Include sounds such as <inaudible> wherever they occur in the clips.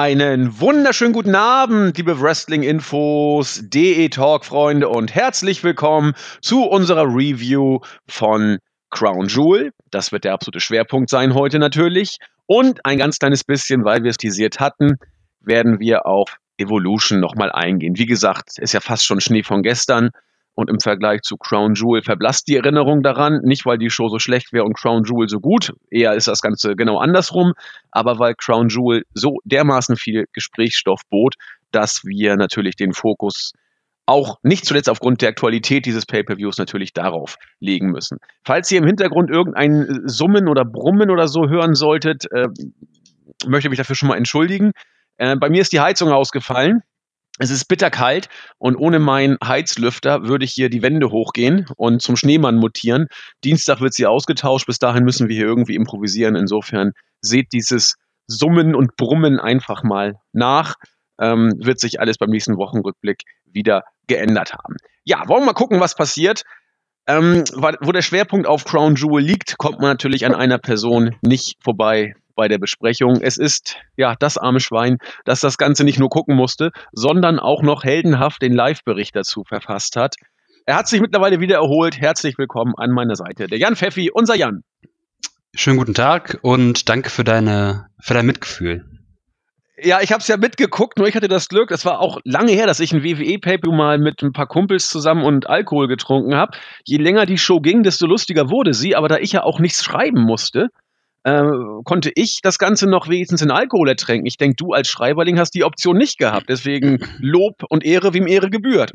Einen wunderschönen guten Abend, liebe Wrestling-Infos, DE-Talk-Freunde und herzlich willkommen zu unserer Review von Crown Jewel. Das wird der absolute Schwerpunkt sein heute natürlich. Und ein ganz kleines bisschen, weil wir es teasiert hatten, werden wir auf Evolution nochmal eingehen. Wie gesagt, ist ja fast schon Schnee von gestern. Und im Vergleich zu Crown Jewel verblasst die Erinnerung daran. Nicht, weil die Show so schlecht wäre und Crown Jewel so gut. Eher ist das Ganze genau andersrum. Aber weil Crown Jewel so dermaßen viel Gesprächsstoff bot, dass wir natürlich den Fokus auch nicht zuletzt aufgrund der Aktualität dieses Pay-per-Views natürlich darauf legen müssen. Falls ihr im Hintergrund irgendein Summen oder Brummen oder so hören solltet, äh, möchte ich mich dafür schon mal entschuldigen. Äh, bei mir ist die Heizung ausgefallen. Es ist bitterkalt und ohne meinen Heizlüfter würde ich hier die Wände hochgehen und zum Schneemann mutieren. Dienstag wird sie ausgetauscht. Bis dahin müssen wir hier irgendwie improvisieren. Insofern seht dieses Summen und Brummen einfach mal nach. Ähm, wird sich alles beim nächsten Wochenrückblick wieder geändert haben. Ja, wollen wir mal gucken, was passiert. Ähm, wo der Schwerpunkt auf Crown Jewel liegt, kommt man natürlich an einer Person nicht vorbei, bei der Besprechung. Es ist ja das arme Schwein, das das Ganze nicht nur gucken musste, sondern auch noch heldenhaft den Live-Bericht dazu verfasst hat. Er hat sich mittlerweile wieder erholt. Herzlich willkommen an meiner Seite. Der Jan Pfeffi, unser Jan. Schönen guten Tag und danke für deine für dein Mitgefühl. Ja, ich habe es ja mitgeguckt, nur ich hatte das Glück, das war auch lange her, dass ich ein WWE-Paper mal mit ein paar Kumpels zusammen und Alkohol getrunken habe. Je länger die Show ging, desto lustiger wurde sie, aber da ich ja auch nichts schreiben musste, äh, konnte ich das Ganze noch wenigstens in Alkohol ertränken. Ich denke, du als Schreiberling hast die Option nicht gehabt. Deswegen Lob und Ehre, wem Ehre gebührt.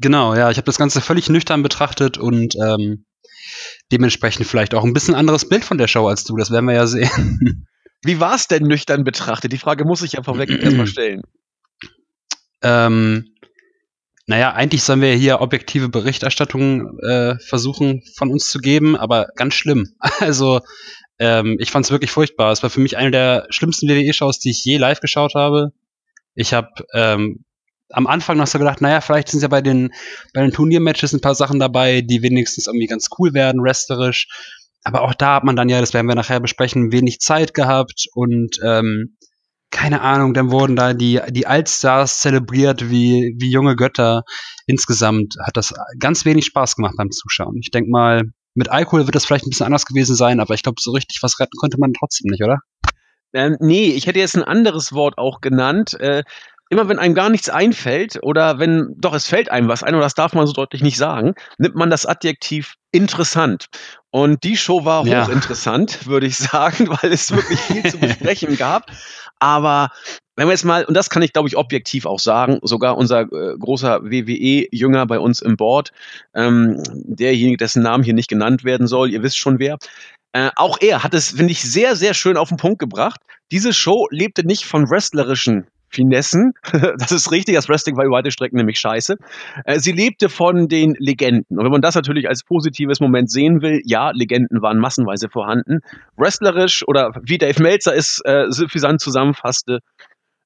Genau, ja, ich habe das Ganze völlig nüchtern betrachtet und ähm, dementsprechend vielleicht auch ein bisschen anderes Bild von der Show als du. Das werden wir ja sehen. <laughs> Wie war es denn nüchtern betrachtet? Die Frage muss ich ja vorweg erstmal stellen. Ähm, naja, eigentlich sollen wir hier objektive Berichterstattung äh, versuchen von uns zu geben, aber ganz schlimm. <laughs> Also ähm, ich fand es wirklich furchtbar. Es war für mich eine der schlimmsten WWE-Shows, die ich je live geschaut habe. Ich habe ähm, am Anfang noch so gedacht, naja, vielleicht sind ja bei den, bei den Turniermatches ein paar Sachen dabei, die wenigstens irgendwie ganz cool werden, wrestlerisch. Aber auch da hat man dann ja, das werden wir nachher besprechen, wenig Zeit gehabt und ähm, keine Ahnung, dann wurden da die, die Altstars zelebriert wie, wie junge Götter. Insgesamt hat das ganz wenig Spaß gemacht beim Zuschauen. Ich denke mal, mit Alkohol wird das vielleicht ein bisschen anders gewesen sein, aber ich glaube, so richtig was retten konnte man trotzdem nicht, oder? Ähm, nee, ich hätte jetzt ein anderes Wort auch genannt. Äh, immer wenn einem gar nichts einfällt oder wenn, doch, es fällt einem was ein, und das darf man so deutlich nicht sagen, nimmt man das Adjektiv interessant. Und die Show war ja. hochinteressant, würde ich <laughs> sagen, weil es wirklich viel zu <laughs> besprechen gab. Aber wenn wir jetzt mal, und das kann ich glaube ich objektiv auch sagen, sogar unser äh, großer WWE-Jünger bei uns im Board, ähm, derjenige, dessen Namen hier nicht genannt werden soll, ihr wisst schon wer, äh, auch er hat es, finde ich, sehr, sehr schön auf den Punkt gebracht. Diese Show lebte nicht von wrestlerischen Finessen. <laughs> Das ist richtig, das Wrestling war über weite Strecken nämlich scheiße. Äh, sie lebte von den Legenden. Und wenn man das natürlich als positives Moment sehen will, ja, Legenden waren massenweise vorhanden. Wrestlerisch oder wie Dave Meltzer es äh, suffisant zusammenfasste,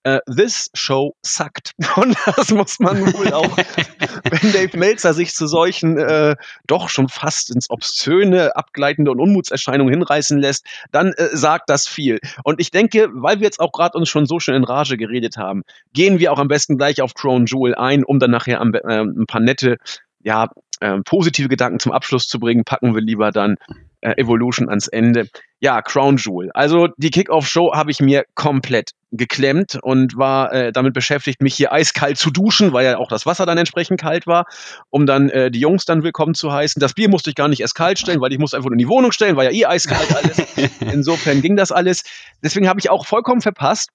Uh, this show sucked. <laughs> Und das muss man wohl auch, wenn Dave Meltzer sich zu solchen äh, doch schon fast ins Obszöne, abgleitende und Unmutserscheinungen hinreißen lässt, dann äh, sagt das viel. Und ich denke, weil wir jetzt auch gerade uns schon so schön in Rage geredet haben, gehen wir auch am besten gleich auf Crown Jewel ein, um dann nachher am, äh, ein paar nette, ja, äh, positive Gedanken zum Abschluss zu bringen, packen wir lieber dann äh, Evolution ans Ende. Ja, Crown Jewel. Also die Kickoff-Show habe ich mir komplett geklemmt und war äh, damit beschäftigt, mich hier eiskalt zu duschen, weil ja auch das Wasser dann entsprechend kalt war, um dann äh, die Jungs dann willkommen zu heißen. Das Bier musste ich gar nicht erst kalt stellen, weil ich musste einfach nur in die Wohnung stellen, war ja eh eiskalt alles. <laughs> Insofern ging das alles. Deswegen habe ich auch vollkommen verpasst,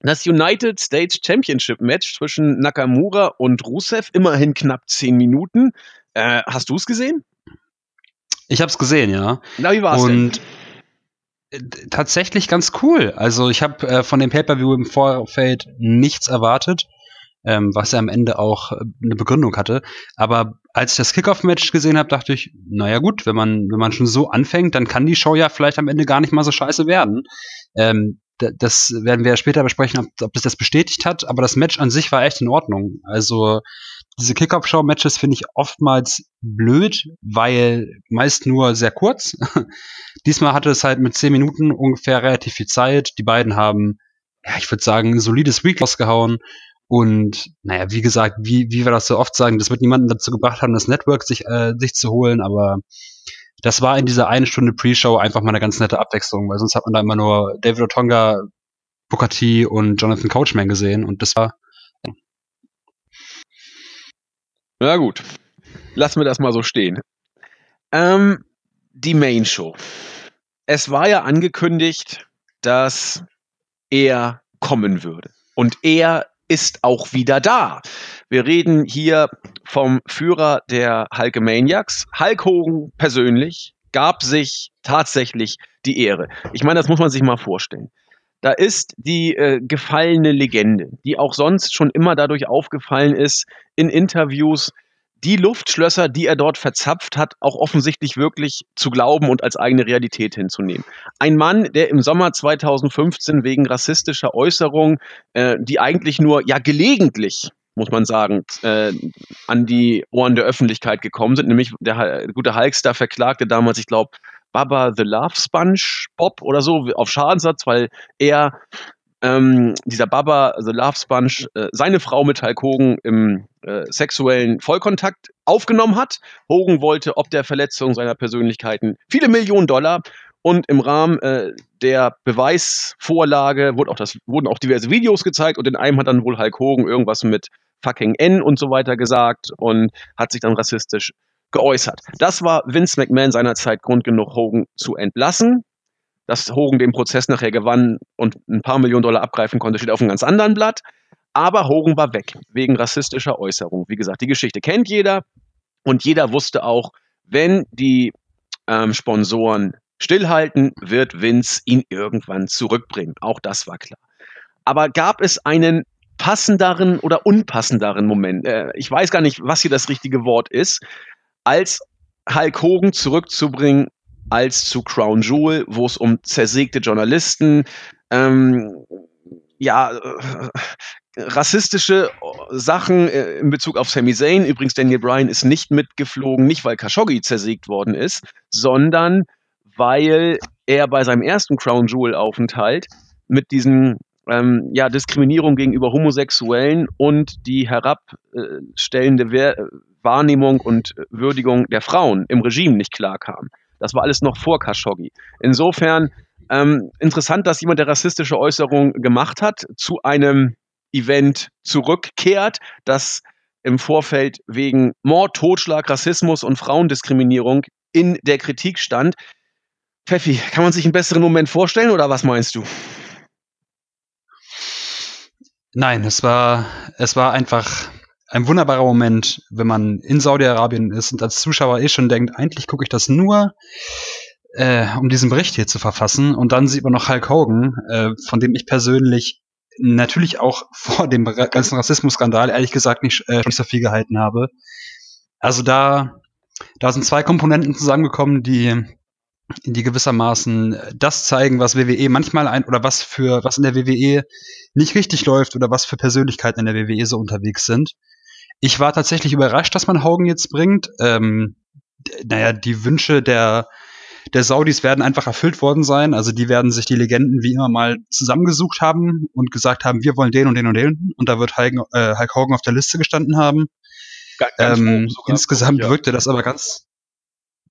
das United States Championship Match zwischen Nakamura und Rusev, immerhin knapp zehn Minuten. Äh, hast du es gesehen? Ich habe es gesehen, ja. Na, wie war's Und denn? Tatsächlich ganz cool. Also ich habe äh, von dem Pay-per-View im Vorfeld nichts erwartet, ähm, was ja am Ende auch äh, eine Begründung hatte. Aber als ich das Kickoff-Match gesehen habe, dachte ich, naja gut, wenn man wenn man schon so anfängt, dann kann die Show ja vielleicht am Ende gar nicht mal so scheiße werden. Ähm, das werden wir später besprechen, ob, ob das das bestätigt hat. Aber das Match an sich war echt in Ordnung. Also diese Kickoff-Show-Matches finde ich oftmals blöd, weil meist nur sehr kurz. <laughs> Diesmal hatte es halt mit zehn Minuten ungefähr relativ viel Zeit. Die beiden haben ja, ich würde sagen, solides Week rausgehauen. Und naja, wie gesagt, wie, wie wir das so oft sagen, das wird niemanden dazu gebracht haben, das Network sich, äh, sich zu holen, aber das war in dieser eine Stunde Pre-Show einfach mal eine ganz nette Abwechslung, weil sonst hat man da immer nur David Otonga, Booker T und Jonathan Coachman gesehen und das war. Ja. Na gut, lassen wir das mal so stehen. Ähm, die Main Show. Es war ja angekündigt, dass er kommen würde. Und er ist auch wieder da. Wir reden hier vom Führer der Hulkamaniacs. Hulk Hogan persönlich gab sich tatsächlich die Ehre. Ich meine, das muss man sich mal vorstellen. Da ist die äh, gefallene Legende, die auch sonst schon immer dadurch aufgefallen ist, in Interviews die Luftschlösser, die er dort verzapft hat, auch offensichtlich wirklich zu glauben und als eigene Realität hinzunehmen. Ein Mann, der im Sommer 2015 wegen rassistischer Äußerungen, äh, die eigentlich nur ja gelegentlich muss man sagen, äh, an die Ohren der Öffentlichkeit gekommen sind. Nämlich der gute Hulkster verklagte damals, ich glaube, Baba the Love Sponge Bob oder so auf Schadensersatz, weil er ähm, dieser Baba the Love Sponge äh, seine Frau mit Hulk Hogan im äh, sexuellen Vollkontakt aufgenommen hat. Hogan wollte ob der Verletzung seiner Persönlichkeiten viele Millionen Dollar und im Rahmen äh, der Beweisvorlage wurde auch das, wurden auch diverse Videos gezeigt und in einem hat dann wohl Hulk Hogan irgendwas mit fucking N und so weiter gesagt und hat sich dann rassistisch geäußert. Das war Vince McMahon seinerzeit Grund genug, Hogan zu entlassen. Dass Hogan den Prozess nachher gewann und ein paar Millionen Dollar abgreifen konnte, steht auf einem ganz anderen Blatt. Aber Hogan war weg, wegen rassistischer Äußerungen. Wie gesagt, die Geschichte kennt jeder und jeder wusste auch, wenn die ähm, Sponsoren stillhalten, wird Vince ihn irgendwann zurückbringen. Auch das war klar. Aber gab es einen passenderen oder unpassenderen Moment, äh, ich weiß gar nicht, was hier das richtige Wort ist, als Hulk Hogan zurückzubringen als zu Crown Jewel, wo es um zersägte Journalisten, ähm, ja, äh, rassistische Sachen äh, in Bezug auf Sami Zayn. Übrigens, Daniel Bryan ist nicht mitgeflogen, nicht weil Khashoggi zersägt worden ist, sondern weil er bei seinem ersten Crown Jewel Aufenthalt mit diesen ähm, ja, Diskriminierung gegenüber Homosexuellen und die herabstellende Wehr Wahrnehmung und Würdigung der Frauen im Regime nicht klarkam. Das war alles noch vor Khashoggi. Insofern ähm, interessant, dass jemand, der rassistische Äußerungen gemacht hat, zu einem Event zurückkehrt, das im Vorfeld wegen Mord, Totschlag, Rassismus und Frauendiskriminierung in der Kritik stand. Pfeffi, kann man sich einen besseren Moment vorstellen oder was meinst du? Nein, es war, es war einfach ein wunderbarer Moment, wenn man in Saudi-Arabien ist und als Zuschauer eh schon denkt, eigentlich gucke ich das nur, äh, um diesen Bericht hier zu verfassen. Und dann sieht man noch Hulk Hogan, äh, von dem ich persönlich natürlich auch <laughs> vor dem ganzen Rassismus-Skandal ehrlich gesagt nicht, äh, nicht so viel gehalten habe. Also da, da sind zwei Komponenten zusammengekommen, die die gewissermaßen das zeigen, was WWE manchmal ein oder was für was in der WWE nicht richtig läuft oder was für Persönlichkeiten in der WWE so unterwegs sind. Ich war tatsächlich überrascht, dass man Hogan jetzt bringt. Ähm, naja, die Wünsche der der Saudis werden einfach erfüllt worden sein. Also die werden sich die Legenden wie immer mal zusammengesucht haben und gesagt haben, wir wollen den und den und den. Und da wird Hulk, äh, Hulk Hogan auf der Liste gestanden haben. Ganz ähm, insgesamt ja. wirkte das aber ganz,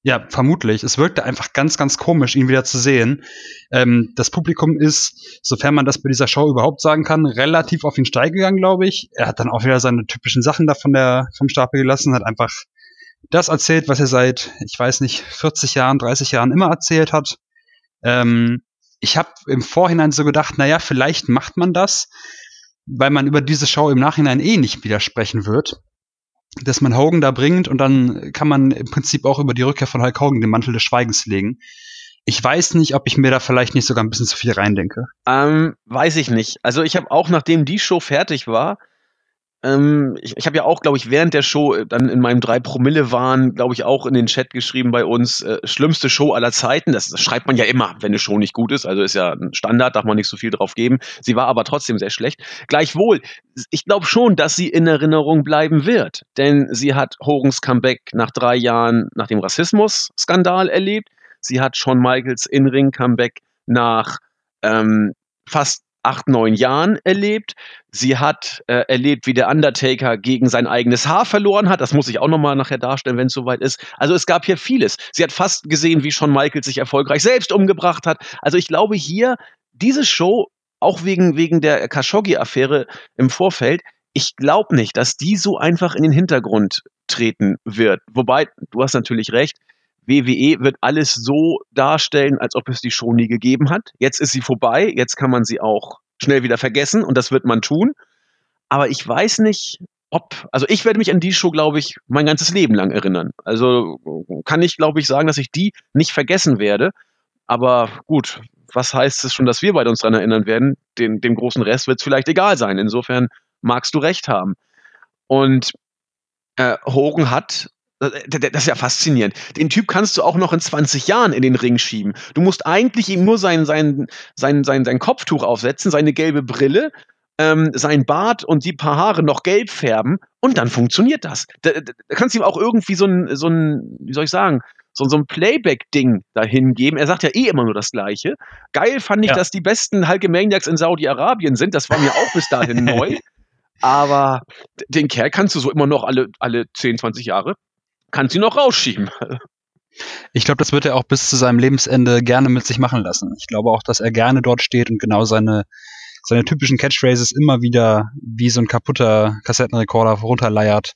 ja, vermutlich. Es wirkte einfach ganz, ganz komisch, ihn wieder zu sehen. Ähm, das Publikum ist, sofern man das bei dieser Show überhaupt sagen kann, relativ auf ihn steil gegangen, glaube ich. Er hat dann auch wieder seine typischen Sachen da von der, vom Stapel gelassen, hat einfach das erzählt, was er seit, ich weiß nicht, 40 Jahren, 30 Jahren immer erzählt hat. Ähm, ich habe im Vorhinein so gedacht, naja, vielleicht macht man das, weil man über diese Show im Nachhinein eh nicht widersprechen wird dass man Hogan da bringt und dann kann man im Prinzip auch über die Rückkehr von Hulk Hogan den Mantel des Schweigens legen. Ich weiß nicht, ob ich mir da vielleicht nicht sogar ein bisschen zu viel reindenke. Ähm, weiß ich nicht. Also ich habe auch, nachdem die Show fertig war, ähm, ich ich habe ja auch, glaube ich, während der Show äh, dann in meinem drei Promille waren, glaube ich, auch in den Chat geschrieben bei uns, äh, schlimmste Show aller Zeiten. Das, das, schreibt man ja immer, wenn eine Show nicht gut ist. Also ist ja ein Standard, darf man nicht so viel drauf geben. Sie war aber trotzdem sehr schlecht. Gleichwohl, ich glaube schon, dass sie in Erinnerung bleiben wird. Denn sie hat Hogans Comeback nach drei Jahren nach dem Rassismus-Skandal erlebt. Sie hat Shawn Michaels In-Ring-Comeback nach ähm, fast acht, neun Jahren erlebt. Sie hat äh, erlebt, wie der Undertaker gegen sein eigenes Haar verloren hat. Das muss ich auch nochmal nachher darstellen, wenn es soweit ist. Also es gab hier vieles. Sie hat fast gesehen, wie Shawn Michaels sich erfolgreich selbst umgebracht hat. Also ich glaube hier, diese Show, auch wegen, wegen der Khashoggi-Affäre im Vorfeld, ich glaube nicht, dass die so einfach in den Hintergrund treten wird. Wobei, du hast natürlich recht, WWE wird alles so darstellen, als ob es die Show nie gegeben hat. Jetzt ist sie vorbei, jetzt kann man sie auch schnell wieder vergessen und das wird man tun. Aber ich weiß nicht, ob, also ich werde mich an die Show, glaube ich, mein ganzes Leben lang erinnern. Also kann ich, glaube ich, sagen, dass ich die nicht vergessen werde. Aber gut, was heißt es schon, dass wir beide uns daran erinnern werden? Den, dem großen Rest wird es vielleicht egal sein. Insofern magst du recht haben. Und äh, Hogan hat das ist ja faszinierend. Den Typ kannst du auch noch in 20 Jahren in den Ring schieben. Du musst eigentlich ihm nur sein, sein, sein, sein, sein Kopftuch aufsetzen, seine gelbe Brille, ähm, sein Bart und die paar Haare noch gelb färben und dann funktioniert das. Da, da, da kannst du ihm auch irgendwie so ein, so ein, wie soll ich sagen, so, so ein Playback-Ding dahin geben. Er sagt ja eh immer nur das Gleiche. Geil fand ich, ja. dass die besten Hulkamaniacs in Saudi-Arabien sind. Das war mir auch bis dahin <laughs> neu. Aber den Kerl kannst du so immer noch alle, alle 10, 20 Jahre kannst ihn noch rausschieben. Ich glaube, das wird er auch bis zu seinem Lebensende gerne mit sich machen lassen. Ich glaube auch, dass er gerne dort steht und genau seine, seine typischen Catchphrases immer wieder wie so ein kaputter Kassettenrekorder runterleiert.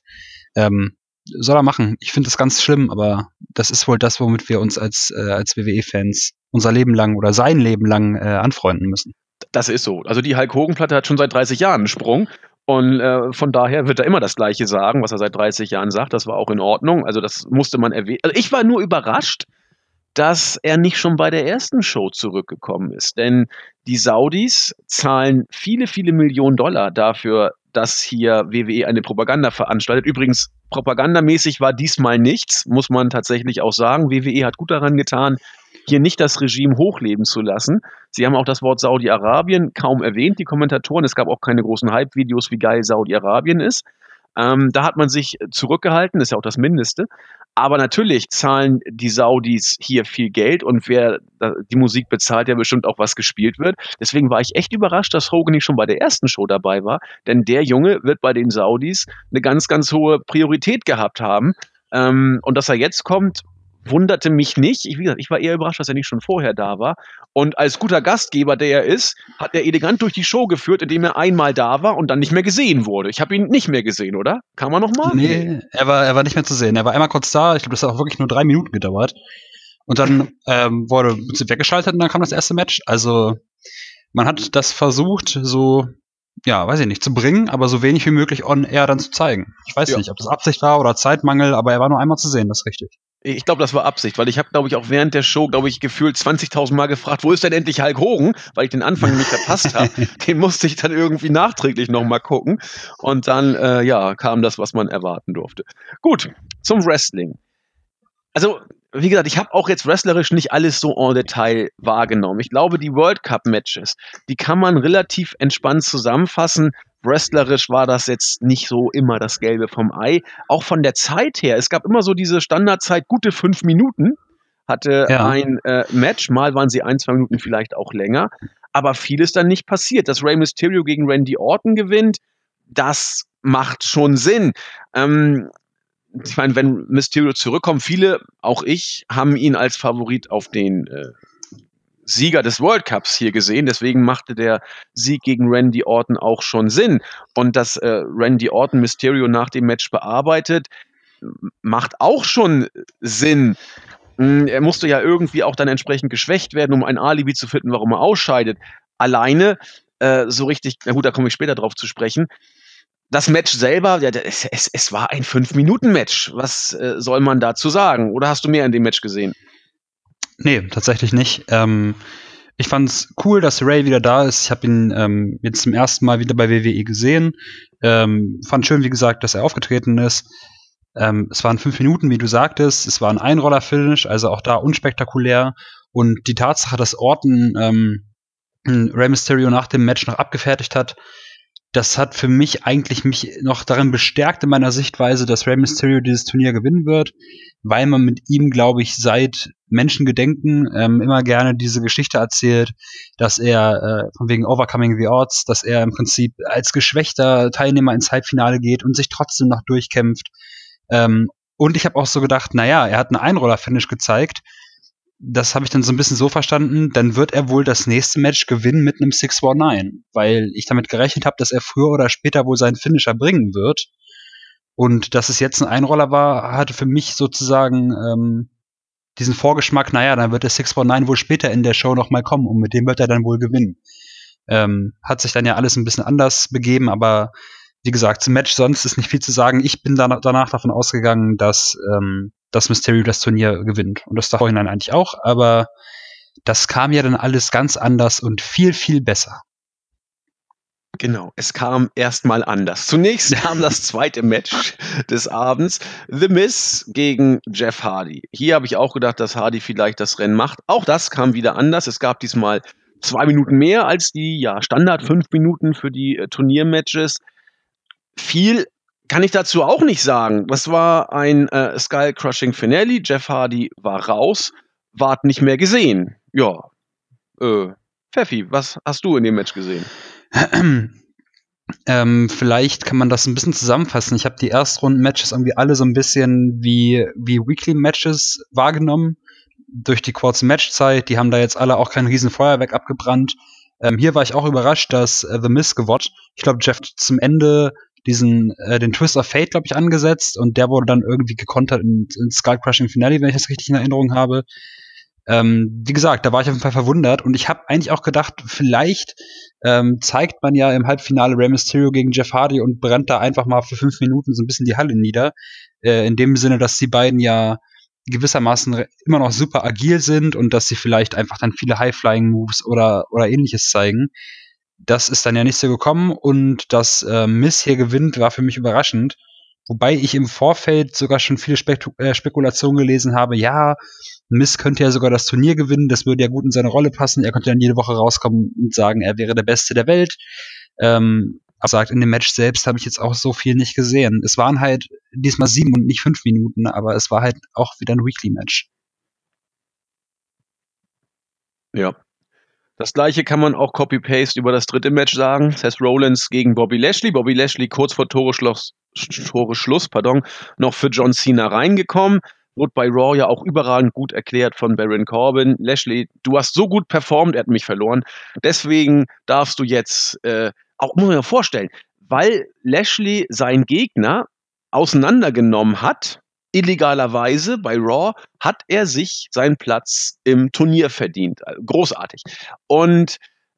Ähm, soll er machen. Ich finde das ganz schlimm, aber das ist wohl das, womit wir uns als, äh, als WWE-Fans unser Leben lang oder sein Leben lang äh, anfreunden müssen. Das ist so. Also die Hulk Hogan-Platte hat schon seit 30 Jahren einen Sprung und äh, von daher wird er immer das Gleiche sagen, was er seit 30 Jahren sagt. Das war auch in Ordnung. Also das musste man erwähnen. Also ich war nur überrascht, dass er nicht schon bei der ersten Show zurückgekommen ist. Denn die Saudis zahlen viele, viele Millionen Dollar dafür, dass hier WWE eine Propaganda veranstaltet. Übrigens, propagandamäßig war diesmal nichts, muss man tatsächlich auch sagen. WWE hat gut daran getan, hier nicht das Regime hochleben zu lassen. Sie haben auch das Wort Saudi-Arabien kaum erwähnt, die Kommentatoren. Es gab auch keine großen Hype-Videos, wie geil Saudi-Arabien ist. Ähm, da hat man sich zurückgehalten, ist ja auch das Mindeste. Aber natürlich zahlen die Saudis hier viel Geld und wer die Musik bezahlt, ja bestimmt auch was gespielt wird. Deswegen war ich echt überrascht, dass Hogan nicht schon bei der ersten Show dabei war, denn der Junge wird bei den Saudis eine ganz, ganz hohe Priorität gehabt haben. Ähm, und dass er jetzt kommt, wunderte mich nicht. Ich, wie gesagt, ich war eher überrascht, dass er nicht schon vorher da war. Und als guter Gastgeber, der er ist, hat er elegant durch die Show geführt, indem er einmal da war und dann nicht mehr gesehen wurde. Ich habe ihn nicht mehr gesehen, oder? Kam er noch mal? Nee, er war, er war nicht mehr zu sehen. Er war einmal kurz da. Ich glaube, das hat auch wirklich nur drei Minuten gedauert. Und dann ähm, wurde weggeschaltet und dann kam das erste Match. Also man hat das versucht, so ja, weiß ich nicht, zu bringen, aber so wenig wie möglich on air dann zu zeigen. Ich weiß ja. nicht, ob das Absicht war oder Zeitmangel, aber er war nur einmal zu sehen, das ist richtig. Ich glaube, das war Absicht, weil ich habe, glaube ich, auch während der Show, glaube ich, gefühlt 20.000 Mal gefragt, wo ist denn endlich Hulk Hogan, weil ich den Anfang nicht verpasst habe. <laughs> den musste ich dann irgendwie nachträglich nochmal gucken. Und dann, äh, ja, kam das, was man erwarten durfte. Gut, zum Wrestling. Also, wie gesagt, ich habe auch jetzt wrestlerisch nicht alles so en Detail wahrgenommen. Ich glaube, die World Cup Matches, die kann man relativ entspannt zusammenfassen wrestlerisch war das jetzt nicht so immer das Gelbe vom Ei. Auch von der Zeit her. Es gab immer so diese Standardzeit, gute fünf Minuten hatte ja. ein äh, Match. Mal waren sie ein, zwei Minuten vielleicht auch länger. Aber viel ist dann nicht passiert. Dass Rey Mysterio gegen Randy Orton gewinnt, das macht schon Sinn. Ähm, ich meine, wenn Mysterio zurückkommt, viele, auch ich, haben ihn als Favorit auf den äh, Sieger des World Cups hier gesehen. Deswegen machte der Sieg gegen Randy Orton auch schon Sinn. Und dass äh, Randy Orton Mysterio nach dem Match bearbeitet, macht auch schon Sinn. Hm, er musste ja irgendwie auch dann entsprechend geschwächt werden, um ein Alibi zu finden, warum er ausscheidet. Alleine, äh, so richtig, na gut, da komme ich später drauf zu sprechen. Das Match selber, ja, es, es, es war ein Fünf-Minuten-Match. Was äh, soll man dazu sagen? Oder hast du mehr in dem Match gesehen? Nee, tatsächlich nicht. Ähm, ich fand's cool, dass Ray wieder da ist. Ich habe ihn ähm, jetzt zum ersten Mal wieder bei WWE gesehen. Ähm, fand schön, wie gesagt, dass er aufgetreten ist. Ähm, es waren fünf Minuten, wie du sagtest. Es war ein Einroller-Finish, also auch da unspektakulär. Und die Tatsache, dass Orton ähm, Rey Mysterio nach dem Match noch abgefertigt hat, das hat für mich eigentlich mich noch darin bestärkt in meiner Sichtweise, dass Rey Mysterio dieses Turnier gewinnen wird. weil man mit ihm, glaube ich, seit Menschengedenken ähm, immer gerne diese Geschichte erzählt, dass er äh, von wegen Overcoming the Odds, dass er im Prinzip als geschwächter Teilnehmer ins Halbfinale geht und sich trotzdem noch durchkämpft. Ähm, und ich habe auch so gedacht, naja, er hat eine Einroller-Finish gezeigt. Das habe ich dann so ein bisschen so verstanden, dann wird er wohl das nächste Match gewinnen mit einem 619, weil ich damit gerechnet habe, dass er früher oder später wohl seinen Finisher bringen wird. Und dass es jetzt ein Einroller war, hatte für mich sozusagen ähm, diesen Vorgeschmack, naja, dann wird der 619 wohl später in der Show nochmal kommen und mit dem wird er dann wohl gewinnen. Ähm, hat sich dann ja alles ein bisschen anders begeben, aber wie gesagt, zum Match sonst ist nicht viel zu sagen. Ich bin danach, danach davon ausgegangen, dass, ähm, dass Mysterio das Turnier gewinnt. Und das da vorhinein eigentlich auch, aber das kam ja dann alles ganz anders und viel, viel besser. Genau, es kam erstmal anders. Zunächst <laughs> kam das zweite Match des Abends, The Miss gegen Jeff Hardy. Hier habe ich auch gedacht, dass Hardy vielleicht das Rennen macht. Auch das kam wieder anders. Es gab diesmal zwei Minuten mehr als die ja, Standard fünf Minuten für die äh, Turniermatches. Viel kann ich dazu auch nicht sagen. Das war ein äh, Skull-Crushing Finale. Jeff Hardy war raus, ward nicht mehr gesehen. Ja, äh, Pfeffi, was hast du in dem Match gesehen? <clears throat> Ähm, vielleicht kann man das ein bisschen zusammenfassen. Ich habe die Erstrunden-Matches irgendwie alle so ein bisschen wie, wie Weekly-Matches wahrgenommen. Durch die kurze Matchzeit. Die haben da jetzt alle auch kein riesen Feuerwerk abgebrannt. Ähm, hier war ich auch überrascht, dass äh, The Miz gewatcht. Ich glaube, Jeff zum Ende diesen äh, den Twist of Fate, glaube ich, angesetzt und der wurde dann irgendwie gekontert in Skull Crushing Finale, wenn ich das richtig in Erinnerung habe. Ähm, wie gesagt, da war ich auf jeden Fall verwundert und ich habe eigentlich auch gedacht, vielleicht ähm, zeigt man ja im Halbfinale Rey Mysterio gegen Jeff Hardy und brennt da einfach mal für fünf Minuten so ein bisschen die Halle nieder. Äh, in dem Sinne, dass die beiden ja gewissermaßen immer noch super agil sind und dass sie vielleicht einfach dann viele High-Flying-Moves oder, oder ähnliches zeigen. Das ist dann ja nicht so gekommen und dass äh, Miss hier gewinnt, war für mich überraschend. Wobei ich im Vorfeld sogar schon viele Spek äh, Spekulationen gelesen habe, ja, Miss könnte ja sogar das Turnier gewinnen, das würde ja gut in seine Rolle passen. Er könnte dann jede Woche rauskommen und sagen, er wäre der Beste der Welt. Ähm, aber sagt, in dem Match selbst habe ich jetzt auch so viel nicht gesehen. Es waren halt diesmal sieben und nicht fünf Minuten, aber es war halt auch wieder ein Weekly-Match. Ja, das gleiche kann man auch Copy-Paste über das dritte Match sagen. Seth Rollins gegen Bobby Lashley. Bobby Lashley kurz vor Tore Schluss, Tore Schluss pardon, noch für John Cena reingekommen. Wurde bei Raw ja auch überragend gut erklärt von Baron Corbin. Lashley, du hast so gut performt, er hat mich verloren. Deswegen darfst du jetzt, äh, auch muss man sich vorstellen, weil Lashley seinen Gegner auseinandergenommen hat, illegalerweise bei Raw hat er sich seinen Platz im Turnier verdient. Also großartig. Und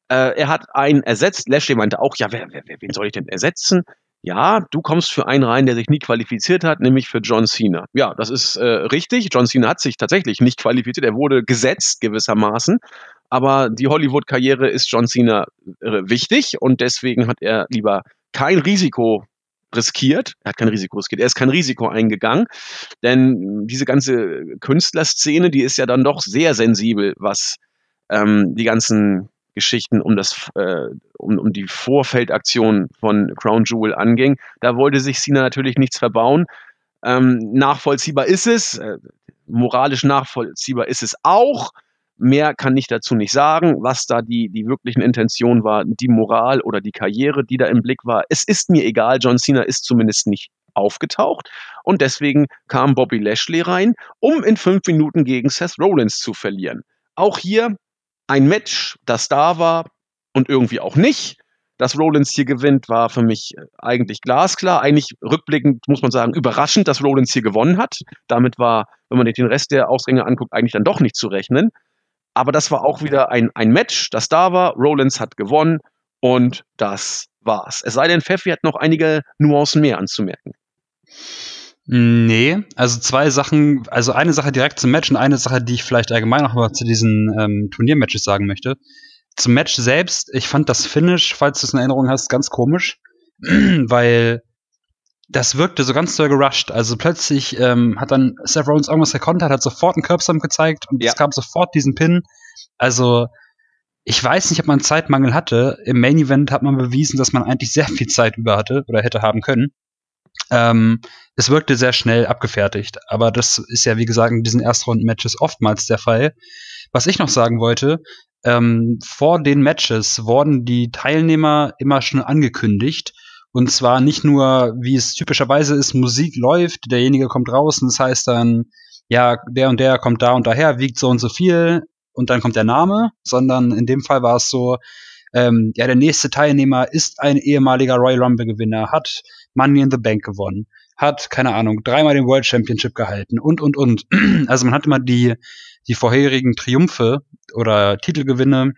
äh, er hat einen ersetzt. Lashley meinte auch, ja, wer, wer, wen soll ich denn ersetzen? Ja, du kommst für einen rein, der sich nie qualifiziert hat, nämlich für John Cena. Ja, das ist äh, richtig. John Cena hat sich tatsächlich nicht qualifiziert. Er wurde gesetzt gewissermaßen. Aber die Hollywood-Karriere ist John Cena äh, wichtig und deswegen hat er lieber kein Risiko riskiert. Er hat kein Risiko riskiert. Er ist kein Risiko eingegangen. Denn diese ganze Künstlerszene, die ist ja dann doch sehr sensibel, was ähm, die ganzen Geschichten um das äh, um, um die Vorfeldaktion von Crown Jewel anging. Da wollte sich Cena natürlich nichts verbauen. Ähm, nachvollziehbar ist es, äh, moralisch nachvollziehbar ist es auch. Mehr kann ich dazu nicht sagen, was da die, die wirklichen Intentionen war, die Moral oder die Karriere, die da im Blick war. Es ist mir egal, John Cena ist zumindest nicht aufgetaucht und deswegen kam Bobby Lashley rein, um in fünf Minuten gegen Seth Rollins zu verlieren. Auch hier ein Match, das da war und irgendwie auch nicht. Dass Rollins hier gewinnt, war für mich eigentlich glasklar. Eigentlich rückblickend muss man sagen, überraschend, dass Rollins hier gewonnen hat. Damit war, wenn man den Rest der Ausgänge anguckt, eigentlich dann doch nicht zu rechnen. Aber das war auch wieder ein, ein Match, das da war. Rollins hat gewonnen und das war's. Es sei denn, Pfeffi hat noch einige Nuancen mehr anzumerken. Nee, also zwei Sachen, also eine Sache direkt zum Match und eine Sache, die ich vielleicht allgemein noch mal zu diesen ähm, Turniermatches sagen möchte. Zum Match selbst, ich fand das Finish, falls du es in Erinnerung hast, ganz komisch, <clears throat> weil das wirkte so ganz doll gerusht. Also plötzlich ähm, hat dann Seth Rollins irgendwas gekontert, hat sofort einen Curbstomp gezeigt und ja. es gab sofort diesen Pin. Also ich weiß nicht, ob man Zeitmangel hatte. Im Main Event hat man bewiesen, dass man eigentlich sehr viel Zeit über hatte oder hätte haben können. Ähm, es wirkte sehr schnell abgefertigt, aber das ist ja, wie gesagt, in diesen Erstrunden-Matches oftmals der Fall. Was ich noch sagen wollte, ähm, vor den Matches wurden die Teilnehmer immer schon angekündigt. Und zwar nicht nur, wie es typischerweise ist, Musik läuft, derjenige kommt raus und das heißt dann, ja, der und der kommt da und daher, wiegt so und so viel und dann kommt der Name, sondern in dem Fall war es so, ähm, ja, der nächste Teilnehmer ist ein ehemaliger Royal Rumble Gewinner, hat Money in the Bank gewonnen, hat, keine Ahnung, dreimal den World Championship gehalten und, und, und. <clears throat> Also man hat immer die, die vorherigen Triumphe oder Titelgewinne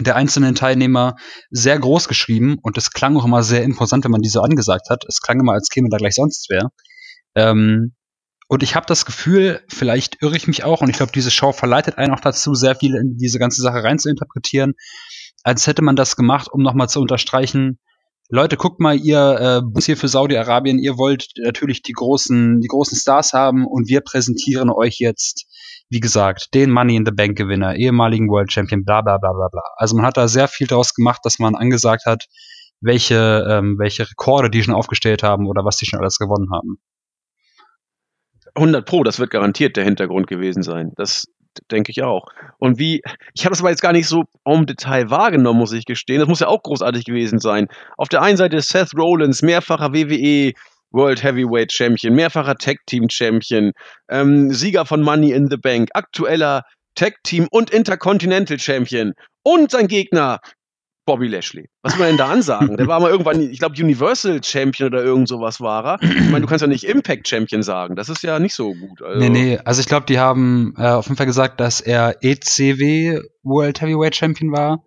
der einzelnen Teilnehmer sehr groß geschrieben und es klang auch immer sehr imposant, wenn man die so angesagt hat. Es klang immer, als käme da gleich sonst wer. Ähm, und ich habe das Gefühl, vielleicht irre ich mich auch, und ich glaube, diese Show verleitet einen auch dazu, sehr viel in diese ganze Sache rein zu interpretieren, als hätte man das gemacht, um nochmal zu unterstreichen, Leute, guckt mal, ihr äh, hier für Saudi-Arabien, ihr wollt natürlich die großen, die großen Stars haben und wir präsentieren euch jetzt wie gesagt, den Money in the Bank Gewinner, ehemaligen World Champion, bla bla bla bla bla. Also man hat da sehr viel draus gemacht, dass man angesagt hat, welche, ähm, welche Rekorde die schon aufgestellt haben oder was die schon alles gewonnen haben. 100 Pro, das wird garantiert der Hintergrund gewesen sein. Das denke ich auch. Und wie, ich habe das aber jetzt gar nicht so im Detail wahrgenommen, muss ich gestehen. Das muss ja auch großartig gewesen sein. Auf der einen Seite Seth Rollins, mehrfacher WWE World Heavyweight Champion, mehrfacher Tag Team Champion, ähm, Sieger von Money in the Bank, aktueller Tag Team und Intercontinental Champion und sein Gegner Bobby Lashley. Was will man denn da ansagen? Der war mal irgendwann, ich glaube, Universal Champion oder irgend sowas war er. Ich meine, du kannst ja nicht Impact Champion sagen. Das ist ja nicht so gut. Also. Nee, nee. Also ich glaube, die haben äh, auf jeden Fall gesagt, dass er ECW World Heavyweight Champion war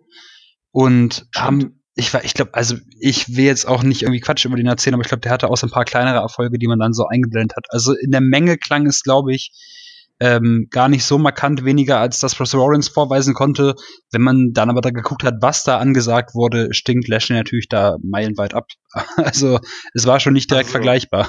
und Stimmt. haben ich war, ich glaube, also ich will jetzt auch nicht irgendwie Quatsch über den erzählen, aber ich glaube, der hatte auch so ein paar kleinere Erfolge, die man dann so eingeblendet hat. Also in der Menge klang es, glaube ich, ähm, gar nicht so markant weniger, als das Russell Rollins vorweisen konnte. Wenn man dann aber da geguckt hat, was da angesagt wurde, stinkt Lashley natürlich da meilenweit ab. <laughs> Also es war schon nicht direkt also, vergleichbar.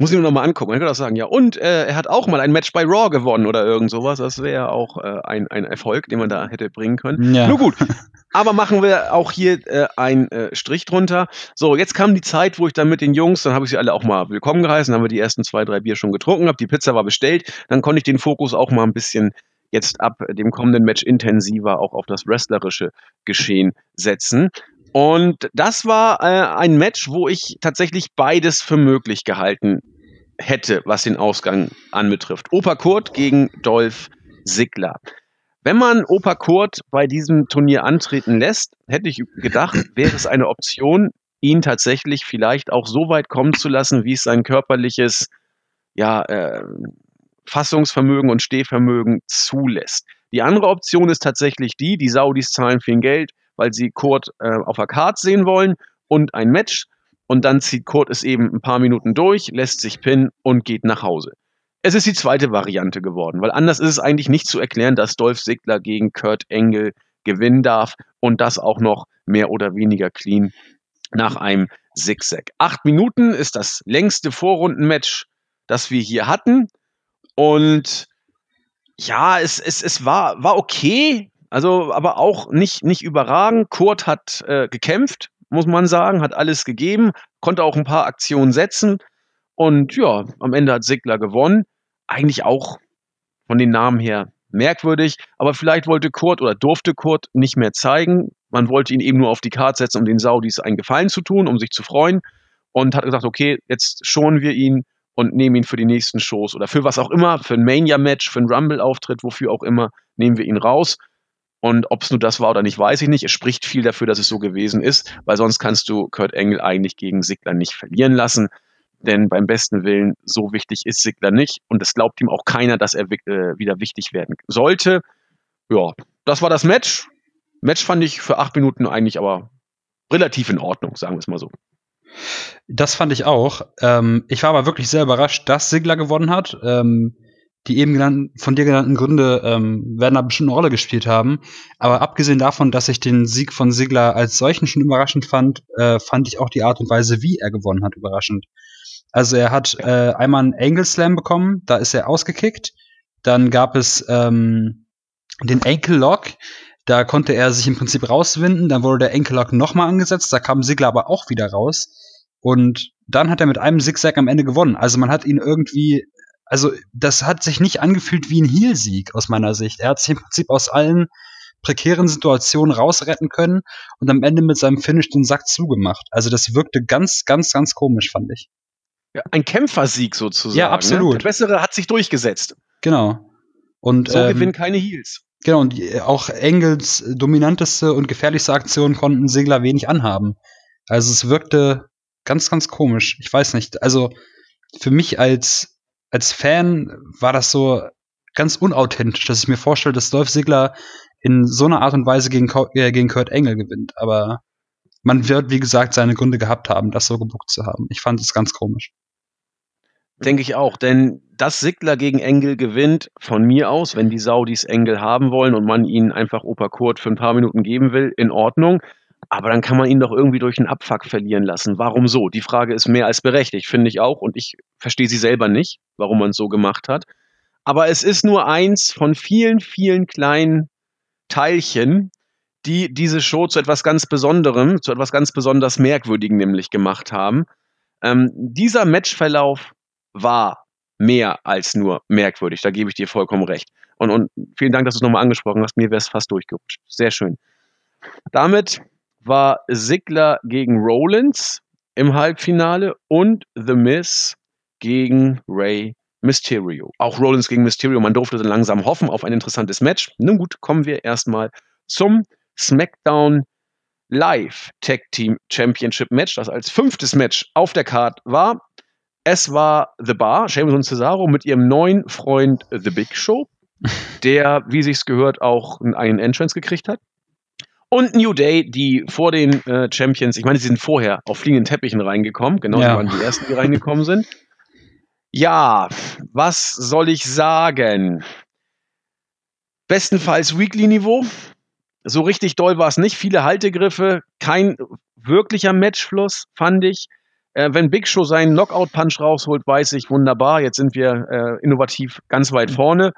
Muss ich mir nochmal angucken. Man könnte auch sagen, ja, und äh, er hat auch mal ein Match bei Raw gewonnen oder irgend sowas. Das wäre auch äh, ein, ein Erfolg, den man da hätte bringen können. Ja. Nur gut. <laughs> Aber machen wir auch hier äh, einen äh, Strich drunter. So, jetzt kam die Zeit, wo ich dann mit den Jungs, dann habe ich sie alle auch mal willkommen geheißen, haben wir die ersten zwei, drei Bier schon getrunken, habe die Pizza war bestellt, dann konnte ich den Fokus auch mal ein bisschen jetzt ab dem kommenden Match intensiver auch auf das wrestlerische Geschehen setzen. Und das war äh, ein Match, wo ich tatsächlich beides für möglich gehalten hätte, was den Ausgang anbetrifft. Opa Kurt gegen Dolph Ziggler. Wenn man Opa Kurt bei diesem Turnier antreten lässt, hätte ich gedacht, wäre es eine Option, ihn tatsächlich vielleicht auch so weit kommen zu lassen, wie es sein körperliches ja, äh, Fassungsvermögen und Stehvermögen zulässt. Die andere Option ist tatsächlich die, die Saudis zahlen viel Geld, weil sie Kurt äh, auf der Karte sehen wollen und ein Match und dann zieht Kurt es eben ein paar Minuten durch, lässt sich pinnen und geht nach Hause. Es ist die zweite Variante geworden, weil anders ist es eigentlich nicht zu erklären, dass Dolph Ziggler gegen Kurt Engel gewinnen darf und das auch noch mehr oder weniger clean nach einem Zigzag. Acht Minuten ist das längste Vorrundenmatch, das wir hier hatten. Und ja, es, es, es war, war okay, also aber auch nicht, nicht überragend. Kurt hat äh, gekämpft, muss man sagen, hat alles gegeben, konnte auch ein paar Aktionen setzen. Und ja, am Ende hat Sigler gewonnen. Eigentlich auch von den Namen her merkwürdig, aber vielleicht wollte Kurt oder durfte Kurt nicht mehr zeigen. Man wollte ihn eben nur auf die Karte setzen, um den Saudis einen Gefallen zu tun, um sich zu freuen. Und hat gesagt, okay, jetzt schonen wir ihn und nehmen ihn für die nächsten Shows oder für was auch immer, für ein Mania-Match, für einen Rumble-Auftritt, wofür auch immer, nehmen wir ihn raus. Und ob es nur das war oder nicht, weiß ich nicht. Es spricht viel dafür, dass es so gewesen ist, weil sonst kannst du Kurt Engel eigentlich gegen Sigler nicht verlieren lassen. Denn beim besten Willen, so wichtig ist Sigler nicht. Und es glaubt ihm auch keiner, dass er äh, wieder wichtig werden sollte. Ja, das war das Match. Match fand ich für acht Minuten eigentlich aber relativ in Ordnung, sagen wir es mal so. Das fand ich auch. Ähm, ich war aber wirklich sehr überrascht, dass Sigler gewonnen hat. Ähm, die eben genannten, von dir genannten Gründe ähm, werden da bestimmt eine Rolle gespielt haben. Aber abgesehen davon, dass ich den Sieg von Sigler als solchen schon überraschend fand, äh, fand ich auch die Art und Weise, wie er gewonnen hat, überraschend. Also er hat äh, einmal einen Angle Slam bekommen, da ist er ausgekickt. Dann gab es ähm, den Ankle Lock, da konnte er sich im Prinzip rauswinden. Dann wurde der Ankle Lock nochmal angesetzt, da kam Sigler aber auch wieder raus. Und dann hat er mit einem Zigzag am Ende gewonnen. Also man hat ihn irgendwie, also das hat sich nicht angefühlt wie ein Heel-Sieg aus meiner Sicht. Er hat sich im Prinzip aus allen prekären Situationen rausretten können und am Ende mit seinem Finish den Sack zugemacht. Also das wirkte ganz, ganz, ganz komisch, fand ich. Ja, ein Kämpfersieg sozusagen. Ja, absolut. Ne? Der Bessere hat sich durchgesetzt. Genau. Und, so ähm, gewinnen keine Heels. Genau, und die, auch Engels dominanteste und gefährlichste Aktion konnten Segler wenig anhaben. Also es wirkte ganz, ganz komisch. Ich weiß nicht. Also für mich als, als Fan war das so ganz unauthentisch, dass ich mir vorstelle, dass Dolph Ziggler in so einer Art und Weise gegen, äh, gegen Kurt Engel gewinnt. Aber man wird, wie gesagt, seine Gründe gehabt haben, das so gebuckt zu haben. Ich fand es ganz komisch. Denke ich auch, denn dass Sigler gegen Engel gewinnt, von mir aus, wenn die Saudis Engel haben wollen und man ihnen einfach Opa Kurt für ein paar Minuten geben will, in Ordnung. Aber dann kann man ihn doch irgendwie durch einen Abfuck verlieren lassen. Warum so? Die Frage ist mehr als berechtigt, finde ich auch. Und ich verstehe sie selber nicht, warum man es so gemacht hat. Aber es ist nur eins von vielen, vielen kleinen Teilchen, die diese Show zu etwas ganz Besonderem, zu etwas ganz besonders Merkwürdigem nämlich gemacht haben. Ähm, dieser Matchverlauf war mehr als nur merkwürdig. Da gebe ich dir vollkommen recht. Und, und vielen Dank, dass du es nochmal angesprochen hast. Mir wäre es fast durchgerutscht. Sehr schön. Damit war Sigler gegen Rollins im Halbfinale und The Miz gegen Ray Mysterio. Auch Rollins gegen Mysterio. Man durfte dann langsam hoffen auf ein interessantes Match. Nun gut, kommen wir erstmal zum SmackDown Live Tag Team Championship Match, das als fünftes Match auf der Card war. Es war The Bar, Sheamus und Cesaro mit ihrem neuen Freund The Big Show, <laughs> der, wie sich's gehört, auch einen Entrance gekriegt hat. Und New Day, die vor den äh, Champions, ich meine, sie sind vorher auf fliegenden Teppichen reingekommen, genau, ja. waren die ersten, die reingekommen sind. Ja, was soll ich sagen? Bestenfalls Weekly-Niveau. So richtig doll war es nicht. Viele Haltegriffe, kein wirklicher Matchfluss, fand ich. Äh, wenn Big Show seinen Knockout-Punch rausholt, weiß ich, wunderbar. Jetzt sind wir äh, innovativ ganz weit vorne.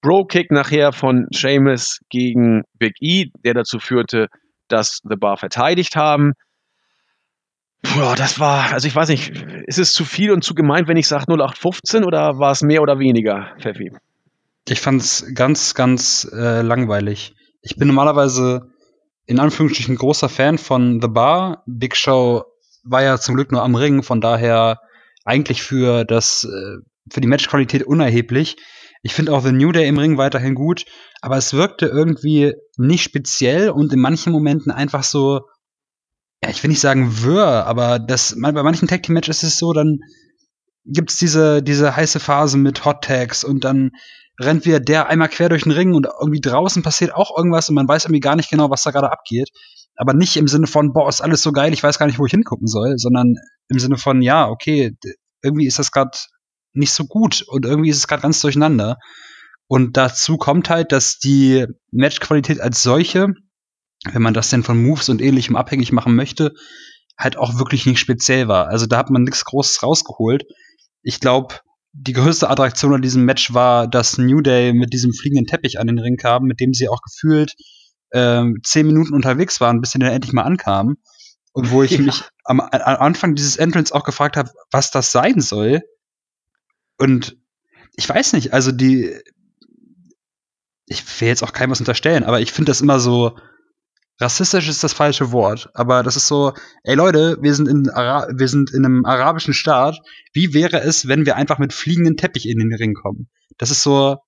Bro-Kick nachher von Seamus gegen Big E, der dazu führte, dass The Bar verteidigt haben. Puh, das war, also ich weiß nicht, ist es zu viel und zu gemeint, wenn ich sage 0815 oder war es mehr oder weniger, Pfeffi? Ich fand es ganz, ganz äh, langweilig. Ich bin normalerweise in Anführungsstrichen großer Fan von The Bar. Big Show war ja zum Glück nur am Ring, von daher eigentlich für das, äh, für die Matchqualität unerheblich. Ich finde auch The New Day im Ring weiterhin gut, aber es wirkte irgendwie nicht speziell und in manchen Momenten einfach so, ja, ich will nicht sagen wirr, aber das, bei manchen Tag Team Matches ist es so, dann gibt's diese, diese heiße Phase mit Hot Tags und dann rennt wieder der einmal quer durch den Ring und irgendwie draußen passiert auch irgendwas und man weiß irgendwie gar nicht genau, was da gerade abgeht. Aber nicht im Sinne von, boah, ist alles so geil, ich weiß gar nicht, wo ich hingucken soll, sondern im Sinne von, ja, okay, irgendwie ist das gerade nicht so gut und irgendwie ist es gerade ganz durcheinander. Und dazu kommt halt, dass die Matchqualität als solche wenn man das denn von Moves und ähnlichem abhängig machen möchte, halt auch wirklich nicht speziell war. Also da hat man nichts Großes rausgeholt. Ich glaube, die größte Attraktion an diesem Match war, dass New Day mit diesem fliegenden Teppich an den Ring kam, mit dem sie auch gefühlt äh, zehn Minuten unterwegs waren, bis sie dann endlich mal ankamen. Und wo ich <laughs> ja. mich am, am Anfang dieses Entrance auch gefragt habe, was das sein soll. Und ich weiß nicht, also die, ich will jetzt auch keinem was unterstellen, aber ich finde das immer so, rassistisch ist das falsche Wort, aber das ist so, ey Leute, wir sind in, Ara wir sind in einem arabischen Staat. Wie wäre es, wenn wir einfach mit fliegenden Teppich in den Ring kommen? Das ist so,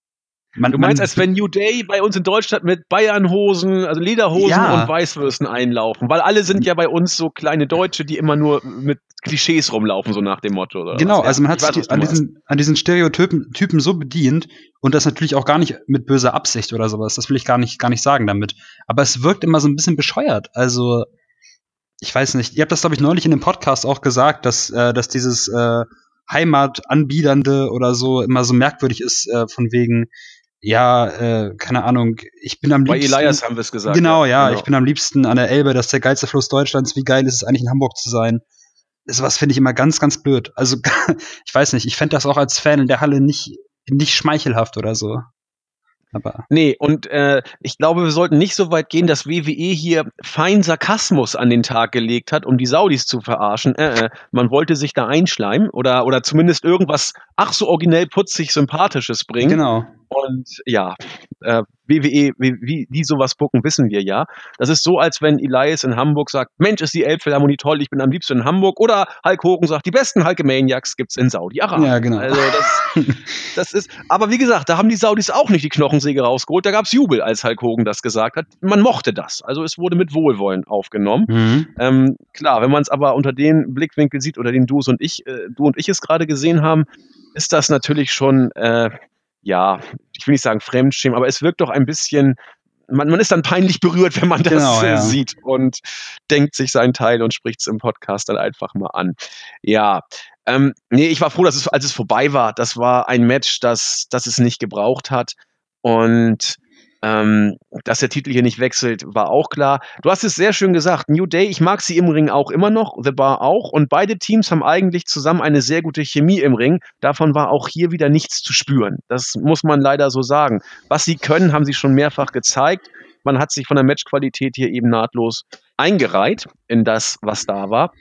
man, du meinst, man, als wenn New Day bei uns in Deutschland mit Bayernhosen, also Lederhosen ja. und Weißwürsten einlaufen, weil alle sind ja bei uns so kleine Deutsche, die immer nur mit Klischees rumlaufen, so nach dem Motto. Oder genau, was. also man hat sich an diesen, an diesen Stereotypen Typen so bedient und das natürlich auch gar nicht mit böser Absicht oder sowas. Das will ich gar nicht, gar nicht sagen damit. Aber es wirkt immer so ein bisschen bescheuert. Also, ich weiß nicht. Ihr habt das, glaube ich, neulich in dem Podcast auch gesagt, dass, äh, dass dieses äh, Heimatanbiedernde oder so immer so merkwürdig ist, äh, von wegen, ja, äh, keine Ahnung, ich bin am Bei liebsten. Bei Elias haben wir es gesagt. Genau, ja, genau. ich bin am liebsten an der Elbe, das ist der geilste Fluss Deutschlands. Wie geil ist es eigentlich in Hamburg zu sein? Sowas finde ich immer ganz, ganz blöd. Also, <laughs> ich weiß nicht, ich fände das auch als Fan in der Halle nicht, nicht schmeichelhaft oder so. Aber Nee, und äh, ich glaube, wir sollten nicht so weit gehen, dass WWE hier fein Sarkasmus an den Tag gelegt hat, um die Saudis zu verarschen. Äh, äh, man wollte sich da einschleimen oder, oder zumindest irgendwas, ach so originell putzig Sympathisches bringen. genau. Und ja, äh, WWE, wie, wie die sowas bucken, wissen wir ja. Das ist so, als wenn Elias in Hamburg sagt, Mensch, ist die Elbphilharmonie toll, ich bin am liebsten in Hamburg. Oder Hulk Hogan sagt, die besten Hulkamaniacs gibt's in Saudi-Arabien. Ja, genau. Also das, <laughs> das ist, aber wie gesagt, da haben die Saudis auch nicht die Knochensäge rausgeholt. Da gab's Jubel, als Hulk Hogan das gesagt hat. Man mochte das. Also es wurde mit Wohlwollen aufgenommen. Mhm. Ähm, klar, wenn man es aber unter den Blickwinkel sieht oder den du und ich, äh, du und ich es gerade gesehen haben, ist das natürlich schon, äh, ja, ich will nicht sagen Fremdschämen, aber es wirkt doch ein bisschen, man, man ist dann peinlich berührt, wenn man das Genau, äh, ja. sieht und denkt sich seinen Teil und spricht es im Podcast dann einfach mal an. Ja, ähm, nee, ich war froh, dass es, als es vorbei war. Das war ein Match, das, das es nicht gebraucht hat. Und ähm, dass der Titel hier nicht wechselt, war auch klar. Du hast es sehr schön gesagt. New Day, ich mag sie im Ring auch immer noch, The Bar auch. Und beide Teams haben eigentlich zusammen eine sehr gute Chemie im Ring. Davon war auch hier wieder nichts zu spüren. Das muss man leider so sagen. Was sie können, haben sie schon mehrfach gezeigt. Man hat sich von der Matchqualität hier eben nahtlos eingereiht in das, was da war.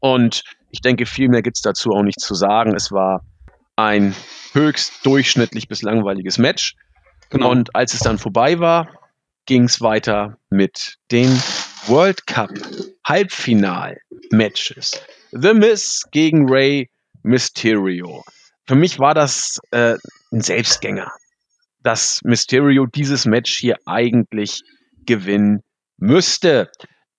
Und ich denke, viel mehr gibt's dazu auch nicht zu sagen. Es war ein höchst durchschnittlich bis langweiliges Match. Genau. Und als es dann vorbei war, ging es weiter mit den World Cup Halbfinal-Matches. The Miz gegen Ray Mysterio. Für mich war das äh, ein Selbstgänger, dass Mysterio dieses Match hier eigentlich gewinnen müsste.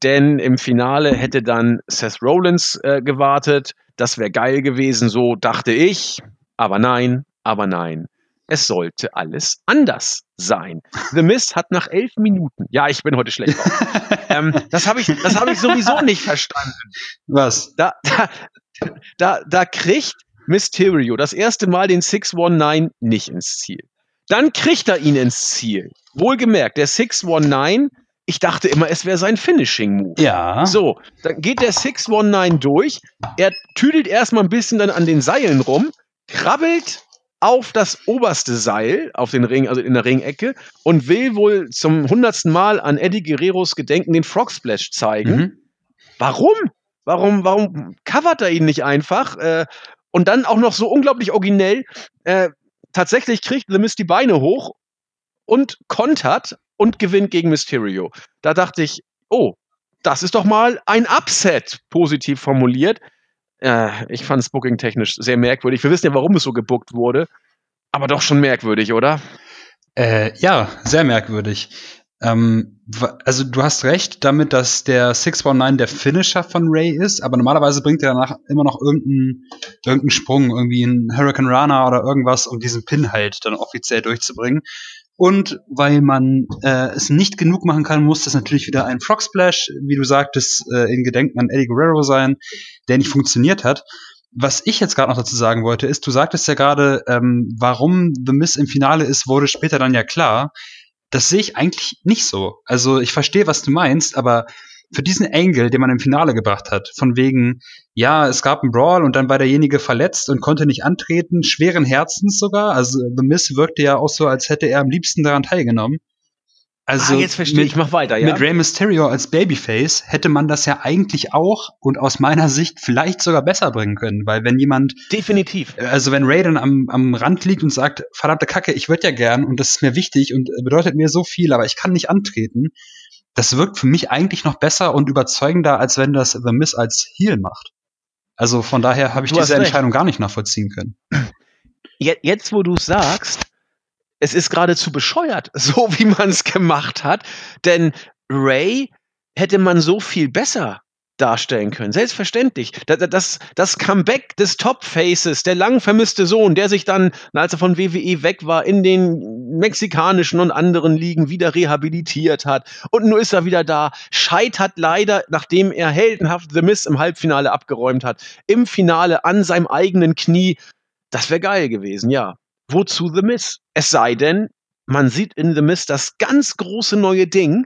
Denn im Finale hätte dann Seth Rollins äh, gewartet. Das wäre geil gewesen, so dachte ich. Aber nein, aber nein. Es sollte alles anders sein. The Miz hat nach elf Minuten, ja, ich bin heute schlecht drauf. <laughs> ähm, das habe ich, das habe ich sowieso nicht verstanden. Was? Da, da, da, da kriegt Mysterio das erste Mal den 619 nicht ins Ziel. Dann kriegt er ihn ins Ziel. Wohlgemerkt, der 619, ich dachte immer, es wäre sein Finishing-Move. Ja. So, dann geht der 619 durch. Er tüdelt erstmal ein bisschen dann an den Seilen rum, krabbelt auf das oberste Seil, auf den Ring, also in der Ringecke, und will wohl zum hundertsten Mal an Eddie Guerreros Gedenken den Frog Splash zeigen. Mhm. Warum? Warum, warum covert er ihn nicht einfach? Äh, und dann auch noch so unglaublich originell. Äh, tatsächlich kriegt The Mist die Beine hoch und kontert und gewinnt gegen Mysterio. Da dachte ich, oh, das ist doch mal ein Upset, positiv formuliert. Äh, ich fand es booking-technisch sehr merkwürdig. Wir wissen ja, warum es so gebuckt wurde. Aber doch schon merkwürdig, oder? Äh, ja, sehr merkwürdig. Ähm, also du hast recht damit, dass der 619 der Finisher von Ray ist, aber normalerweise bringt er danach immer noch irgendeinen irgendeinen Sprung, irgendwie einen Hurricane Rana oder irgendwas, um diesen Pin halt dann offiziell durchzubringen. Und weil man äh, es nicht genug machen kann, muss das natürlich wieder ein Frog Splash, wie du sagtest, äh, in Gedenken an Eddie Guerrero sein, der nicht funktioniert hat. Was ich jetzt gerade noch dazu sagen wollte, ist, du sagtest ja gerade, ähm, warum The Miss im Finale ist, wurde später dann ja klar. Das sehe ich eigentlich nicht so. Also ich verstehe, was du meinst, aber für diesen Angle, den man im Finale gebracht hat, von wegen, ja, es gab einen Brawl und dann war derjenige verletzt und konnte nicht antreten, schweren Herzens sogar. Also The Miss wirkte ja auch so, als hätte er am liebsten daran teilgenommen. Also ah, jetzt verstehe mit, ich. Mach weiter, ja. mit Rey Mysterio als Babyface hätte man das ja eigentlich auch und aus meiner Sicht vielleicht sogar besser bringen können, weil wenn jemand, Definitiv. also wenn Ray dann am, am Rand liegt und sagt, verdammte Kacke, ich würde ja gern und das ist mir wichtig und bedeutet mir so viel, aber ich kann nicht antreten, das wirkt für mich eigentlich noch besser und überzeugender, als wenn das The Miss als Heel macht. Also von daher habe ich diese recht. Entscheidung gar nicht nachvollziehen können. Je- Jetzt, wo du sagst, es ist geradezu bescheuert, <laughs> so wie man es gemacht hat. Denn Ray hätte man so viel besser darstellen können. Selbstverständlich. Da- da- Das, das Comeback des Top Faces, der lang vermisste Sohn, der sich dann, als er von WWE weg war, in den mexikanischen und anderen Ligen wieder rehabilitiert hat. Und nun ist er wieder da. Scheitert leider, nachdem er heldenhaft The Miss im Halbfinale abgeräumt hat, im Finale an seinem eigenen Knie. Das wäre geil gewesen, ja. Wozu The Miss? Es sei denn, man sieht in The Miss das ganz große neue Ding.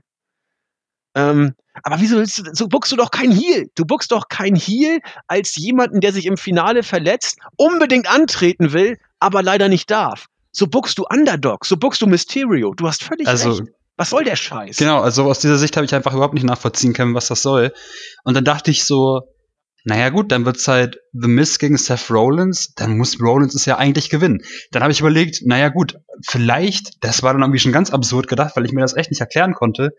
Ähm, aber wieso willst du, so buckst du doch kein Heel. Du buckst doch kein Heel als jemanden, der sich im Finale verletzt, unbedingt antreten will, aber leider nicht darf. So buckst du Underdog, so buckst du Mysterio. Du hast völlig Also, recht. Was soll der Scheiß? Genau, also aus dieser Sicht habe ich einfach überhaupt nicht nachvollziehen können, was das soll. Und dann dachte ich so, naja gut, dann wird's halt The Miz gegen Seth Rollins, dann muss Rollins es ja eigentlich gewinnen. Dann habe ich überlegt, naja gut, vielleicht, das war dann irgendwie schon ganz absurd gedacht, weil ich mir das echt nicht erklären konnte,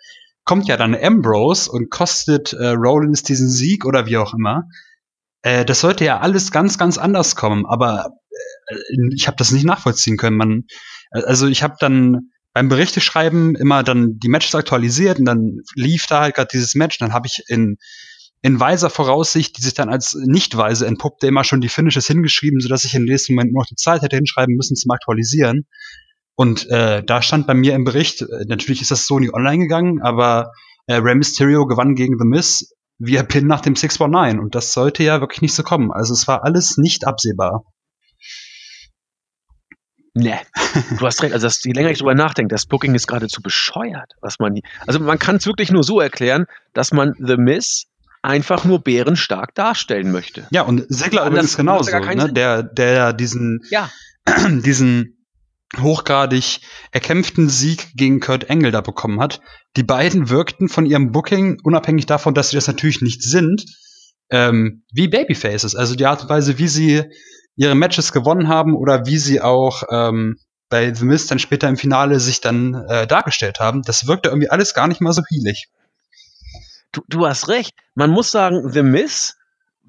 kommt ja dann Ambrose und kostet äh, Rollins diesen Sieg oder wie auch immer. Äh, das sollte ja alles ganz, ganz anders kommen, aber äh, ich habe das nicht nachvollziehen können. Man, also ich habe dann beim Berichteschreiben immer dann die Matches aktualisiert und dann lief da halt gerade dieses Match. Dann habe ich in in weiser Voraussicht, die sich dann als nicht weise entpuppte, immer schon die Finishes hingeschrieben, sodass ich im nächsten Moment noch die Zeit hätte hinschreiben müssen zum Aktualisieren. Und äh, da stand bei mir im Bericht, äh, natürlich ist das so nie online gegangen, aber äh, Rey Mysterio gewann gegen The Miz via Pin nach dem 619 und das sollte ja wirklich nicht so kommen. Also es war alles nicht absehbar. Nee, du hast recht. Also, das, je länger ich drüber nachdenke, das Booking ist geradezu bescheuert, was man. Also, man kann es wirklich nur so erklären, dass man The Miz einfach nur bärenstark darstellen möchte. Ja, und Segler übrigens genauso, ne? der, der diesen, ja. <clears throat> diesen hochgradig erkämpften Sieg gegen Kurt Engel da bekommen hat. Die beiden wirkten von ihrem Booking, unabhängig davon, dass sie das natürlich nicht sind, ähm, wie Babyfaces. Also die Art und Weise, wie sie ihre Matches gewonnen haben oder wie sie auch ähm, bei The Miz dann später im Finale sich dann äh, dargestellt haben, das wirkte irgendwie alles gar nicht mal so hielig. Du, du hast recht. Man muss sagen, The Miz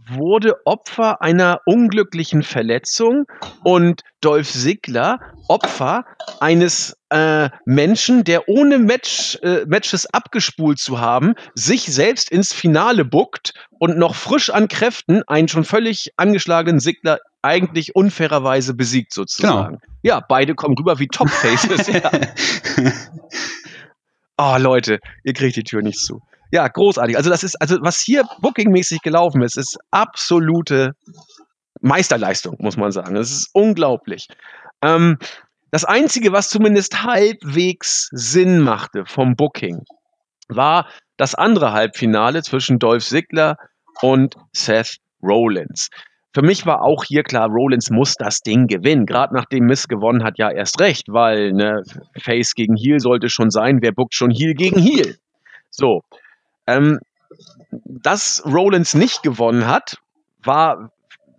wurde Opfer einer unglücklichen Verletzung und Dolph Ziggler Opfer eines äh, Menschen, der ohne Match, äh, Matches abgespult zu haben, sich selbst ins Finale buckt und noch frisch an Kräften einen schon völlig angeschlagenen Ziggler eigentlich unfairerweise besiegt sozusagen. Genau. Ja, beide kommen rüber wie Top-Faces. <laughs> ja. Oh Leute, ihr kriegt die Tür nicht zu. Ja, großartig. Also das ist, also was hier bookingmäßig gelaufen ist, ist absolute Meisterleistung, muss man sagen. Das ist unglaublich. Ähm, das Einzige, was zumindest halbwegs Sinn machte vom Booking, war das andere Halbfinale zwischen Dolph Ziggler und Seth Rollins. Für mich war auch hier klar, Rollins muss das Ding gewinnen. Gerade nachdem Miss gewonnen hat, ja erst recht, weil ne, Face gegen Heel sollte schon sein. Wer bookt schon Heel gegen Heel? So. Ähm, dass Rollins nicht gewonnen hat, war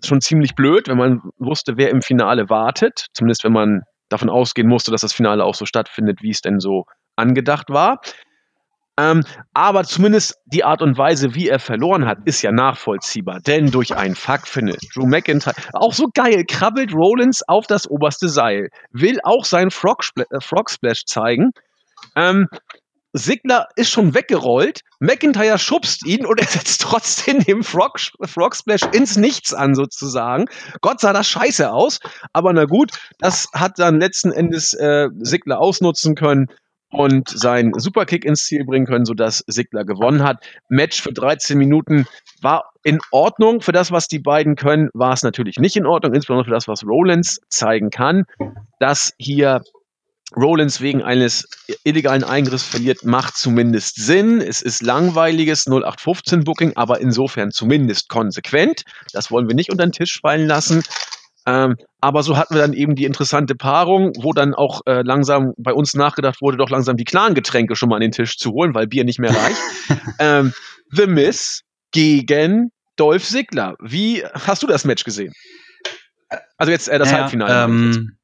schon ziemlich blöd, wenn man wusste, wer im Finale wartet. Zumindest wenn man davon ausgehen musste, dass das Finale auch so stattfindet, wie es denn so angedacht war. Ähm, aber zumindest die Art und Weise, wie er verloren hat, ist ja nachvollziehbar. Denn durch einen Fuck-Finish, Drew McIntyre, auch so geil, krabbelt Rollins auf das oberste Seil, will auch seinen Frog, äh, Frog Splash zeigen. Ähm, Sigler ist schon weggerollt, McIntyre schubst ihn und er setzt trotzdem den Frog, Frog Splash ins Nichts an, sozusagen. Gott sah das scheiße aus, aber na gut, das hat dann letzten Endes äh, Sigler ausnutzen können und seinen Superkick ins Ziel bringen können, sodass Sigler gewonnen hat. Match für 13 Minuten war in Ordnung. Für das, was die beiden können, war es natürlich nicht in Ordnung, insbesondere für das, was Rollins zeigen kann. Dass hier Rollins wegen eines illegalen Eingriffs verliert, macht zumindest Sinn. Es ist langweiliges 0815 Booking, aber insofern zumindest konsequent. Das wollen wir nicht unter den Tisch fallen lassen. Ähm, aber so hatten wir dann eben die interessante Paarung, wo dann auch äh, langsam bei uns nachgedacht wurde, doch langsam die Clan-Getränke schon mal an den Tisch zu holen, weil Bier nicht mehr reicht. <laughs> ähm, The Miss gegen Dolph Ziggler. Wie hast du das Match gesehen? Also jetzt äh, das Ja, Halbfinale. Ähm,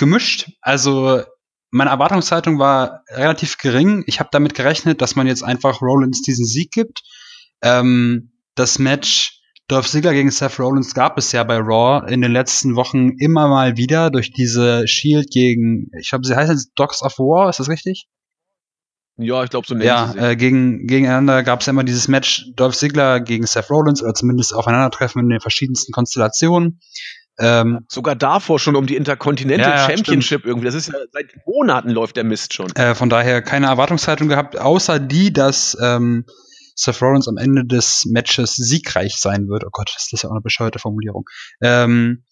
gemischt. Also meine Erwartungshaltung war relativ gering. Ich habe damit gerechnet, dass man jetzt einfach Rollins diesen Sieg gibt. Ähm, das Match Dolph Ziggler gegen Seth Rollins gab es ja bei Raw in den letzten Wochen immer mal wieder durch diese Shield gegen, ich glaube, sie heißen jetzt Dogs of War, ist das richtig? ja, ich glaube, so Ja, äh, gegen, gegeneinander gab es ja immer dieses Match Dolph Ziggler gegen Seth Rollins oder zumindest Aufeinandertreffen in den verschiedensten Konstellationen. Ähm, Sogar davor schon um die Intercontinental Ja, Championship irgendwie. Das ist ja seit Monaten läuft der Mist schon. Äh, von daher keine Erwartungshaltung gehabt, außer die, dass ähm, Seth Rollins am Ende des Matches siegreich sein wird. Oh Gott, das ist ja auch eine bescheuerte Formulierung. Ähm,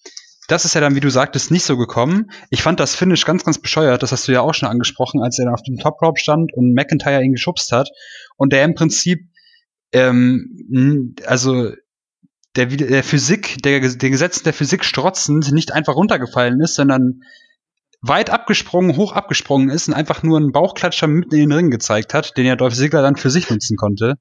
das ist ja dann, wie du sagtest, nicht so gekommen. Ich fand das Finish ganz, ganz bescheuert. Das hast du ja auch schon angesprochen, als er dann auf dem Top Rope stand und McIntyre ihn geschubst hat. Und der im Prinzip, ähm, also der, der Physik, der, den Gesetzen der Physik strotzend nicht einfach runtergefallen ist, sondern weit abgesprungen, hoch abgesprungen ist und einfach nur einen Bauchklatscher mitten in den Ring gezeigt hat, den ja Dolph Ziggler dann für sich nutzen konnte.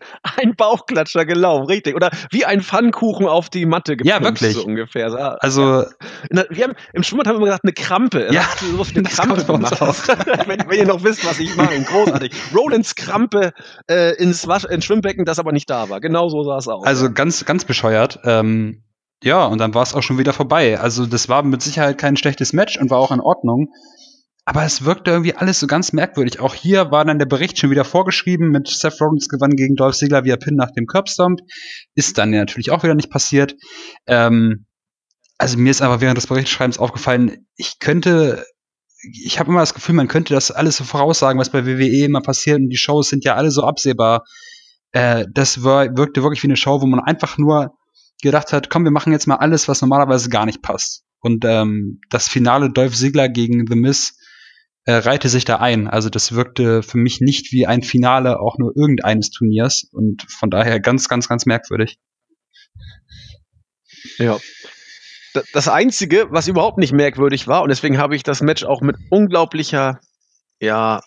<laughs> Ein Bauchklatscher gelaufen, richtig. Oder wie ein Pfannkuchen auf die Matte gepumpt, Ja, wirklich. So ungefähr. Also. Ja. Wir haben, Im Schwimmbad haben wir gesagt, eine Krampe. Ja, so <laughs> eine Krampe gemacht. <laughs> wenn, wenn, ihr noch wisst, was ich meine. Großartig. Rollins Krampe äh, ins, Wasch, ins Schwimmbecken, das aber nicht da war. Genau so sah es aus. Also ganz, ganz bescheuert. Ähm, ja, und dann war es auch schon wieder vorbei. Also das war mit Sicherheit kein schlechtes Match und war auch in Ordnung. Aber es wirkte irgendwie alles so ganz merkwürdig. Auch hier war dann der Bericht schon wieder vorgeschrieben mit Seth Rollins gewann gegen Dolph Ziggler via Pin nach dem Curbstomp. Ist dann ja natürlich auch wieder nicht passiert. Ähm, also mir ist aber während des Berichtsschreibens aufgefallen, ich könnte, ich habe immer das Gefühl, man könnte das alles so voraussagen, was bei WWE immer passiert und die Shows sind ja alle so absehbar. Äh, das war, wirkte wirklich wie eine Show, wo man einfach nur gedacht hat, komm, wir machen jetzt mal alles, was normalerweise gar nicht passt. Und ähm, das Finale Dolph Ziggler gegen The Miz äh, reihte sich da ein. Also das wirkte für mich nicht wie ein Finale auch nur irgendeines Turniers und von daher ganz, ganz, ganz merkwürdig. Ja. Das Einzige, was überhaupt nicht merkwürdig war, und deswegen habe ich das Match auch mit unglaublicher, ja,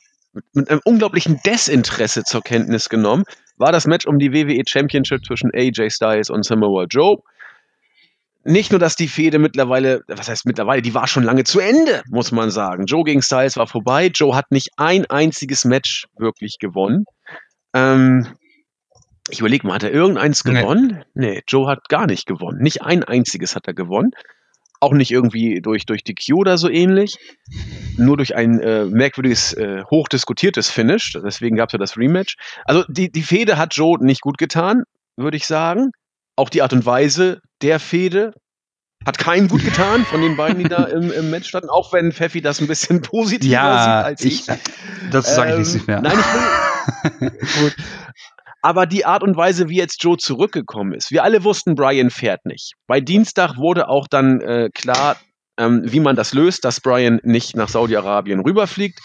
mit einem unglaublichen Desinteresse zur Kenntnis genommen, war das Match um die WWE Championship zwischen AJ Styles und Samoa Joe nicht nur, dass die Fehde mittlerweile, was heißt mittlerweile, die war schon lange zu Ende, muss man sagen. Joe gegen Styles war vorbei. Joe hat nicht ein einziges Match wirklich gewonnen. Ähm, ich überlege mal, hat er irgendeins gewonnen? Nee. nee, Joe hat gar nicht gewonnen. Nicht ein einziges hat er gewonnen. Auch nicht irgendwie durch, durch die Q oder so ähnlich. Nur durch ein äh, merkwürdiges, äh, hochdiskutiertes Finish. Deswegen gab es ja das Rematch. Also die, die Fehde hat Joe nicht gut getan, würde ich sagen auch die Art und Weise der Fehde hat keinem gut getan von den beiden, die da <laughs> im, im Match standen, auch wenn Pfeffi das ein bisschen <laughs> positiver ja, sieht als ich. ich das sage ich nicht mehr. Ähm, nein, ich will. <laughs> gut. Aber die Art und Weise, wie jetzt Joe zurückgekommen ist, wir alle wussten, Brian fährt nicht. Bei Dienstag wurde auch dann äh, klar, ähm, wie man das löst, dass Brian nicht nach Saudi-Arabien rüberfliegt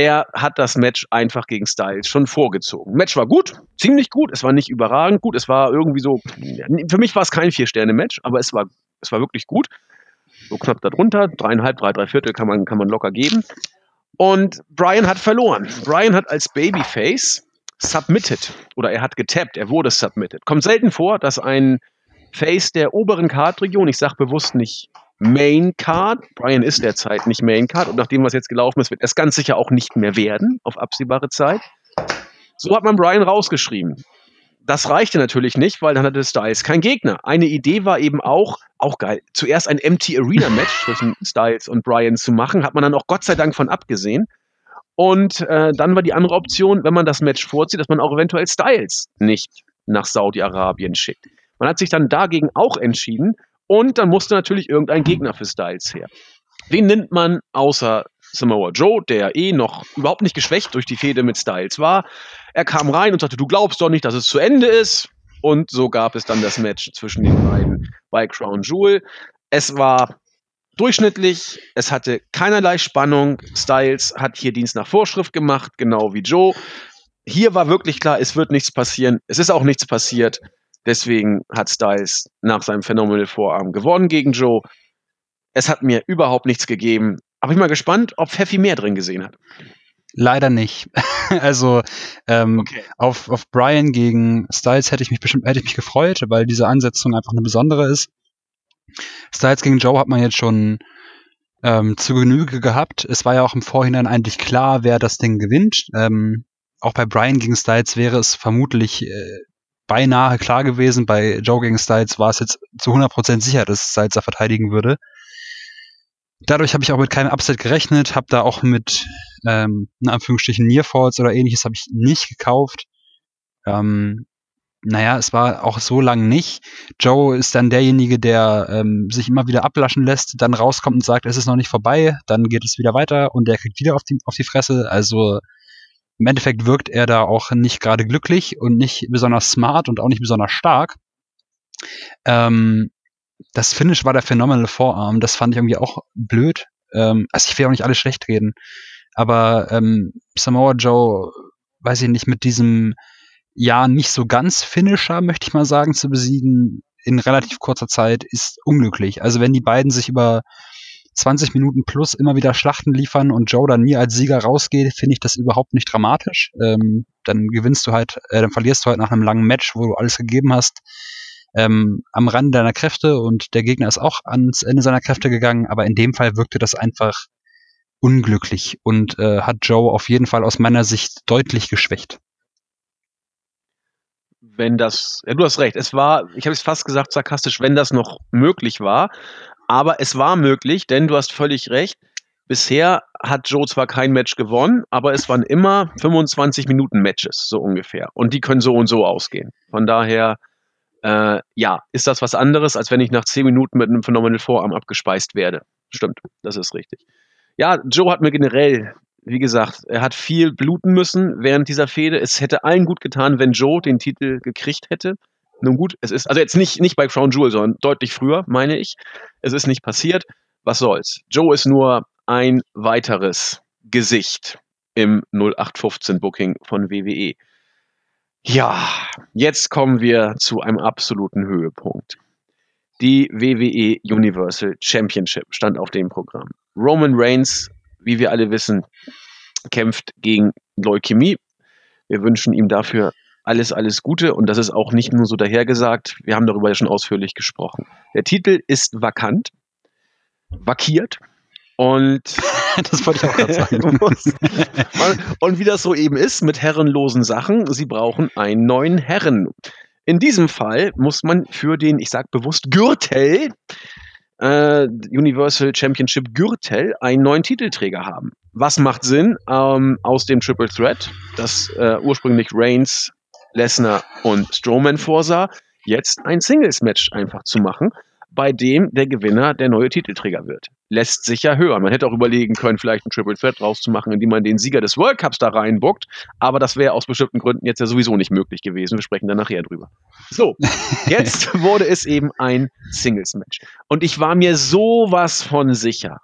er hat das Match einfach gegen Styles schon vorgezogen. Match war gut, ziemlich gut, es war nicht überragend gut, es war irgendwie so, für mich war es kein Vier-Sterne-Match, aber es war, es war wirklich gut. So knapp darunter, dreieinhalb, drei, drei Viertel kann man, kann man locker geben. Und Brian hat verloren. Brian hat als Babyface submitted oder er hat getappt, er wurde submitted. Kommt selten vor, dass ein Face der oberen Card-Region, ich sage bewusst nicht Main Card. Brian ist derzeit nicht Main Card und nachdem was jetzt gelaufen ist, wird es ganz sicher auch nicht mehr werden auf absehbare Zeit. So hat man Brian rausgeschrieben. Das reichte natürlich nicht, weil dann hatte Styles kein Gegner. Eine Idee war eben auch, auch geil, zuerst ein Empty Arena Match <laughs> zwischen Styles und Brian zu machen, hat man dann auch Gott sei Dank von abgesehen. Und äh, dann war die andere Option, wenn man das Match vorzieht, dass man auch eventuell Styles nicht nach Saudi-Arabien schickt. Man hat sich dann dagegen auch entschieden und dann musste natürlich irgendein Gegner für Styles her. Wen nimmt man außer Samoa Joe, der eh noch überhaupt nicht geschwächt durch die Fehde mit Styles war. Er kam rein und sagte, du glaubst doch nicht, dass es zu Ende ist. Und so gab es dann das Match zwischen den beiden bei Crown Jewel. Es war durchschnittlich, es hatte keinerlei Spannung. Styles hat hier Dienst nach Vorschrift gemacht, genau wie Joe. Hier war wirklich klar, es wird nichts passieren. Es ist auch nichts passiert. Deswegen hat Styles nach seinem Phenomenal Vorarm gewonnen gegen Joe. Es hat mir überhaupt nichts gegeben. Aber ich bin mal gespannt, ob Pfeffi mehr drin gesehen hat. Leider nicht. <laughs> also ähm, okay. auf, auf Brian gegen Styles hätte ich mich bestimmt hätte ich mich gefreut, weil diese Ansetzung einfach eine besondere ist. Styles gegen Joe hat man jetzt schon ähm, zu Genüge gehabt. Es war ja auch im Vorhinein eigentlich klar, wer das Ding gewinnt. Ähm, auch bei Brian gegen Styles wäre es vermutlich äh, beinahe klar gewesen. Bei Joe gegen Styles war es jetzt zu 100% sicher, dass Styles da verteidigen würde. Dadurch habe ich auch mit keinem Upset gerechnet, habe da auch mit, ähm, in Anführungsstrichen, Nearfalls oder ähnliches habe ich nicht gekauft. Ähm, naja, es war auch so lang nicht. Joe ist dann derjenige, der ähm, sich immer wieder ablaschen lässt, dann rauskommt und sagt, es ist noch nicht vorbei, dann geht es wieder weiter und der kriegt wieder auf die, auf die Fresse. Also im Endeffekt wirkt er da auch nicht gerade glücklich und nicht besonders smart und auch nicht besonders stark. Ähm, das Finish war der phenomenal Vorarm. Das fand ich irgendwie auch blöd. Ähm, also ich will auch nicht alles schlecht reden. Aber ähm, Samoa Joe, weiß ich nicht, mit diesem ja nicht so ganz Finisher, möchte ich mal sagen, zu besiegen in relativ kurzer Zeit ist unglücklich. Also wenn die beiden sich über 20 Minuten plus immer wieder Schlachten liefern und Joe dann nie als Sieger rausgeht, finde ich das überhaupt nicht dramatisch. Ähm, dann gewinnst du halt, äh, dann verlierst du halt nach einem langen Match, wo du alles gegeben hast, ähm, am Rande deiner Kräfte und der Gegner ist auch ans Ende seiner Kräfte gegangen, aber in dem Fall wirkte das einfach unglücklich und äh, hat Joe auf jeden Fall aus meiner Sicht deutlich geschwächt. Wenn das, ja, du hast recht, es war, ich habe es fast gesagt sarkastisch, wenn das noch möglich war, aber es war möglich, denn du hast völlig recht. Bisher hat Joe zwar kein Match gewonnen, aber es waren immer 25 Minuten Matches, so ungefähr. Und die können so und so ausgehen. Von daher, äh, ja, ist das was anderes, als wenn ich nach 10 Minuten mit einem Phenomenal Vorarm abgespeist werde. Stimmt, das ist richtig. Ja, Joe hat mir generell, wie gesagt, er hat viel bluten müssen während dieser Fehde. Es hätte allen gut getan, wenn Joe den Titel gekriegt hätte. Nun gut, es ist, also jetzt nicht, nicht bei Crown Jewel, sondern deutlich früher, meine ich. Es ist nicht passiert. Was soll's? Joe ist nur ein weiteres Gesicht im 0815 Booking von WWE. Ja, jetzt kommen wir zu einem absoluten Höhepunkt. Die WWE Universal Championship stand auf dem Programm. Roman Reigns, wie wir alle wissen, kämpft gegen Leukämie. Wir wünschen ihm dafür alles, alles Gute und das ist auch nicht nur so dahergesagt. Wir haben darüber ja schon ausführlich gesprochen. Der Titel ist vakant, vakiert und <laughs> das wollte ich auch gerade sagen. <laughs> und wie das so eben ist mit herrenlosen Sachen, sie brauchen einen neuen Herren. In diesem Fall muss man für den, ich sag bewusst, Gürtel, äh, Universal Championship Gürtel, einen neuen Titelträger haben. Was macht Sinn ähm, aus dem Triple Threat, das äh, ursprünglich Reigns Lesnar und Strowman vorsah, jetzt ein Singles-Match einfach zu machen, bei dem der Gewinner der neue Titelträger wird. Lässt sich ja hören. Man hätte auch überlegen können, vielleicht ein Triple Threat rauszumachen, indem man den Sieger des World Cups da reinbuckt, aber das wäre aus bestimmten Gründen jetzt ja sowieso nicht möglich gewesen. Wir sprechen dann nachher drüber. So, <laughs> jetzt wurde es eben ein Singles-Match. Und ich war mir sowas von sicher,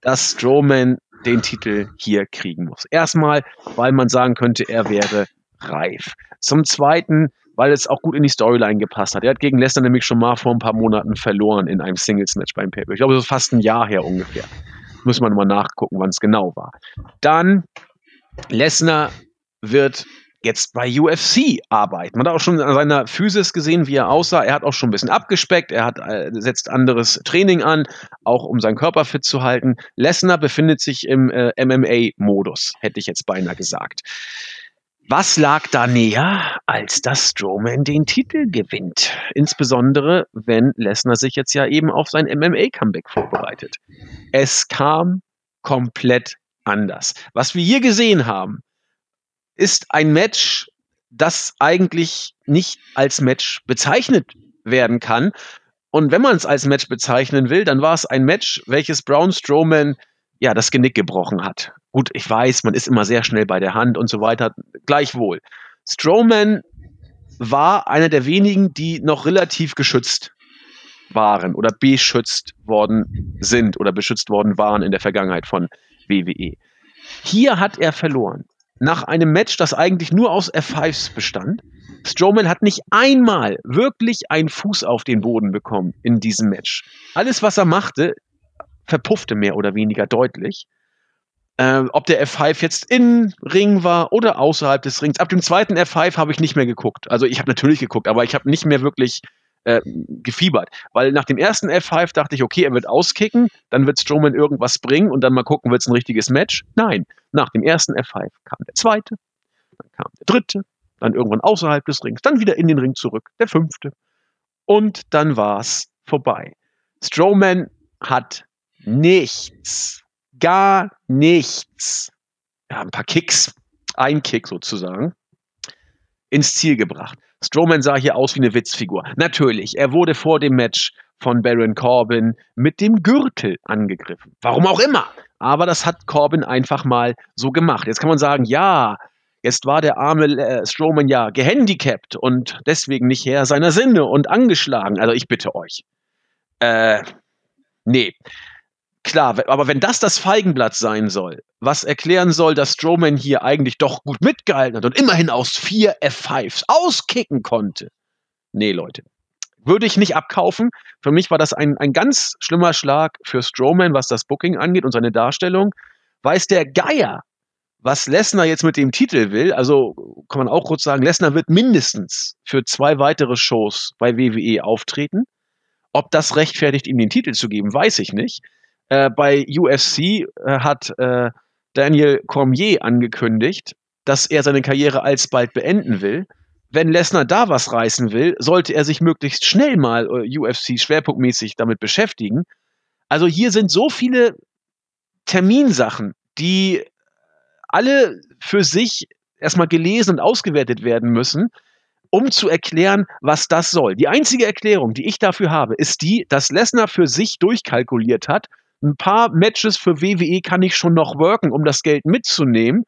dass Strowman den Titel hier kriegen muss. Erstmal, weil man sagen könnte, er wäre reif. Zum Zweiten, weil es auch gut in die Storyline gepasst hat. Er hat gegen Lesnar nämlich schon mal vor ein paar Monaten verloren in einem Singles-Match beim Paper. Ich glaube, das ist fast ein Jahr her ungefähr. Müssen wir nochmal nachgucken, wann es genau war. Dann, Lesnar wird jetzt bei UFC arbeiten. Man hat auch schon an seiner Physis gesehen, wie er aussah. Er hat auch schon ein bisschen abgespeckt. Er hat, äh, setzt anderes Training an, auch um seinen Körper fit zu halten. Lesnar befindet sich im äh, MMA-Modus, hätte ich jetzt beinahe gesagt. Was lag da näher, als dass Strowman den Titel gewinnt? Insbesondere, wenn Lesnar sich jetzt ja eben auf sein MMA-Comeback vorbereitet. Es kam komplett anders. Was wir hier gesehen haben, ist ein Match, das eigentlich nicht als Match bezeichnet werden kann. Und wenn man es als Match bezeichnen will, dann war es ein Match, welches Braun Strowman ja das Genick gebrochen hat. Gut, ich weiß, man ist immer sehr schnell bei der Hand und so weiter. Gleichwohl. Strowman war einer der wenigen, die noch relativ geschützt waren oder beschützt worden sind oder beschützt worden waren in der Vergangenheit von WWE. Hier hat er verloren. Nach einem Match, das eigentlich nur aus F5s bestand. Strowman hat nicht einmal wirklich einen Fuß auf den Boden bekommen in diesem Match. Alles, was er machte, verpuffte mehr oder weniger deutlich. Äh, ob der F5 jetzt in Ring war oder außerhalb des Rings. Ab dem zweiten F5 habe ich nicht mehr geguckt. Also ich habe natürlich geguckt, aber ich habe nicht mehr wirklich äh, gefiebert. Weil nach dem ersten F5 dachte ich, okay, er wird auskicken, dann wird Strowman irgendwas bringen und dann mal gucken, wird es ein richtiges Match. Nein, nach dem ersten F5 kam der zweite, dann kam der dritte, dann irgendwann außerhalb des Rings, dann wieder in den Ring zurück, der fünfte. Und dann war es vorbei. Strowman hat nichts, gar nichts, ja, ein paar Kicks, ein Kick sozusagen, ins Ziel gebracht. Strowman sah hier aus wie eine Witzfigur. Natürlich, er wurde vor dem Match von Baron Corbin mit dem Gürtel angegriffen. Warum auch immer. Aber das hat Corbin einfach mal so gemacht. Jetzt kann man sagen, ja, jetzt war der arme äh, Strowman ja gehandicapt und deswegen nicht Herr seiner Sinne und angeschlagen. Also ich bitte euch. Äh, nee. Klar, aber wenn das das Feigenblatt sein soll, was erklären soll, dass Strowman hier eigentlich doch gut mitgehalten hat und immerhin aus vier F5s auskicken konnte. Nee, Leute. Würde ich nicht abkaufen. Für mich war das ein, ein ganz schlimmer Schlag für Strowman, was das Booking angeht und seine Darstellung. Weiß der Geier, was Lesnar jetzt mit dem Titel will, also kann man auch kurz sagen, Lesnar wird mindestens für zwei weitere Shows bei WWE auftreten. Ob das rechtfertigt, ihm den Titel zu geben, weiß ich nicht. Äh, bei UFC äh, hat äh, Daniel Cormier angekündigt, dass er seine Karriere alsbald beenden will. Wenn Lesnar da was reißen will, sollte er sich möglichst schnell mal äh, UFC schwerpunktmäßig damit beschäftigen. Also hier sind so viele Terminsachen, die alle für sich erstmal gelesen und ausgewertet werden müssen, um zu erklären, was das soll. Die einzige Erklärung, die ich dafür habe, ist die, dass Lesnar für sich durchkalkuliert hat, ein paar Matches für WWE kann ich schon noch worken, um das Geld mitzunehmen.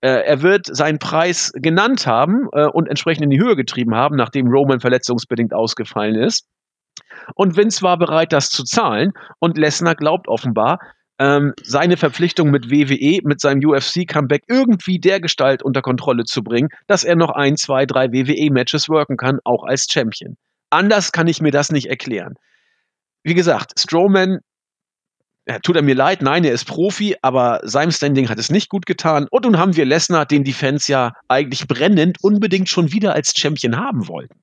Äh, er wird seinen Preis genannt haben äh, und entsprechend in die Höhe getrieben haben, nachdem Roman verletzungsbedingt ausgefallen ist. Und Vince war bereit, das zu zahlen. Und Lesnar glaubt offenbar, ähm, seine Verpflichtung mit WWE, mit seinem UFC-Comeback irgendwie der Gestalt unter Kontrolle zu bringen, dass er noch ein, zwei, drei WWE-Matches worken kann, auch als Champion. Anders kann ich mir das nicht erklären. Wie gesagt, Strowman tut er mir leid, nein, er ist Profi, aber seinem Standing hat es nicht gut getan. Und nun haben wir Lesnar, den die Fans ja eigentlich brennend unbedingt schon wieder als Champion haben wollten.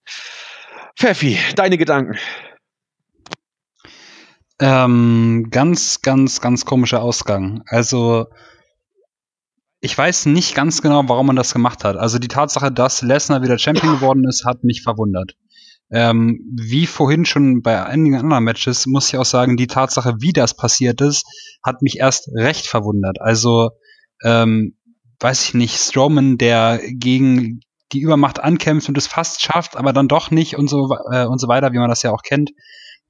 Pfeffi, deine Gedanken. Ähm, ganz, ganz, ganz komischer Ausgang. Also, ich weiß nicht ganz genau, warum man das gemacht hat. Also die Tatsache, dass Lesnar wieder Champion geworden ist, hat mich verwundert. Ähm, wie vorhin schon bei einigen anderen Matches, muss ich auch sagen, die Tatsache, wie das passiert ist, hat mich erst recht verwundert. Also, ähm, weiß ich nicht, Strowman, der gegen die Übermacht ankämpft und es fast schafft, aber dann doch nicht und so, äh, und so weiter, wie man das ja auch kennt.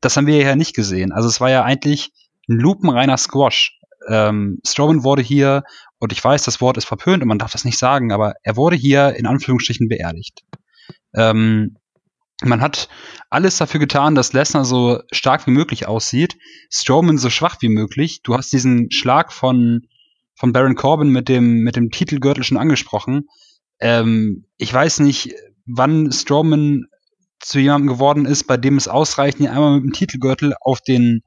Das haben wir ja nicht gesehen. Also es war ja eigentlich ein lupenreiner Squash. Ähm, Strowman wurde hier, und ich weiß, das Wort ist verpönt und man darf das nicht sagen, aber er wurde hier in Anführungsstrichen beerdigt. Ähm, man hat alles dafür getan, dass Lesnar so stark wie möglich aussieht, Strowman so schwach wie möglich. Du hast diesen Schlag von, von Baron Corbin mit dem, mit dem Titelgürtel schon angesprochen. Ähm, ich weiß nicht, wann Strowman zu jemandem geworden ist, bei dem es ausreicht, ihn einmal mit dem Titelgürtel auf den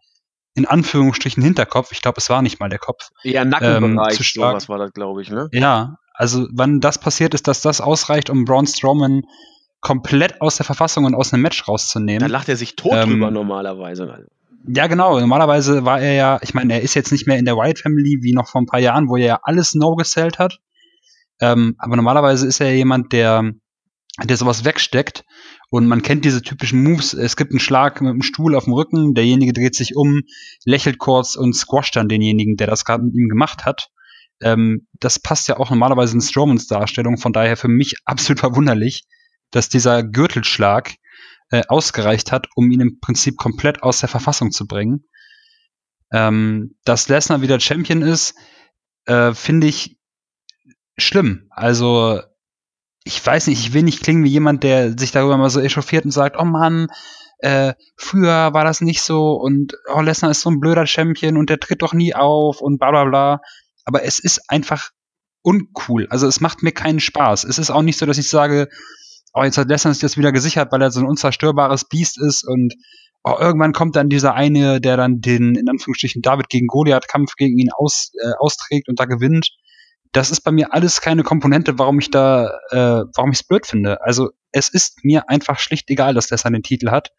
in Anführungsstrichen Hinterkopf, ich glaube, es war nicht mal der Kopf. Ja, Nackenbereich, ähm, zu stark. sowas war das, glaube ich, ne? Ja, also wann das passiert ist, dass das ausreicht, um Braun Strowman komplett aus der Verfassung und aus einem Match rauszunehmen. Da lacht er sich tot ähm, drüber normalerweise. Ja, genau. Normalerweise war er ja, ich meine, er ist jetzt nicht mehr in der White Family wie noch vor ein paar Jahren, wo er ja alles no gesellt hat. Ähm, aber normalerweise ist er jemand, der, der sowas wegsteckt. Und man kennt diese typischen Moves. Es gibt einen Schlag mit dem Stuhl auf dem Rücken, derjenige dreht sich um, lächelt kurz und squasht dann denjenigen, der das gerade mit ihm gemacht hat. Ähm, das passt ja auch normalerweise in Strowmans Darstellung, von daher für mich <laughs> absolut verwunderlich, dass dieser Gürtelschlag äh, ausgereicht hat, um ihn im Prinzip komplett aus der Verfassung zu bringen. Ähm, dass Lesnar wieder Champion ist, äh, finde ich schlimm. Also ich weiß nicht, ich will nicht klingen wie jemand, der sich darüber mal so echauffiert und sagt, oh Mann, äh, früher war das nicht so und oh, Lesnar ist so ein blöder Champion und der tritt doch nie auf und bla bla bla. Aber es ist einfach uncool. Also es macht mir keinen Spaß. Es ist auch nicht so, dass ich sage, oh, jetzt hat Lesnar sich das wieder gesichert, weil er so ein unzerstörbares Biest ist und oh, irgendwann kommt dann dieser eine, der dann den, in Anführungsstrichen, David gegen Goliath-Kampf gegen ihn aus, äh, austrägt und da gewinnt. Das ist bei mir alles keine Komponente, warum ich da, äh, warum ich es blöd finde. Also es ist mir einfach schlicht egal, dass Lesnar den Titel hat.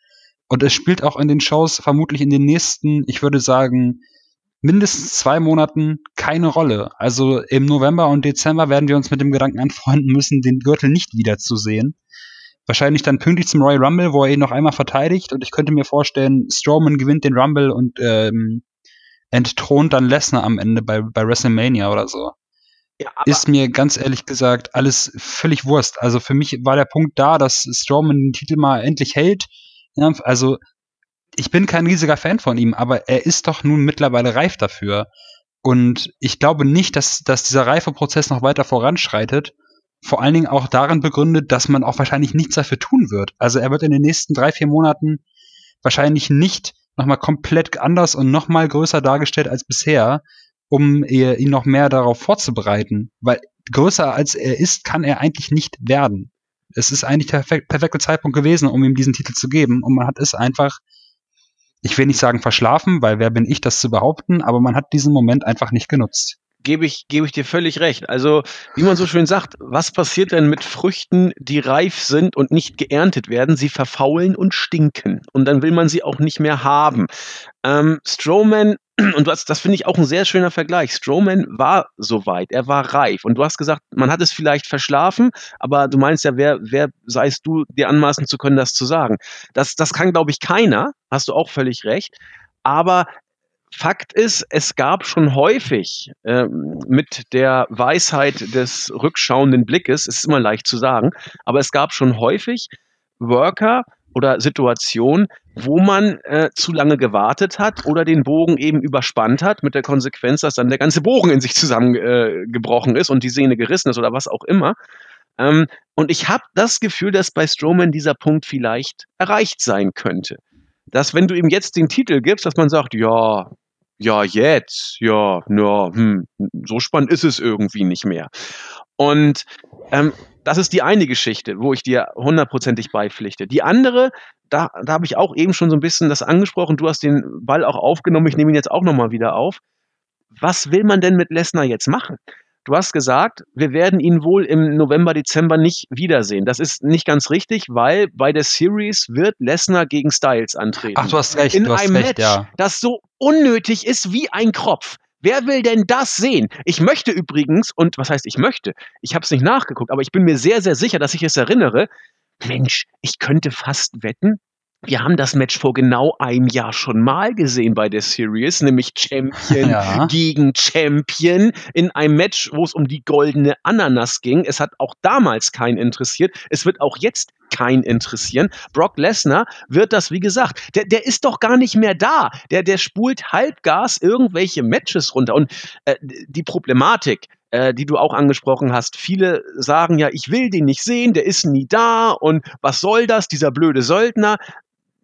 Und es spielt auch in den Shows vermutlich in den nächsten, ich würde sagen, mindestens zwei Monaten keine Rolle. Also im November und Dezember werden wir uns mit dem Gedanken anfreunden müssen, den Gürtel nicht wiederzusehen. Wahrscheinlich dann pünktlich zum Royal Rumble, wo er ihn noch einmal verteidigt. Und ich könnte mir vorstellen, Strowman gewinnt den Rumble und ähm, entthront dann Lesnar am Ende bei, bei WrestleMania oder so. Ja, ist mir ganz ehrlich gesagt alles völlig Wurst. Also für mich war der Punkt da, dass Strowman den Titel mal endlich hält. Also ich bin kein riesiger Fan von ihm, aber er ist doch nun mittlerweile reif dafür. Und ich glaube nicht, dass, dass dieser Reifeprozess noch weiter voranschreitet. Vor allen Dingen auch darin begründet, dass man auch wahrscheinlich nichts dafür tun wird. Also er wird in den nächsten drei, vier Monaten wahrscheinlich nicht nochmal komplett anders und nochmal größer dargestellt als bisher, um ihn noch mehr darauf vorzubereiten. Weil größer als er ist, kann er eigentlich nicht werden. Es ist eigentlich der perfekte Zeitpunkt gewesen, um ihm diesen Titel zu geben. Und man hat es einfach, ich will nicht sagen verschlafen, weil wer bin ich, das zu behaupten, aber man hat diesen Moment einfach nicht genutzt gebe ich, gebe ich dir völlig recht. Also, wie man so schön sagt, was passiert denn mit Früchten, die reif sind und nicht geerntet werden? Sie verfaulen und stinken. Und dann will man sie auch nicht mehr haben. Ähm, Strowman, <clears throat> und du hast, das finde ich auch ein sehr schöner Vergleich. Strowman war soweit, er war reif. Und du hast gesagt, man hat es vielleicht verschlafen, aber du meinst ja, wer, wer seist du, dir anmaßen zu können, das zu sagen? Das, das kann, glaube ich, keiner. Hast du auch völlig recht. Aber Fakt ist, es gab schon häufig äh, mit der Weisheit des rückschauenden Blickes, ist immer leicht zu sagen, aber es gab schon häufig Worker oder Situationen, wo man äh, zu lange gewartet hat oder den Bogen eben überspannt hat, mit der Konsequenz, dass dann der ganze Bogen in sich zusammengebrochen äh, ist und die Sehne gerissen ist oder was auch immer. Ähm, und ich habe das Gefühl, dass bei Strowman dieser Punkt vielleicht erreicht sein könnte dass wenn du ihm jetzt den Titel gibst, dass man sagt, ja, ja, jetzt, ja, ja, hm, so spannend ist es irgendwie nicht mehr. Und ähm, das ist die eine Geschichte, wo ich dir hundertprozentig beipflichte. Die andere, da, da habe ich auch eben schon so ein bisschen das angesprochen. Du hast den Ball auch aufgenommen. Ich nehme ihn jetzt auch nochmal wieder auf. Was will man denn mit Lesnar jetzt machen? Du hast gesagt, wir werden ihn wohl im November, Dezember nicht wiedersehen. Das ist nicht ganz richtig, weil bei der Series wird Lesnar gegen Styles antreten. Ach, du hast recht. In du hast einem recht, Match, ja. das so unnötig ist wie ein Kropf. Wer will denn das sehen? Ich möchte übrigens, und was heißt ich möchte? Ich habe es nicht nachgeguckt, aber ich bin mir sehr, sehr sicher, dass ich es erinnere. Mensch, ich könnte fast wetten, wir haben das Match vor genau einem Jahr schon mal gesehen bei der Series, nämlich Champion ja. gegen Champion in einem Match, wo es um die goldene Ananas ging. Es hat auch damals keinen interessiert. Es wird auch jetzt keinen interessieren. Brock Lesnar wird das, wie gesagt, der, der ist doch gar nicht mehr da. Der, der spult Halbgas irgendwelche Matches runter. Und äh, die Problematik, äh, die du auch angesprochen hast. Viele sagen ja, ich will den nicht sehen, der ist nie da und was soll das, dieser blöde Söldner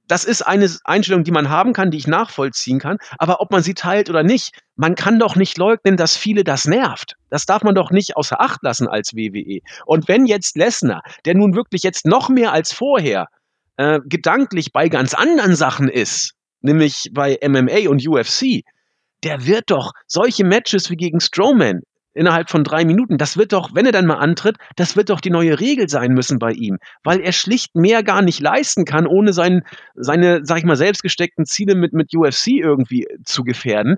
das ist eine Einstellung, die man haben kann, die ich nachvollziehen kann. Aber ob man sie teilt oder nicht, man kann doch nicht leugnen, dass viele das nervt. Das darf man doch nicht außer Acht lassen als WWE. Und wenn jetzt Lesnar, der nun wirklich jetzt noch mehr als vorher äh, gedanklich bei ganz anderen Sachen ist, nämlich bei MMA und UFC, der wird doch solche Matches wie gegen Strowman, innerhalb von drei Minuten. Das wird doch, wenn er dann mal antritt, das wird doch die neue Regel sein müssen bei ihm, weil er schlicht mehr gar nicht leisten kann, ohne sein, seine, sag ich mal, selbstgesteckten Ziele mit, mit UFC irgendwie zu gefährden.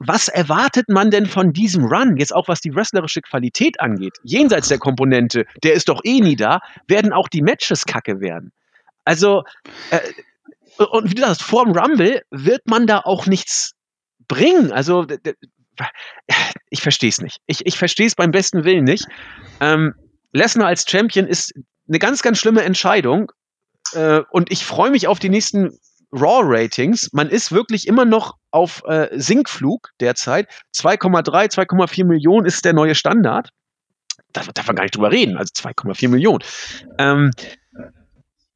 Was erwartet man denn von diesem Run, jetzt auch was die wrestlerische Qualität angeht? Jenseits der Komponente, der ist doch eh nie da, werden auch die Matches kacke werden. Also, äh, und wie du sagst, vor dem Rumble wird man da auch nichts bringen. Also ich verstehe es nicht. Ich, ich verstehe es beim besten Willen nicht. Ähm, Lesnar als Champion ist eine ganz, ganz schlimme Entscheidung. Äh, und ich freue mich auf die nächsten Raw-Ratings. Man ist wirklich immer noch auf äh, Sinkflug derzeit. 2,3, 2,4 Millionen ist der neue Standard. Da darf man gar nicht drüber reden. Also 2,4 Millionen. Ähm,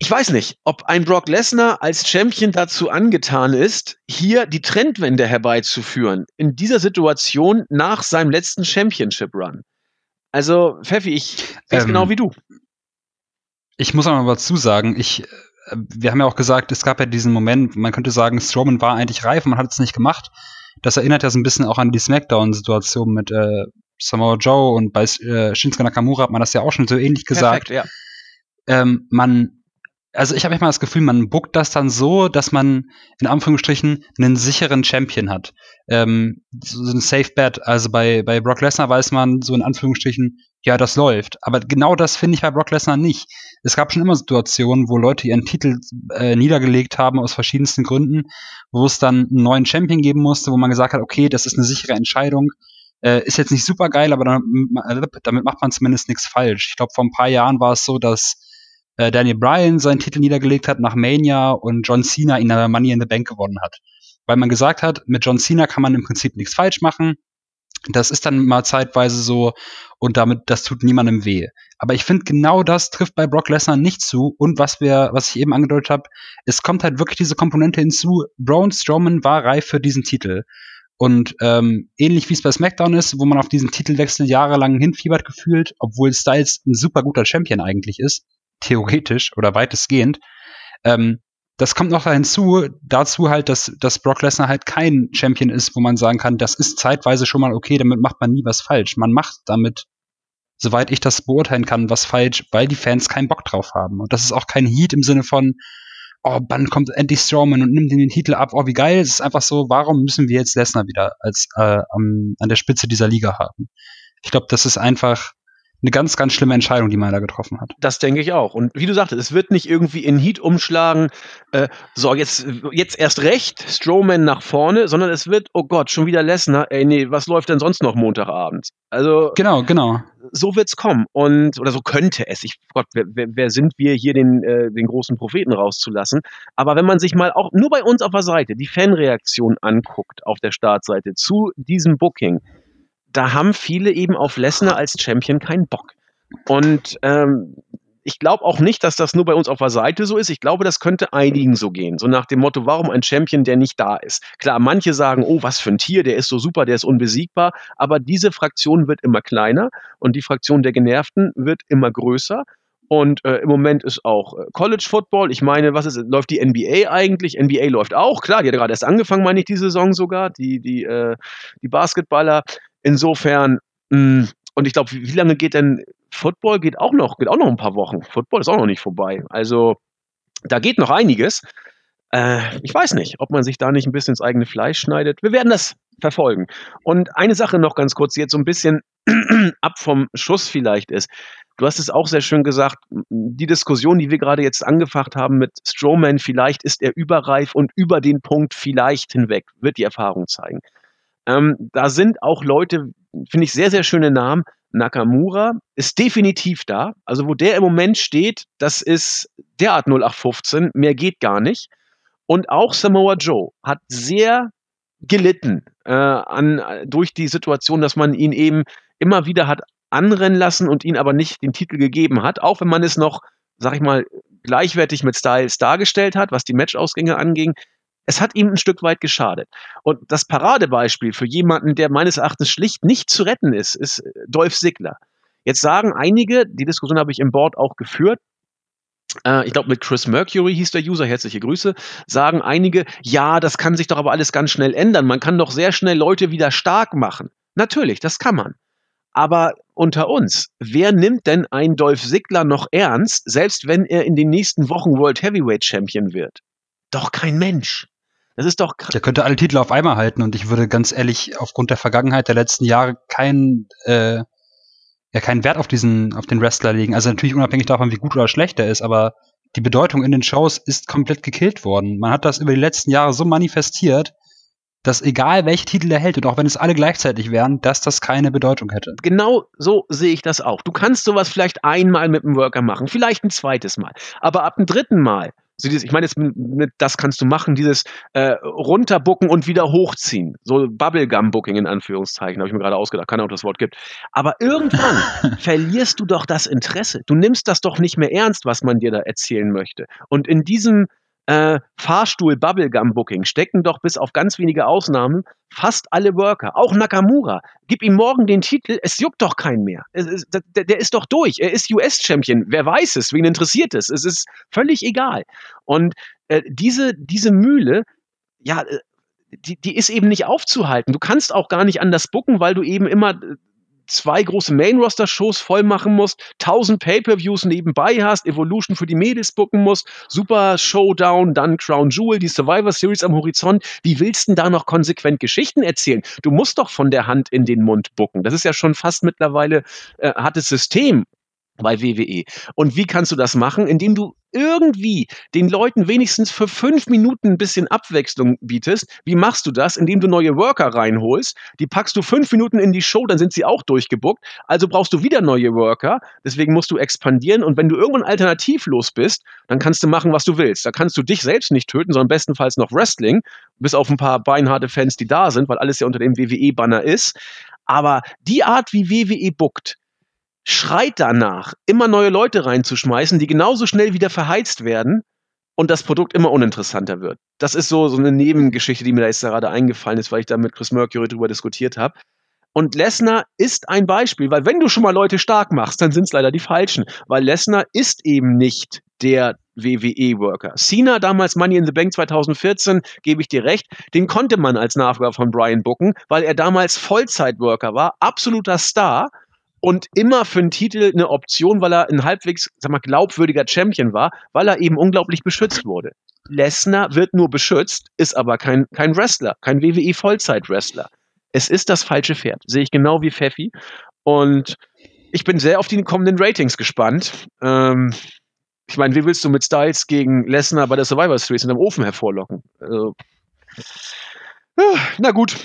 ich weiß nicht, ob ein Brock Lesnar als Champion dazu angetan ist, hier die Trendwende herbeizuführen, in dieser Situation nach seinem letzten Championship-Run. Also, Pfeffi, ich sehe ähm, genau wie du. Ich muss aber dazu sagen, ich, äh, wir haben ja auch gesagt, es gab ja diesen Moment, man könnte sagen, Strowman war eigentlich reif und man hat es nicht gemacht. Das erinnert ja so ein bisschen auch an die Smackdown-Situation mit äh, Samoa Joe und bei äh, Shinsuke Nakamura hat man das ja auch schon so ähnlich gesagt. Perfekt, ja. Ähm, man also ich habe manchmal das Gefühl, man bookt das dann so, dass man in Anführungsstrichen einen sicheren Champion hat. Ähm, so ein Safe Bet. Also bei, bei Brock Lesnar weiß man so in Anführungsstrichen, ja, das läuft. Aber genau das finde ich bei Brock Lesnar nicht. Es gab schon immer Situationen, wo Leute ihren Titel äh, niedergelegt haben aus verschiedensten Gründen, wo es dann einen neuen Champion geben musste, wo man gesagt hat, okay, das ist eine sichere Entscheidung. Äh, ist jetzt nicht super geil, aber dann, damit macht man zumindest nichts falsch. Ich glaube, vor ein paar Jahren war es so, dass äh, Daniel Bryan seinen Titel niedergelegt hat nach Mania und John Cena ihn der Money in the Bank gewonnen hat. Weil man gesagt hat, mit John Cena kann man im Prinzip nichts falsch machen. Das ist dann mal zeitweise so und damit, das tut niemandem weh. Aber ich finde, genau das trifft bei Brock Lesnar nicht zu. Und was wir, was ich eben angedeutet habe, es kommt halt wirklich diese Komponente hinzu. Braun Strowman war reif für diesen Titel. Und ähm, ähnlich wie es bei SmackDown ist, wo man auf diesen Titelwechsel jahrelang hinfiebert gefühlt, obwohl Styles ein super guter Champion eigentlich ist, theoretisch oder weitestgehend, ähm, das kommt noch hinzu, dazu halt, dass, dass Brock Lesnar halt kein Champion ist, wo man sagen kann, das ist zeitweise schon mal okay, damit macht man nie was falsch. Man macht damit, soweit ich das beurteilen kann, was falsch, weil die Fans keinen Bock drauf haben. Und das ist auch kein Heat im Sinne von, oh, wann kommt Andy Strowman und nimmt ihn den Titel ab, oh, wie geil. Es ist einfach so, warum müssen wir jetzt Lesnar wieder als äh, an der Spitze dieser Liga haben? Ich glaube, das ist einfach eine ganz, ganz schlimme Entscheidung, die man da getroffen hat. Das denke ich auch. Und wie du sagtest, es wird nicht irgendwie in Heat umschlagen, äh, so, jetzt, jetzt erst recht, Strowman nach vorne, sondern es wird, oh Gott, schon wieder Lesnar, ey, nee, was läuft denn sonst noch Montagabend? Also. Genau, genau. So wird's kommen. Und, oder so könnte es. Ich, Gott, wer, wer, wer sind wir hier, den, äh, den großen Propheten rauszulassen? Aber wenn man sich mal auch nur bei uns auf der Seite die Fanreaktion anguckt, auf der Startseite zu diesem Booking, da haben viele eben auf Lesnar als Champion keinen Bock. Und ähm, ich glaube auch nicht, dass das nur bei uns auf der Seite so ist. Ich glaube, das könnte einigen so gehen. So nach dem Motto, warum ein Champion, der nicht da ist? Klar, manche sagen, oh, was für ein Tier, der ist so super, der ist unbesiegbar. Aber diese Fraktion wird immer kleiner und die Fraktion der Genervten wird immer größer. Und äh, im Moment ist auch äh, College Football. Ich meine, was ist, läuft die NBA eigentlich? NBA läuft auch, klar, die hat gerade erst angefangen, meine ich, die Saison sogar, die, die, äh, die Basketballer. Insofern, mh, mm, und ich glaube, wie, wie lange geht denn Football? Geht auch noch, geht auch noch ein paar Wochen. Football ist auch noch nicht vorbei. Also da geht noch einiges. Äh, ich weiß nicht, ob man sich da nicht ein bisschen ins eigene Fleisch schneidet. Wir werden das verfolgen. Und eine Sache noch ganz kurz, die jetzt so ein bisschen <clears throat> ab vom Schuss vielleicht ist. Du hast es auch sehr schön gesagt, die Diskussion, die wir gerade jetzt angefacht haben mit Strowman, vielleicht ist er überreif und über den Punkt vielleicht hinweg, wird die Erfahrung zeigen. Ähm, da sind auch Leute, finde ich sehr, sehr schöne Namen. Nakamura ist definitiv da. Also wo der im Moment steht, das ist derart 0815, mehr geht gar nicht. Und auch Samoa Joe hat sehr gelitten äh, an, durch die Situation, dass man ihn eben immer wieder hat anrennen lassen und ihn aber nicht den Titel gegeben hat, auch wenn man es noch, sag ich mal, gleichwertig mit Styles dargestellt hat, was die Matchausgänge anging es hat ihm ein Stück weit geschadet. Und das Paradebeispiel für jemanden, der meines Erachtens schlicht nicht zu retten ist, ist äh, Dolph Ziggler. Jetzt sagen einige, die Diskussion habe ich im Board auch geführt, äh, ich glaube mit Chris Mercury hieß der User, herzliche Grüße, sagen einige, ja, das kann sich doch aber alles ganz schnell ändern. Man kann doch sehr schnell Leute wieder stark machen. Natürlich, das kann man. Aber unter uns, wer nimmt denn einen Dolph Ziggler noch ernst, selbst wenn er in den nächsten Wochen World Heavyweight Champion wird? Doch kein Mensch. Das ist doch. Der könnte alle Titel auf einmal halten und ich würde ganz ehrlich aufgrund der Vergangenheit der letzten Jahre keinen äh, ja keinen Wert auf diesen auf den Wrestler legen. Also natürlich unabhängig davon, wie gut oder schlecht er ist, aber die Bedeutung in den Shows ist komplett gekillt worden. Man hat das über die letzten Jahre so manifestiert, dass egal welche Titel er hält und auch wenn es alle gleichzeitig wären, dass das keine Bedeutung hätte. Genau so sehe ich das auch. Du kannst sowas vielleicht einmal mit dem Worker machen, vielleicht ein zweites Mal, aber ab dem dritten Mal so dieses, ich meine, jetzt mit, das kannst du machen, dieses äh, runterbucken und wieder hochziehen. So Bubblegum-Booking in Anführungszeichen, habe ich mir gerade ausgedacht, keine Ahnung, ob das Wort gibt. Aber irgendwann <laughs> verlierst du doch das Interesse. Du nimmst das doch nicht mehr ernst, was man dir da erzählen möchte. Und in diesem äh, Fahrstuhl Bubblegum Booking stecken doch bis auf ganz wenige Ausnahmen fast alle Worker. Auch Nakamura. Gib ihm morgen den Titel, es juckt doch keinen mehr. Es, der, der, ist doch durch. Er ist US-Champion. Wer weiß es? Wen interessiert es? Es ist völlig egal. Und äh, diese, diese Mühle, ja, äh, die, die ist eben nicht aufzuhalten. Du kannst auch gar nicht anders bucken, weil du eben immer äh, zwei große Main-Roster-Shows voll machen musst, 1000 Pay-Per-Views nebenbei hast, Evolution für die Mädels bucken musst, Super Showdown, dann Crown Jewel, die Survivor Series am Horizont. Wie willst du denn da noch konsequent Geschichten erzählen? Du musst doch von der Hand in den Mund bucken. Das ist ja schon fast mittlerweile, äh, hat das System bei WWE. Und wie kannst du das machen? Indem du irgendwie den Leuten wenigstens für fünf Minuten ein bisschen Abwechslung bietest. Wie machst du das? Indem du neue Worker reinholst. Die packst du fünf Minuten in die Show, dann sind sie auch durchgebuckt. Also brauchst du wieder neue Worker. Deswegen musst du expandieren. Und wenn du irgendwann alternativlos bist, dann kannst du machen, was du willst. Da kannst du dich selbst nicht töten, sondern bestenfalls noch Wrestling. Bis auf ein paar beinharte Fans, die da sind, weil alles ja unter dem WWE-Banner ist. Aber die Art, wie WWE bookt, schreit danach, immer neue Leute reinzuschmeißen, die genauso schnell wieder verheizt werden und das Produkt immer uninteressanter wird. Das ist so, so eine Nebengeschichte, die mir da jetzt gerade eingefallen ist, weil ich da mit Chris Mercury drüber diskutiert habe. Und Lesnar ist ein Beispiel, weil wenn du schon mal Leute stark machst, dann sind es leider die falschen, weil Lesnar ist eben nicht der WWE-Worker. Cena, damals Money in the Bank 2014, gebe ich dir recht, den konnte man als Nachfolger von Brian booken, weil er damals Vollzeit-Worker war, absoluter Star und immer für einen Titel eine Option, weil er ein halbwegs, sag mal, glaubwürdiger Champion war, weil er eben unglaublich beschützt wurde. Lesnar wird nur beschützt, ist aber kein, kein Wrestler, kein WWE Vollzeit-Wrestler. Es ist das falsche Pferd. Sehe ich genau wie Pfeffi. Und ich bin sehr auf die kommenden Ratings gespannt. Ähm, ich meine, wie willst du mit Styles gegen Lesnar bei der Survivor Series in einem Ofen hervorlocken? Also, na gut.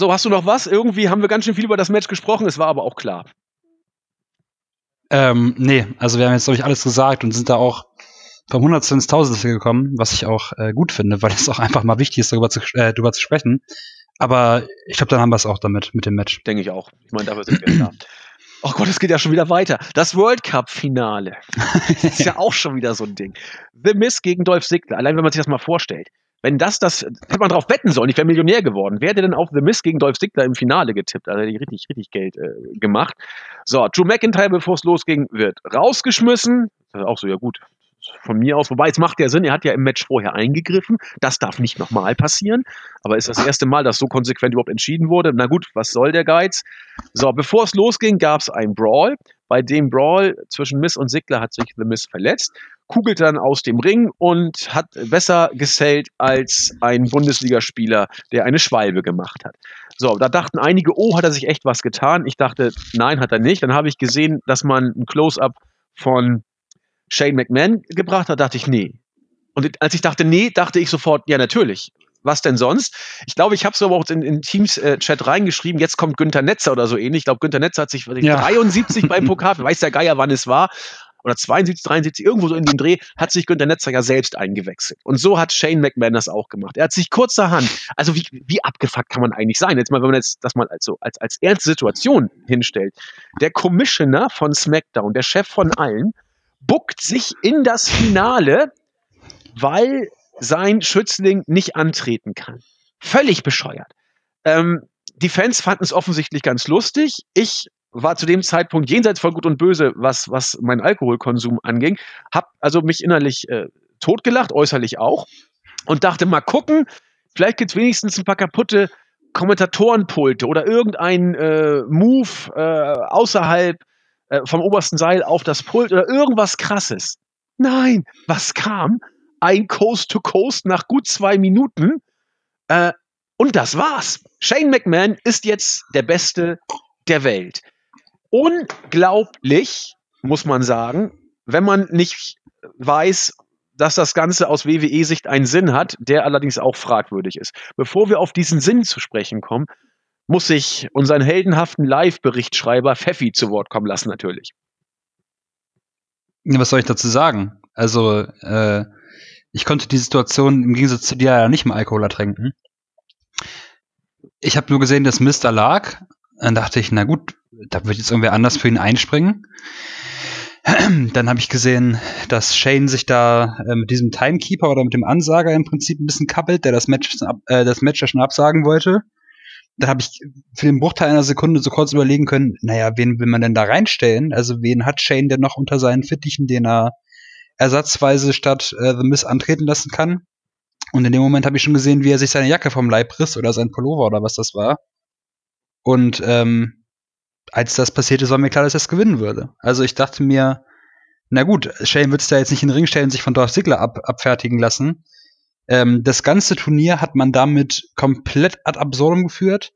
So, hast du noch was? Irgendwie haben wir ganz schön viel über das Match gesprochen, es war aber auch klar. Ähm, nee, also wir haben jetzt, glaube ich, alles gesagt und sind da auch vom Hundertsten ins Tausendste gekommen, was ich auch äh, gut finde, weil es auch einfach mal wichtig ist, darüber zu, äh, darüber zu sprechen. Aber ich glaube, dann haben wir es auch damit, mit dem Match. Denke ich auch. Ich meine, dafür sind wir da. <clears throat> Oh Gott, es geht ja schon wieder weiter. Das World Cup-Finale. <laughs> ist ja auch schon wieder so ein Ding. The Miss gegen Dolph Ziggler. Allein wenn man sich das mal vorstellt. Wenn das das, hätte man drauf wetten sollen, ich wäre Millionär geworden. Wer hätte denn auf The Miss gegen Dolph Ziggler im Finale getippt? Also hätte ich richtig, richtig Geld äh, gemacht. So, Drew McIntyre, bevor es losging, wird rausgeschmissen. Das ist auch so, ja gut, von mir aus, wobei es macht ja Sinn, er hat ja im Match vorher eingegriffen. Das darf nicht nochmal passieren. Aber ist das erste Mal, dass so konsequent überhaupt entschieden wurde. Na gut, was soll der Geiz? So, bevor es losging, gab es einen Brawl. Bei dem Brawl zwischen Miss und Sigler hat sich The Miss verletzt, kugelte dann aus dem Ring und hat besser gesellt als ein Bundesligaspieler, der eine Schwalbe gemacht hat. So, da dachten einige, oh, hat er sich echt was getan? Ich dachte, nein, hat er nicht. Dann habe ich gesehen, dass man ein Close-up von Shane McMahon gebracht hat, dachte ich, nee. Und als ich dachte, nee, dachte ich sofort, ja, natürlich. Was denn sonst? Ich glaube, ich habe es aber auch in, in Teams-Chat äh, reingeschrieben, jetzt kommt Günther Netzer oder so ähnlich. Ich glaube, Günther Netzer hat sich ja. 73 beim Pokal, <laughs> weiß der Geier, wann es war, oder 72, 73, irgendwo so in dem Dreh, hat sich Günther Netzer ja selbst eingewechselt. Und so hat Shane McMahon das auch gemacht. Er hat sich kurzerhand, also wie, wie abgefuckt kann man eigentlich sein? Jetzt mal, wenn man jetzt das mal als, so, als, als ernste Situation hinstellt. Der Commissioner von SmackDown, der Chef von allen, buckt sich in das Finale, weil sein Schützling nicht antreten kann. Völlig bescheuert. Ähm, die Fans fanden es offensichtlich ganz lustig. Ich war zu dem Zeitpunkt jenseits von Gut und Böse, was, was meinen Alkoholkonsum anging. Hab also mich innerlich äh, totgelacht, äußerlich auch. Und dachte, mal gucken, vielleicht gibt's wenigstens ein paar kaputte Kommentatorenpulte oder irgendein äh, Move äh, außerhalb äh, vom obersten Seil auf das Pult oder irgendwas krasses. Nein, was kam? Ein Coast to Coast nach gut zwei Minuten. Äh, und das war's. Shane McMahon ist jetzt der Beste der Welt. Unglaublich, muss man sagen, wenn man nicht weiß, dass das Ganze aus WWE-Sicht einen Sinn hat, der allerdings auch fragwürdig ist. Bevor wir auf diesen Sinn zu sprechen kommen, muss ich unseren heldenhaften Live-Berichtschreiber Pfeffi zu Wort kommen lassen, natürlich. Was soll ich dazu sagen? Also, äh, ich konnte die Situation im Gegensatz zu dir ja nicht mal Alkohol ertränken. Ich habe nur gesehen, dass Mr. lag. Dann dachte ich, na gut, da wird jetzt irgendwer anders für ihn einspringen. <clears throat> Dann habe ich gesehen, dass Shane sich da äh, mit diesem Timekeeper oder mit dem Ansager im Prinzip ein bisschen kappelt, der das Match, äh, das Match ja schon absagen wollte da habe ich für den Bruchteil einer Sekunde so kurz überlegen können, naja, wen will man denn da reinstellen? Also wen hat Shane denn noch unter seinen Fittichen, den er ersatzweise statt äh, The Miss antreten lassen kann? Und in dem Moment habe ich schon gesehen, wie er sich seine Jacke vom Leib riss oder sein Pullover oder was das war. Und ähm, als das passierte, war mir klar, dass er es gewinnen würde. Also ich dachte mir, na gut, Shane wird es da jetzt nicht in den Ring stellen, sich von Dolph Ziggler ab, abfertigen lassen. Ähm, das ganze Turnier hat man damit komplett ad absurdum geführt.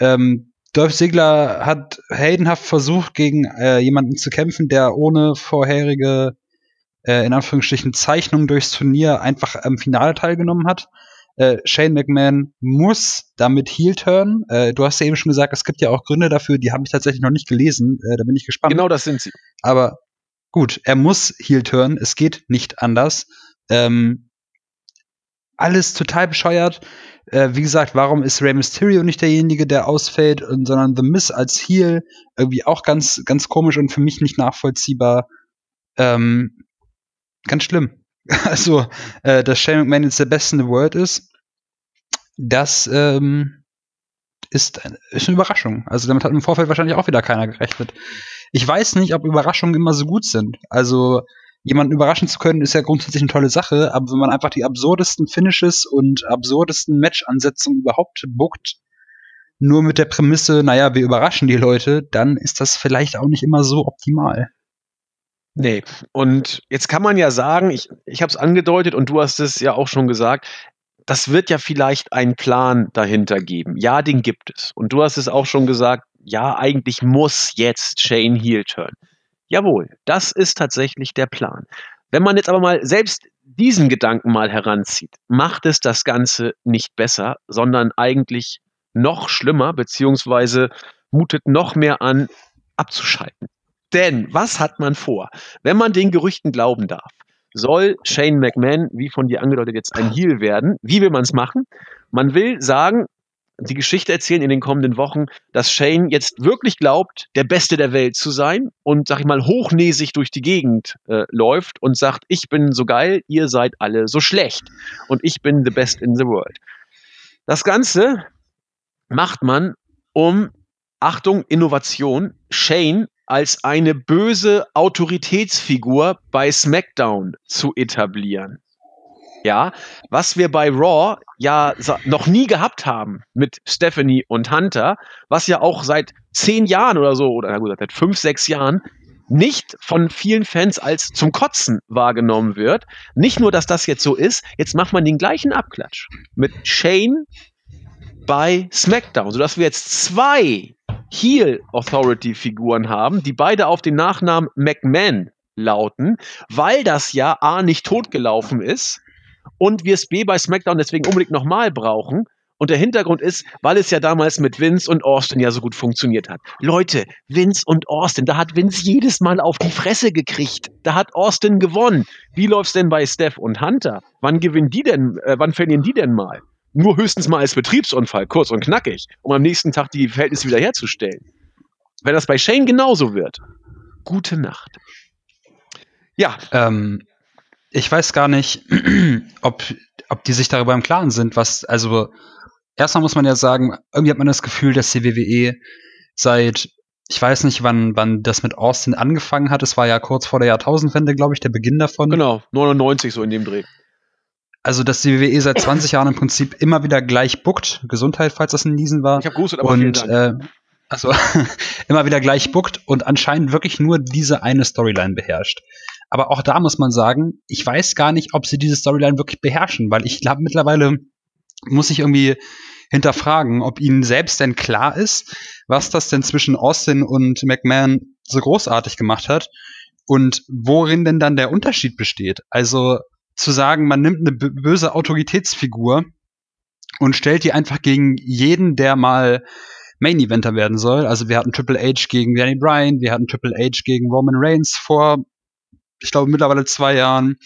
Ähm, Dolph Ziggler hat heldenhaft versucht, gegen äh, jemanden zu kämpfen, der ohne vorherige, äh, in Anführungsstrichen, Zeichnung durchs Turnier einfach am Finale teilgenommen hat. Äh, Shane McMahon muss damit Heel turn. Äh, du hast ja eben schon gesagt, es gibt ja auch Gründe dafür, die habe ich tatsächlich noch nicht gelesen. Äh, da bin ich gespannt. Genau das sind sie. Aber gut, er muss Heel turn. Es geht nicht anders. Ähm, alles total bescheuert. Äh, wie gesagt, warum ist Rey Mysterio nicht derjenige, der ausfällt, und, sondern The Miz als Heel? Irgendwie auch ganz, ganz komisch und für mich nicht nachvollziehbar. Ähm, ganz schlimm. <laughs> Also, äh, dass Shane McMahon jetzt der Beste in the World ist, das ähm, ist, ist eine Überraschung. Also damit hat im Vorfeld wahrscheinlich auch wieder keiner gerechnet. Ich weiß nicht, ob Überraschungen immer so gut sind. Also jemanden überraschen zu können, ist ja grundsätzlich eine tolle Sache, aber wenn man einfach die absurdesten Finishes und absurdesten Match-Ansetzungen überhaupt bookt, nur mit der Prämisse, naja, wir überraschen die Leute, dann ist das vielleicht auch nicht immer so optimal. Nee, und jetzt kann man ja sagen, ich, ich habe es angedeutet und du hast es ja auch schon gesagt, das wird ja vielleicht einen Plan dahinter geben. Ja, den gibt es. Und du hast es auch schon gesagt, ja, eigentlich muss jetzt Shane Heel turn. Jawohl, das ist tatsächlich der Plan. Wenn man jetzt aber mal selbst diesen Gedanken mal heranzieht, macht es das Ganze nicht besser, sondern eigentlich noch schlimmer, beziehungsweise mutet noch mehr an, abzuschalten. Denn was hat man vor? Wenn man den Gerüchten glauben darf, soll Shane McMahon, wie von dir angedeutet, jetzt ein Heel werden. Wie will man es machen? Man will sagen, die Geschichte erzählen in den kommenden Wochen, dass Shane jetzt wirklich glaubt, der Beste der Welt zu sein und, sag ich mal, hochnäsig durch die Gegend äh, läuft und sagt, ich bin so geil, ihr seid alle so schlecht und ich bin the best in the world. Das Ganze macht man, um, Achtung, Innovation, Shane als eine böse Autoritätsfigur bei SmackDown zu etablieren. Ja, was wir bei Raw ja noch nie gehabt haben mit Stephanie und Hunter, was ja auch seit zehn Jahren oder so, oder gut, seit fünf, sechs Jahren nicht von vielen Fans als zum Kotzen wahrgenommen wird. Nicht nur, dass das jetzt so ist, jetzt macht man den gleichen Abklatsch mit Shane bei SmackDown, sodass wir jetzt zwei Heel Authority Figuren haben, die beide auf den Nachnamen McMahon lauten, weil das ja A nicht totgelaufen ist und wir es B bei SmackDown deswegen unbedingt nochmal brauchen. Und der Hintergrund ist, weil es ja damals mit Vince und Austin ja so gut funktioniert hat. Leute, Vince und Austin, da hat Vince jedes Mal auf die Fresse gekriegt. Da hat Austin gewonnen. Wie läuft's denn bei Steph und Hunter? Wann gewinnen die denn, äh, wann verlieren die denn mal? Nur höchstens mal als Betriebsunfall, kurz und knackig, um am nächsten Tag die Verhältnisse wiederherzustellen. Wenn das bei Shane genauso wird, gute Nacht. Ja. Ähm, ich weiß gar nicht, <clears throat> ob, ob die sich darüber im Klaren sind, was, also, erstmal muss man ja sagen, irgendwie hat man das Gefühl, dass die WWE seit, ich weiß nicht, wann, wann das mit Austin angefangen hat. Es war ja kurz vor der Jahrtausendwende, glaube ich, der Beginn davon. Genau, 99 so in dem Dreh. Also, dass die WWE seit 20 Jahren im Prinzip immer wieder gleich buckt. Gesundheit, falls das ein Niesen war. Ich habe gehustet, aber und, äh, also <laughs> immer wieder gleich buckt und anscheinend wirklich nur diese eine Storyline beherrscht. Aber auch da muss man sagen, ich weiß gar nicht, ob sie diese Storyline wirklich beherrschen, weil ich glaube mittlerweile muss ich irgendwie hinterfragen, ob ihnen selbst denn klar ist, was das denn zwischen Austin und McMahon so großartig gemacht hat und worin denn dann der Unterschied besteht. Also zu sagen, man nimmt eine böse Autoritätsfigur und stellt die einfach gegen jeden, der mal Main Eventer werden soll. Also wir hatten Triple H gegen Danny Bryan, wir hatten Triple H gegen Roman Reigns vor ich glaube, mittlerweile zwei Jahren,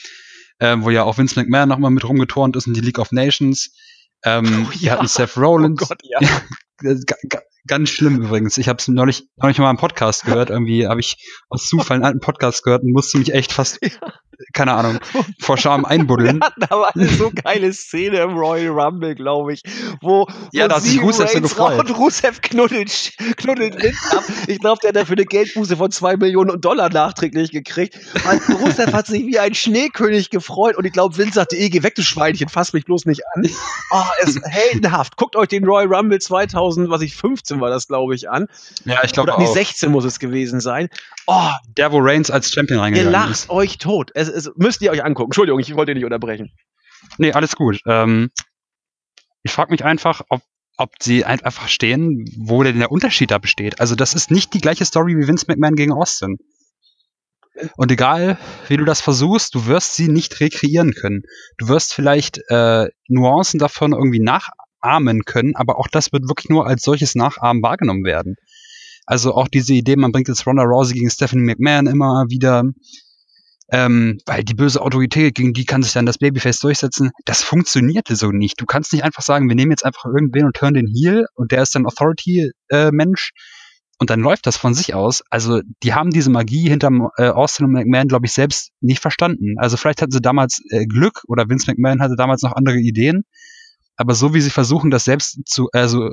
äh, wo ja auch Vince McMahon nochmal mit rumgeturnt ist in die League of Nations. Ähm, oh, ja. Wir hatten Seth Rollins. Oh Gott, ja. <laughs> ganz schlimm übrigens. Ich habe es neulich, neulich mal im Podcast gehört. Irgendwie habe ich aus Zufall einen alten Podcast gehört und musste mich echt fast ja keine Ahnung, vor Scham einbuddeln. Wir hatten aber eine so geile Szene im Royal Rumble, glaube ich, wo, ja, wo da sich Rusev so gefreut. Und Rusev knuddelt, knuddelt ab. Ich glaube, der hat dafür eine Geldbuße von zwei Millionen Dollar nachträglich gekriegt. Und Rusev hat sich wie ein Schneekönig gefreut und ich glaube, Vince sagte, eh, geh weg, du Schweinchen, fass mich bloß nicht an. Oh, <laughs> es ist heldenhaft. Guckt euch den Royal Rumble 2000, was ich 15 war das, glaube ich, an. Ja, ich glaube auch. Nee, 16 muss es gewesen sein. Oh, der, wo Reigns als Champion reingegangen ist. Ihr lacht ist. euch tot. Es, es müsst ihr euch angucken. Entschuldigung, ich wollte nicht unterbrechen. Nee, alles gut. Ähm, ich frage mich einfach, ob, ob sie einfach verstehen, wo denn der Unterschied da besteht. Also das ist nicht die gleiche Story wie Vince McMahon gegen Austin. Und egal, wie du das versuchst, du wirst sie nicht rekreieren können. Du wirst vielleicht äh, Nuancen davon irgendwie nachahmen können, aber auch das wird wirklich nur als solches Nachahmen wahrgenommen werden. Also auch diese Idee, man bringt jetzt Ronda Rousey gegen Stephanie McMahon immer wieder ähm, weil die böse Autorität, gegen die kann sich dann das Babyface durchsetzen. Das funktionierte so nicht. Du kannst nicht einfach sagen, wir nehmen jetzt einfach irgendwen und hören den Heal und der ist dann Authority-Mensch äh, und dann läuft das von sich aus. Also die haben diese Magie hinterm äh, Austin und McMahon, glaube ich, selbst nicht verstanden. Also vielleicht hatten sie damals äh, Glück oder Vince McMahon hatte damals noch andere Ideen. Aber so wie sie versuchen, das selbst zu, also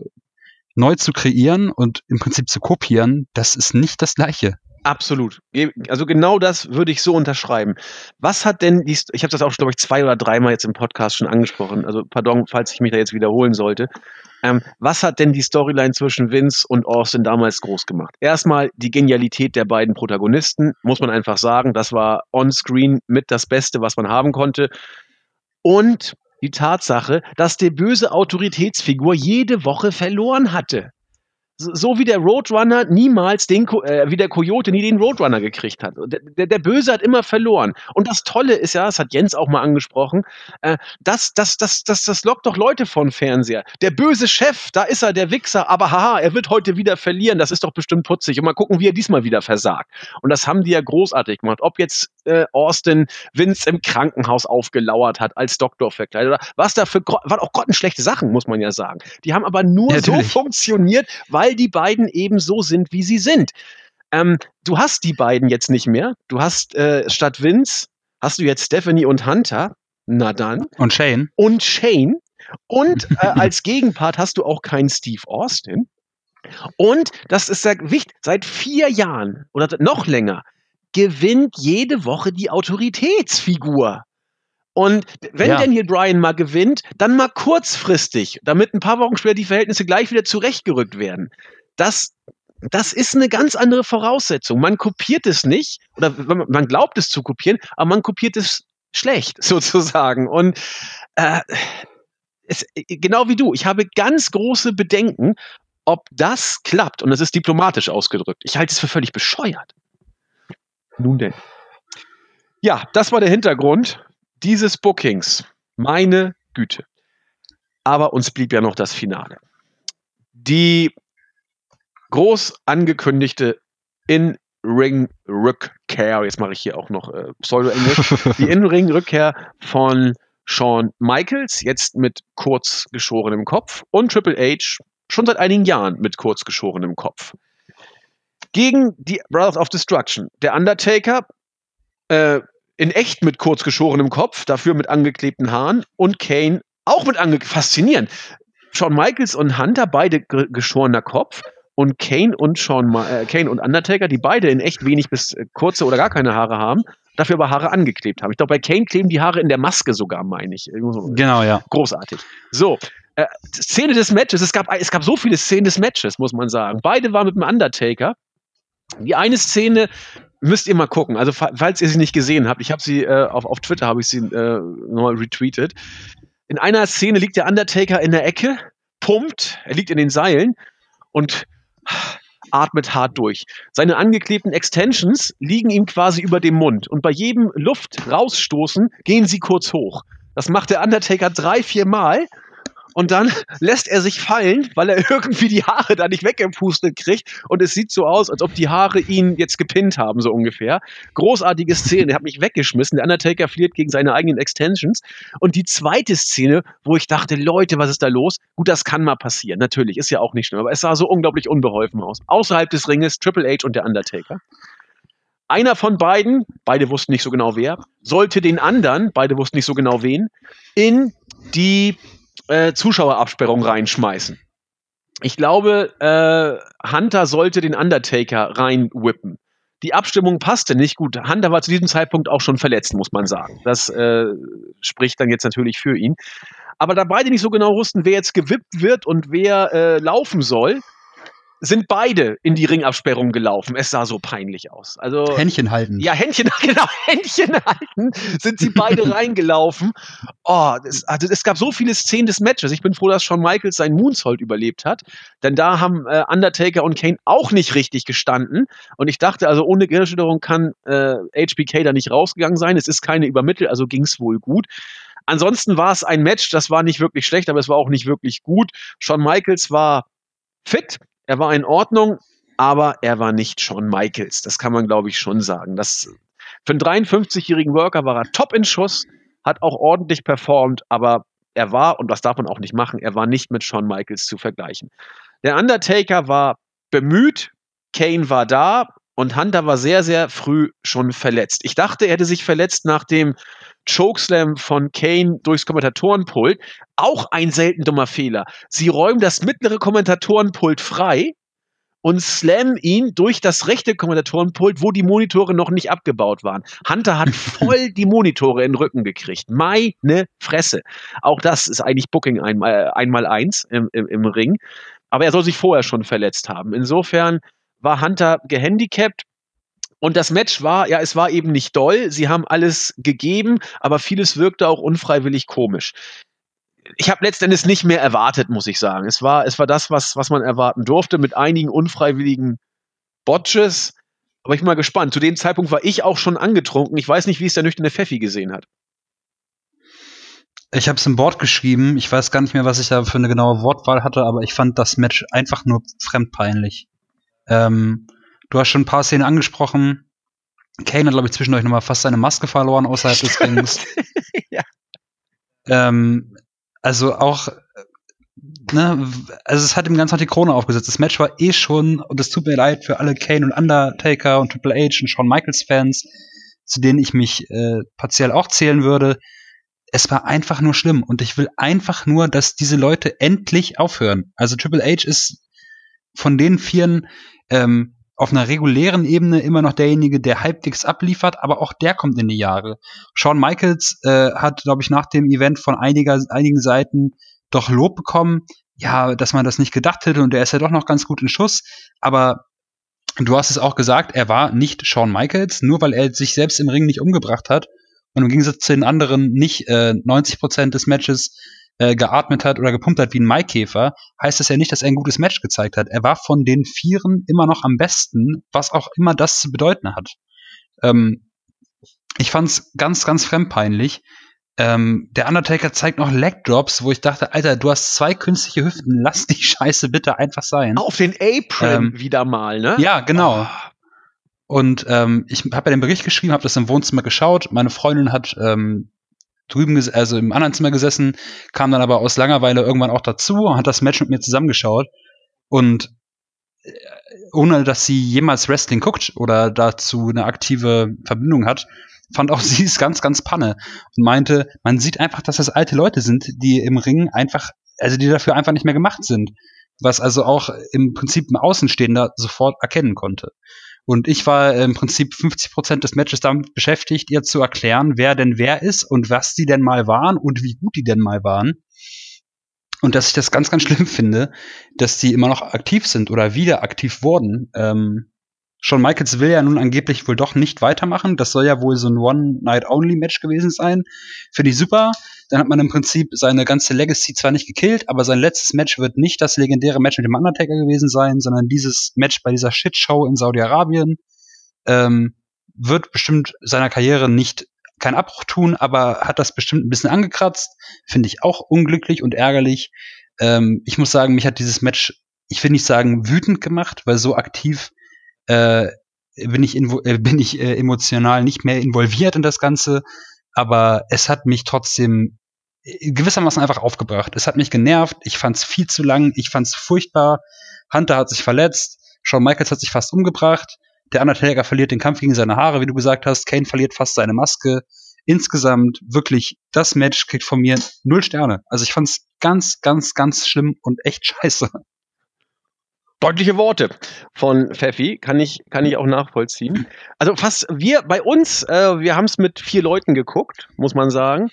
neu zu kreieren und im Prinzip zu kopieren, das ist nicht das Gleiche. Absolut. Also genau das würde ich so unterschreiben. Was hat denn die, ich habe das auch, glaube ich, zwei oder dreimal jetzt im Podcast schon angesprochen, also pardon, falls ich mich da jetzt wiederholen sollte. Ähm, was hat denn die Storyline zwischen Vince und Austin damals groß gemacht? Erstmal die Genialität der beiden Protagonisten, muss man einfach sagen. Das war on-screen mit das Beste, was man haben konnte. Und die Tatsache, dass die böse Autoritätsfigur jede Woche verloren hatte so wie der Roadrunner niemals den, äh, wie der Coyote nie den Roadrunner gekriegt hat. Der, der, der, Böse hat immer verloren. Und das Tolle ist ja, das hat Jens auch mal angesprochen, äh, das, das, das, das, das lockt doch Leute von Fernseher. Der böse Chef, da ist er, der Wichser, aber haha, er wird heute wieder verlieren, das ist doch bestimmt putzig. Und mal gucken, wie er diesmal wieder versagt. Und das haben die ja großartig gemacht. Ob jetzt äh, Austin Vince im Krankenhaus aufgelauert hat als Doktor verkleidet oder was da für, waren auch grottenschlechte Sachen, muss man ja sagen. Die haben aber nur ja, so funktioniert, weil weil die beiden eben so sind, wie sie sind. Ähm, du hast die beiden jetzt nicht mehr. Du hast äh, statt Vince hast du jetzt Stephanie und Hunter. Na dann. Und Shane. Und Shane. Und äh, <laughs> als Gegenpart hast du auch keinen Steve Austin. Und das ist sehr wichtig. Seit vier Jahren oder noch länger gewinnt jede Woche die Autoritätsfigur. Und wenn ja. Daniel Bryan mal gewinnt, dann mal kurzfristig, damit ein paar Wochen später die Verhältnisse gleich wieder zurechtgerückt werden. Das, das ist eine ganz andere Voraussetzung. Man kopiert es nicht, oder man glaubt es zu kopieren, aber man kopiert es schlecht, <laughs> sozusagen. Und äh, es, genau wie du, ich habe ganz große Bedenken, ob das klappt. Und das ist diplomatisch ausgedrückt. Ich halte es für völlig bescheuert. Nun denn. Ja, das war der Hintergrund dieses Bookings, meine Güte. Aber uns blieb ja noch das Finale. Die groß angekündigte In-Ring-Rückkehr, jetzt mache ich hier auch noch äh, Pseudo-Englisch, <laughs> die In-Ring-Rückkehr von Shawn Michaels, jetzt mit kurz geschorenem Kopf, und Triple H, schon seit einigen Jahren mit kurz geschorenem Kopf. Gegen die Brothers of Destruction. Der Undertaker äh, in echt mit kurz geschorenem Kopf, dafür mit angeklebten Haaren und Kane auch mit ange faszinierend. Shawn Michaels und Hunter beide geschorener Kopf und Kane und Shawn äh, Kane und Undertaker, die beide in echt wenig bis äh, kurze oder gar keine Haare haben, dafür aber Haare angeklebt haben. Ich glaube, bei Kane kleben die Haare in der Maske sogar, meine ich. Genau, ja. Großartig. So, äh, Szene des Matches, es gab, es gab so viele Szenen des Matches, muss man sagen. Beide waren mit dem Undertaker. Die eine Szene, müsst ihr mal gucken. Also falls ihr sie nicht gesehen habt, ich habe sie äh, auf, auf Twitter habe ich sie äh, nochmal retweetet. In einer Szene liegt der Undertaker in der Ecke, pumpt, er liegt in den Seilen und atmet hart durch. Seine angeklebten Extensions liegen ihm quasi über dem Mund und bei jedem Luft rausstoßen gehen sie kurz hoch. Das macht der Undertaker drei, vier Mal und dann <laughs> lässt er sich fallen, weil er <laughs> irgendwie die Haare da nicht weggepustet kriegt und es sieht so aus, als ob die Haare ihn jetzt gepinnt haben, so ungefähr. Großartige Szene, er hat mich weggeschmissen, der Undertaker verliert gegen seine eigenen Extensions und die zweite Szene, wo ich dachte, Leute, was ist da los? Gut, das kann mal passieren, natürlich, ist ja auch nicht schlimm, aber es sah so unglaublich unbeholfen aus. Außerhalb des Ringes Triple H und der Undertaker. Einer von beiden, beide wussten nicht so genau wer, sollte den anderen, beide wussten nicht so genau wen, in die äh, Zuschauerabsperrung reinschmeißen. Ich glaube, äh, Hunter sollte den Undertaker reinwippen. Die Abstimmung passte nicht gut. Hunter war zu diesem Zeitpunkt auch schon verletzt, muss man sagen. Das äh, spricht dann jetzt natürlich für ihn. Aber da beide nicht so genau wussten, wer jetzt gewippt wird und wer äh, laufen soll, sind beide in die Ringabsperrung gelaufen. Es sah so peinlich aus. Also Händchen halten. Ja, Händchen, <laughs> genau, Händchen halten sind sie beide <laughs> reingelaufen. Oh, das, also es gab so viele Szenen des Matches. Ich bin froh, dass Shawn Michaels seinen Moonsault überlebt hat, denn da haben äh, Undertaker und Kane auch nicht richtig gestanden. Und ich dachte, also ohne Gehirnschütterung kann äh, HBK da nicht rausgegangen sein. Es ist keine Übermittel, also ging es wohl gut. Ansonsten war es ein Match, das war nicht wirklich schlecht, aber es war auch nicht wirklich gut. Shawn Michaels war fit, er war in Ordnung, aber er war nicht Shawn Michaels. Das kann man, glaube ich, schon sagen. Das Für einen 53-jährigen Worker war er top in Schuss, hat auch ordentlich performt, aber er war, und das darf man auch nicht machen, er war nicht mit Shawn Michaels zu vergleichen. Der Undertaker war bemüht, Kane war da und Hunter war sehr, sehr früh schon verletzt. Ich dachte, er hätte sich verletzt nach dem Chokeslam von Kane durchs Kommentatorenpult. Auch ein selten dummer Fehler. Sie räumen das mittlere Kommentatorenpult frei und slammen ihn durch das rechte Kommentatorenpult, wo die Monitore noch nicht abgebaut waren. Hunter hat <laughs> voll die Monitore in den Rücken gekriegt. Meine Fresse. Auch das ist eigentlich Booking einmal, äh, einmal eins im, im, im Ring. Aber er soll sich vorher schon verletzt haben. Insofern war Hunter gehandicapt. Und das Match war, ja, es war eben nicht doll. Sie haben alles gegeben, aber vieles wirkte auch unfreiwillig komisch. Ich habe letztendlich nicht mehr erwartet, muss ich sagen. Es war, es war das, was, was man erwarten durfte, mit einigen unfreiwilligen Botches. Aber ich bin mal gespannt. Zu dem Zeitpunkt war ich auch schon angetrunken. Ich weiß nicht, wie es der nüchterne Pfeffi gesehen hat. Ich habe es im Board geschrieben. Ich weiß gar nicht mehr, was ich da für eine genaue Wortwahl hatte, aber ich fand das Match einfach nur fremdpeinlich. Ähm, du hast schon ein paar Szenen angesprochen. Kane hat, glaube ich, zwischendurch nochmal fast seine Maske verloren außerhalb des Rings. <laughs> ja. Ähm, also auch, ne, also es hat ihm ganz noch die Krone aufgesetzt. Das Match war eh schon, und es tut mir leid für alle Kane und Undertaker und Triple H und Shawn Michaels Fans, zu denen ich mich äh, partiell auch zählen würde. Es war einfach nur schlimm und ich will einfach nur, dass diese Leute endlich aufhören. Also Triple H ist von den Vieren ähm, auf einer regulären Ebene immer noch derjenige, der halbwegs abliefert, aber auch der kommt in die Jahre. Shawn Michaels äh, hat, glaube ich, nach dem Event von einiger, einigen Seiten doch Lob bekommen, ja, dass man das nicht gedacht hätte und der ist ja doch noch ganz gut in Schuss, aber du hast es auch gesagt, er war nicht Shawn Michaels, nur weil er sich selbst im Ring nicht umgebracht hat. Und im Gegensatz zu den anderen nicht äh, 90% des Matches äh, geatmet hat oder gepumpt hat wie ein Maikäfer, heißt das ja nicht, dass er ein gutes Match gezeigt hat. Er war von den Vieren immer noch am besten, was auch immer das zu bedeuten hat. Ähm, ich fand's ganz, ganz fremdpeinlich. Ähm, der Undertaker zeigt noch Leg Drops, wo ich dachte, Alter, du hast zwei künstliche Hüften, lass die <laughs> Scheiße bitte einfach sein. Auf den Apron ähm, wieder mal, ne? Ja, genau. Oh. Und ähm, ich habe ja den Bericht geschrieben, habe das im Wohnzimmer geschaut. Meine Freundin hat ähm, drüben, also im anderen Zimmer gesessen, kam dann aber aus Langeweile irgendwann auch dazu und hat das Match mit mir zusammengeschaut. Und äh, ohne dass sie jemals Wrestling guckt oder dazu eine aktive Verbindung hat, fand auch <laughs> sie es ganz, ganz panne und meinte, man sieht einfach, dass das alte Leute sind, die im Ring einfach, also die dafür einfach nicht mehr gemacht sind. Was also auch im Prinzip ein Außenstehender sofort erkennen konnte. Und ich war im Prinzip 50 Prozent des Matches damit beschäftigt, ihr zu erklären, wer denn wer ist und was die denn mal waren und wie gut die denn mal waren. Und dass ich das ganz, ganz schlimm finde, dass die immer noch aktiv sind oder wieder aktiv wurden. Ähm, Shawn Michaels will ja nun angeblich wohl doch nicht weitermachen. Das soll ja wohl so ein One-Night-Only-Match gewesen sein. Finde ich super. Dann hat man im Prinzip seine ganze Legacy zwar nicht gekillt, aber sein letztes Match wird nicht das legendäre Match mit dem Undertaker gewesen sein, sondern dieses Match bei dieser Shitshow in Saudi-Arabien. Ähm, wird bestimmt seiner Karriere nicht keinen Abbruch tun, aber hat das bestimmt ein bisschen angekratzt. Finde ich auch unglücklich und ärgerlich. Ähm, ich muss sagen, mich hat dieses Match, ich will nicht sagen wütend gemacht, weil so aktiv äh, bin ich, äh, bin ich äh, emotional nicht mehr involviert in das Ganze, aber es hat mich trotzdem gewissermaßen einfach aufgebracht. Es hat mich genervt, ich fand es viel zu lang, ich fand es furchtbar. Hunter hat sich verletzt, Shawn Michaels hat sich fast umgebracht, der Undertaker verliert den Kampf gegen seine Haare, wie du gesagt hast, Kane verliert fast seine Maske. Insgesamt wirklich, das Match kriegt von mir null Sterne. Also ich fand es ganz, ganz, ganz schlimm und echt <laughs> scheiße. Deutliche Worte von Pfeffi, kann ich, kann ich auch nachvollziehen. Also fast wir bei uns, äh, wir haben es mit vier Leuten geguckt, muss man sagen.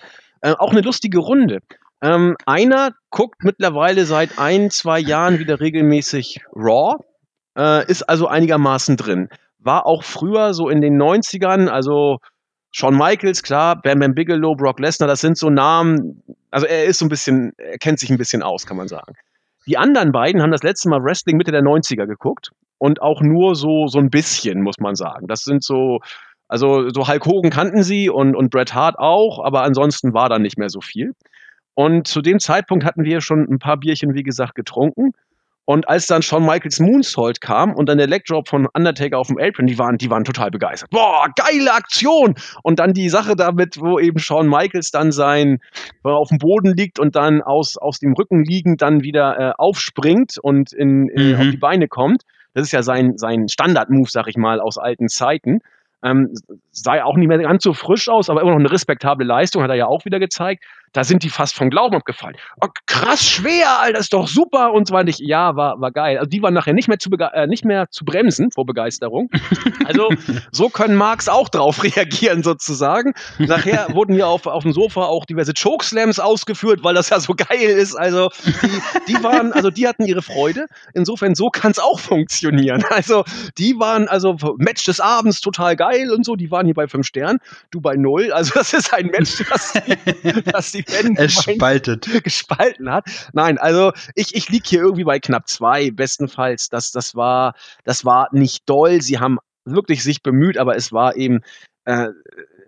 Äh, auch eine lustige Runde. Ähm, einer guckt mittlerweile seit ein, zwei Jahren wieder regelmäßig Raw, äh, ist also einigermaßen drin. War auch früher so in den 90ern, also Shawn Michaels, klar, Bam Bam Bigelow, Brock Lesnar, das sind so Namen, also er ist so ein bisschen, er kennt sich ein bisschen aus, kann man sagen. Die anderen beiden haben das letzte Mal Wrestling Mitte der 90er geguckt und auch nur so, so ein bisschen, muss man sagen. Das sind so, also so Hulk Hogan kannten sie und, und Bret Hart auch, aber ansonsten war da nicht mehr so viel. Und zu dem Zeitpunkt hatten wir schon ein paar Bierchen, wie gesagt, getrunken. Und als dann Shawn Michaels Moonsault kam und dann der Leg Drop von Undertaker auf dem Apron, die waren, die waren total begeistert. Boah, geile Aktion! Und dann die Sache damit, wo eben Shawn Michaels dann sein, wo er auf dem Boden liegt und dann aus, aus dem Rücken liegend dann wieder äh, aufspringt und in, in, mhm. auf die Beine kommt. Das ist ja sein, sein Standard-Move, sag ich mal, aus alten Zeiten. Ähm, sah auch nicht mehr ganz so frisch aus, aber immer noch eine respektable Leistung, hat er ja auch wieder gezeigt. Da sind die fast vom Glauben abgefallen. Oh, krass schwer, Alter, ist doch super und zwar nicht, ja, war, war geil. Also die waren nachher nicht mehr zu, äh, nicht mehr zu bremsen vor Begeisterung. Also <laughs> so können Marks auch drauf <laughs> reagieren sozusagen. Nachher wurden hier auf, auf dem Sofa auch diverse Chokeslams ausgeführt, weil das ja so geil ist. Also die, die waren, also die hatten ihre Freude. Insofern so kann es auch funktionieren. Also die waren also Match des Abends total geil und so. Die waren hier bei fünf Sternen, du bei null. Also das ist ein Match, das die, das die Fan es spaltet. <laughs> gespalten hat. Nein, also ich, ich liege hier irgendwie bei knapp zwei, bestenfalls. Das, das, war, das war nicht doll. Sie haben wirklich sich bemüht, aber es war eben äh,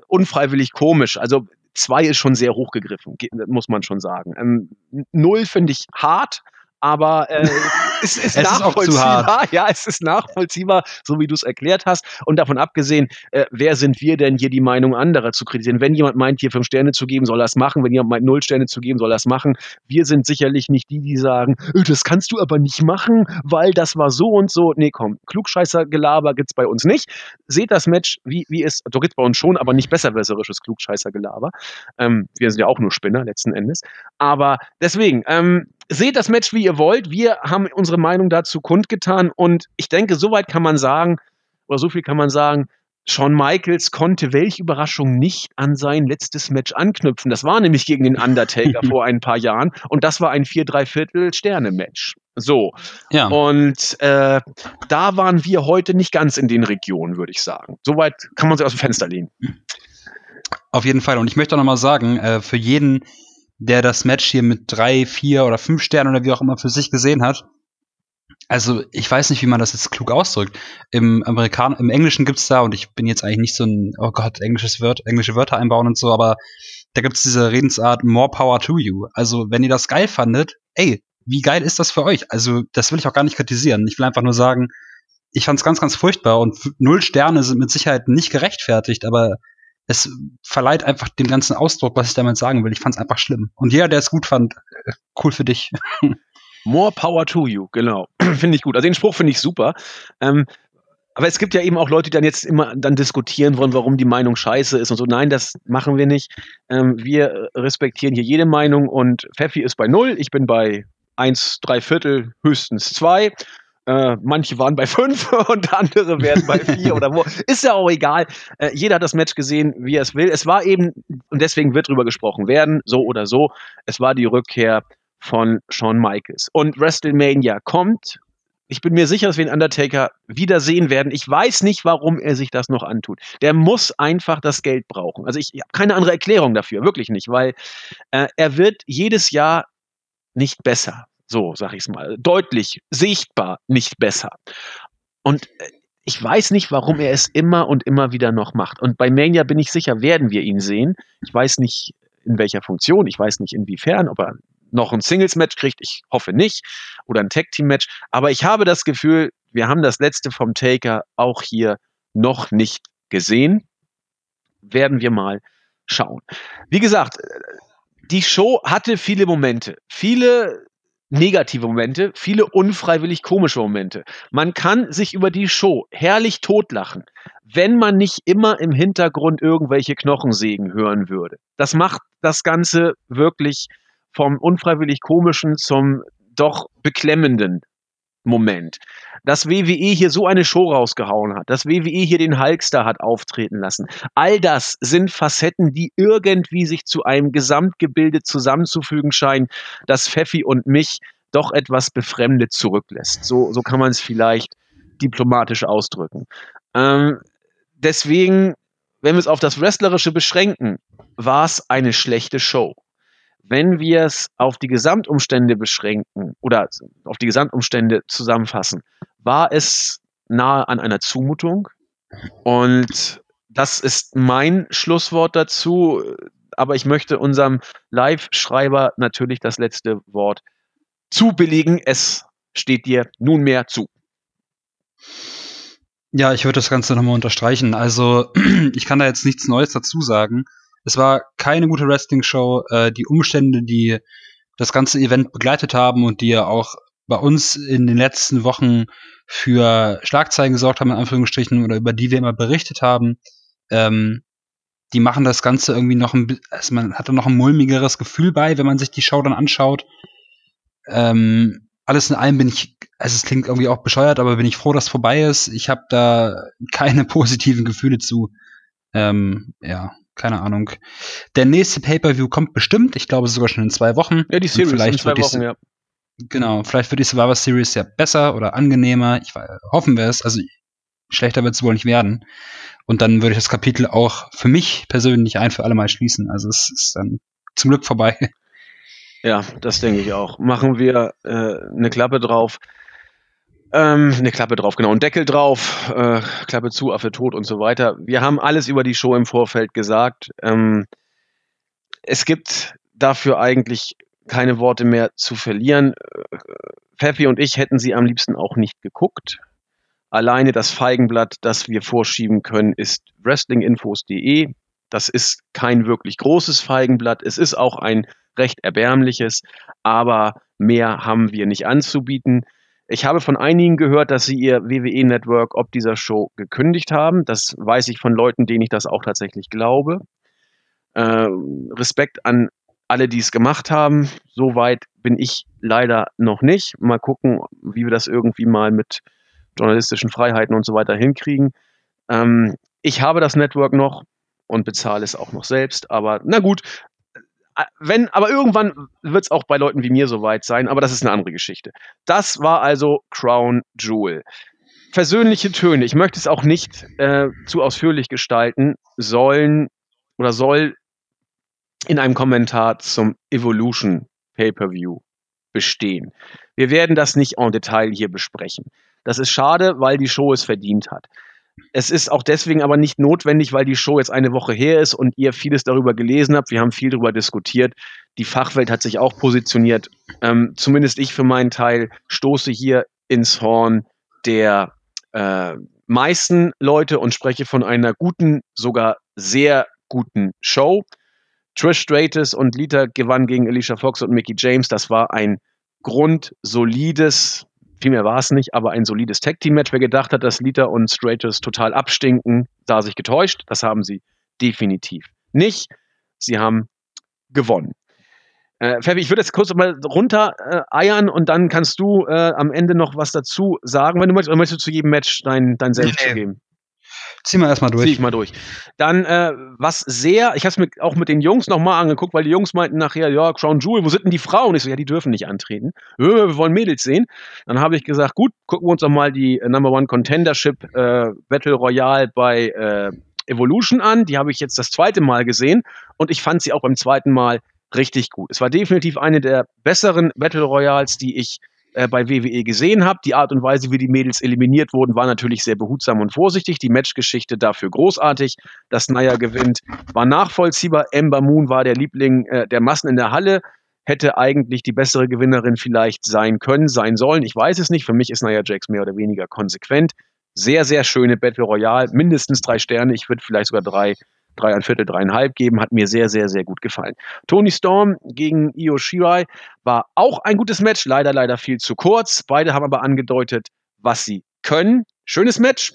unfreiwillig komisch. Also zwei ist schon sehr hochgegriffen, muss man schon sagen. Ähm, null finde ich hart aber äh, <laughs> es ist es nachvollziehbar. Ist ja, es ist nachvollziehbar, so wie du es erklärt hast. Und davon abgesehen, äh, wer sind wir denn hier, die Meinung anderer zu kritisieren? Wenn jemand meint, hier fünf Sterne zu geben, soll er es machen. Wenn jemand meint, null Sterne zu geben, soll er es machen. Wir sind sicherlich nicht die, die sagen, äh, das kannst du aber nicht machen, weil das war so und so. Nee, komm, Klugscheißer-Gelaber gibt's bei uns nicht. Seht das Match, wie, wie es, doch gibt's bei uns schon, aber nicht besserwisserisches Klugscheißer-Gelaber. Ähm, wir sind ja auch nur Spinner letzten Endes. Aber deswegen, ähm, seht das Match, wie ihr wollt. Wir haben unsere Meinung dazu kundgetan und ich denke, soweit kann man sagen, oder so viel kann man sagen, Shawn Michaels konnte welch Überraschung nicht an sein letztes Match anknüpfen. Das war nämlich gegen den Undertaker <laughs> vor ein paar Jahren und das war ein 4 3 Viertel Sterne Match. So. Ja. Und äh, da waren wir heute nicht ganz in den Regionen, würde ich sagen. Soweit kann man sich aus dem Fenster lehnen. Auf jeden Fall. Und ich möchte auch nochmal sagen, äh, für jeden, der das Match hier mit drei, vier oder fünf Sternen oder wie auch immer für sich gesehen hat. Also ich weiß nicht, wie man das jetzt klug ausdrückt. Im Amerikan im Englischen gibt's da, und ich bin jetzt eigentlich nicht so ein, oh Gott, englisches Wort, englische Wörter einbauen und so, aber da gibt's diese Redensart More Power to you. Also wenn ihr das geil fandet, ey, wie geil ist das für euch? Also das will ich auch gar nicht kritisieren. Ich will einfach nur sagen, ich fand's ganz, ganz furchtbar und null Sterne sind mit Sicherheit nicht gerechtfertigt, aber es verleiht einfach dem ganzen Ausdruck, was ich damit sagen will. Ich fand es einfach schlimm. Und jeder, der es gut fand, äh, cool für dich. <laughs> More power to you, genau. <clears throat> finde ich gut. Also den Spruch finde ich super. Ähm, aber es gibt ja eben auch Leute, die dann jetzt immer dann diskutieren wollen, warum die Meinung scheiße ist und so. Nein, das machen wir nicht. Ähm, wir respektieren hier jede Meinung und Pfeffi ist bei null, ich bin bei eins, drei Viertel, höchstens zwei. Äh, manche waren bei fünf <laughs> und andere werden bei vier oder wo. Ist ja auch egal. Äh, jeder hat das Match gesehen, wie er es will. Es war eben, und deswegen wird drüber gesprochen werden, so oder so. Es war die Rückkehr von Shawn Michaels. Und WrestleMania kommt. Ich bin mir sicher, dass wir den Undertaker wiedersehen werden. Ich weiß nicht, warum er sich das noch antut. Der muss einfach das Geld brauchen. Also ich, ich habe keine andere Erklärung dafür, wirklich nicht, weil äh, er wird jedes Jahr nicht besser. So, sag ich es mal. Deutlich, sichtbar nicht besser. Und äh, ich weiß nicht, warum er es immer und immer wieder noch macht. Und bei Mania bin ich sicher, werden wir ihn sehen. Ich weiß nicht, in welcher Funktion, ich weiß nicht, inwiefern, ob er noch ein Singles-Match kriegt, ich hoffe nicht, oder ein Tag-Team-Match. Aber ich habe das Gefühl, wir haben das letzte vom Taker auch hier noch nicht gesehen. Werden wir mal schauen. Wie gesagt, die Show hatte viele Momente, viele negative Momente, viele unfreiwillig komische Momente. Man kann sich über die Show herrlich totlachen, wenn man nicht immer im Hintergrund irgendwelche Knochensägen hören würde. Das macht das Ganze wirklich vom unfreiwillig komischen zum doch beklemmenden Moment. Dass WWE hier so eine Show rausgehauen hat, dass WWE hier den Hulkster hat auftreten lassen. All das sind Facetten, die irgendwie sich zu einem Gesamtgebilde zusammenzufügen scheinen, das Pfeffi und mich doch etwas befremdet zurücklässt. So, so kann man es vielleicht diplomatisch ausdrücken. Ähm, deswegen, wenn wir es auf das Wrestlerische beschränken, war es eine schlechte Show. Wenn wir es auf die Gesamtumstände beschränken oder auf die Gesamtumstände zusammenfassen, war es nahe an einer Zumutung. Und das ist mein Schlusswort dazu. Aber ich möchte unserem Live-Schreiber natürlich das letzte Wort zubilligen. Es steht dir nunmehr zu. Ja, ich würde das Ganze nochmal unterstreichen. Also, <clears throat> ich kann da jetzt nichts Neues dazu sagen. Es war keine gute Wrestling-Show. Äh, die Umstände, die das ganze Event begleitet haben und die ja auch bei uns in den letzten Wochen für Schlagzeilen gesorgt haben, in Anführungsstrichen, oder über die wir immer berichtet haben, ähm, die machen das Ganze irgendwie noch ein also man hat da noch ein mulmigeres Gefühl bei, wenn man sich die Show dann anschaut. Ähm, alles in allem bin ich, also es klingt irgendwie auch bescheuert, aber bin ich froh, dass es vorbei ist. Ich habe da keine <laughs> positiven Gefühle zu. Ähm, ja, keine Ahnung. Der nächste Pay-per-View kommt bestimmt. Ich glaube sogar schon in zwei Wochen. Ja, die Series vielleicht in zwei Wochen, ja. Genau, vielleicht wird die Survivor Series ja besser oder angenehmer. Ich hoffen wir es. Also schlechter wird es wohl nicht werden. Und dann würde ich das Kapitel auch für mich persönlich ein für alle Mal schließen. Also es ist dann zum Glück vorbei. Ja, das denke ich auch. Machen wir äh, eine Klappe drauf. Ähm, eine Klappe drauf, genau. Ein Deckel drauf, äh, Klappe zu, Affe tot und so weiter. Wir haben alles über die Show im Vorfeld gesagt. Ähm, es gibt dafür eigentlich keine Worte mehr zu verlieren. Pfeffi und ich hätten sie am liebsten auch nicht geguckt. Alleine das Feigenblatt, das wir vorschieben können, ist wrestlinginfos.de. Das ist kein wirklich großes Feigenblatt. Es ist auch ein recht erbärmliches, aber mehr haben wir nicht anzubieten. Ich habe von einigen gehört, dass sie ihr WWE-Network ob dieser Show gekündigt haben. Das weiß ich von Leuten, denen ich das auch tatsächlich glaube. Äh, Respekt an alle, die es gemacht haben. Soweit bin ich leider noch nicht. Mal gucken, wie wir das irgendwie mal mit journalistischen Freiheiten und so weiter hinkriegen. Ähm, ich habe das Network noch und bezahle es auch noch selbst. Aber na gut, wenn, aber irgendwann wird es auch bei Leuten wie mir soweit sein, aber das ist eine andere Geschichte. Das war also Crown Jewel. Persönliche Töne, ich möchte es auch nicht äh, zu ausführlich gestalten, sollen oder soll in einem Kommentar zum Evolution Pay-per-View bestehen. Wir werden das nicht en Detail hier besprechen. Das ist schade, weil die Show es verdient hat. Es ist auch deswegen aber nicht notwendig, weil die Show jetzt eine Woche her ist und ihr vieles darüber gelesen habt. Wir haben viel darüber diskutiert. Die Fachwelt hat sich auch positioniert. Ähm, zumindest ich für meinen Teil stoße hier ins Horn der äh, meisten Leute und spreche von einer guten, sogar sehr guten Show. Trish Stratus und Lita gewannen gegen Alicia Fox und Mickey James. Das war ein grundsolides viel mehr war es nicht, aber ein solides Tag-Team-Match. Wer gedacht hat, dass Lita und Stratus total abstinken, sah sich getäuscht. Das haben sie definitiv nicht. Sie haben gewonnen. Äh, Fabi, ich würde jetzt kurz mal runter äh, eiern und dann kannst du äh, am Ende noch was dazu sagen, wenn du möchtest, oder möchtest du zu jedem Match dein, dein Selbst nee. geben? Zieh mal erstmal durch. Zieh ich mal durch. Dann, äh, was sehr, ich habe es mir auch mit den Jungs nochmal angeguckt, weil die Jungs meinten nachher, ja, Crown Jewel, wo sind denn die Frauen? Ich so, ja, die dürfen nicht antreten. Wir wollen Mädels sehen. Dann habe ich gesagt, gut, gucken wir uns doch mal die äh, Number One Contendership äh, Battle Royale bei äh, Evolution an. Die habe ich jetzt das zweite Mal gesehen und ich fand sie auch beim zweiten Mal richtig gut. Es war definitiv eine der besseren Battle Royals, die ich äh, bei WWE gesehen habe. Die Art und Weise, wie die Mädels eliminiert wurden, war natürlich sehr behutsam und vorsichtig. Die Matchgeschichte dafür großartig. Dass Naya gewinnt, war nachvollziehbar. Ember Moon war der Liebling äh, der Massen in der Halle. Hätte eigentlich die bessere Gewinnerin vielleicht sein können, sein sollen. Ich weiß es nicht. Für mich ist Naya Jax mehr oder weniger konsequent. Sehr, sehr schöne Battle Royale. Mindestens drei Sterne. Ich würde vielleicht sogar drei drei, ein Viertel, dreieinhalb geben. Hat mir sehr, sehr, sehr gut gefallen. Tony Storm gegen Io Shirai war auch ein gutes Match. Leider, leider viel zu kurz. Beide haben aber angedeutet, was sie können. Schönes Match.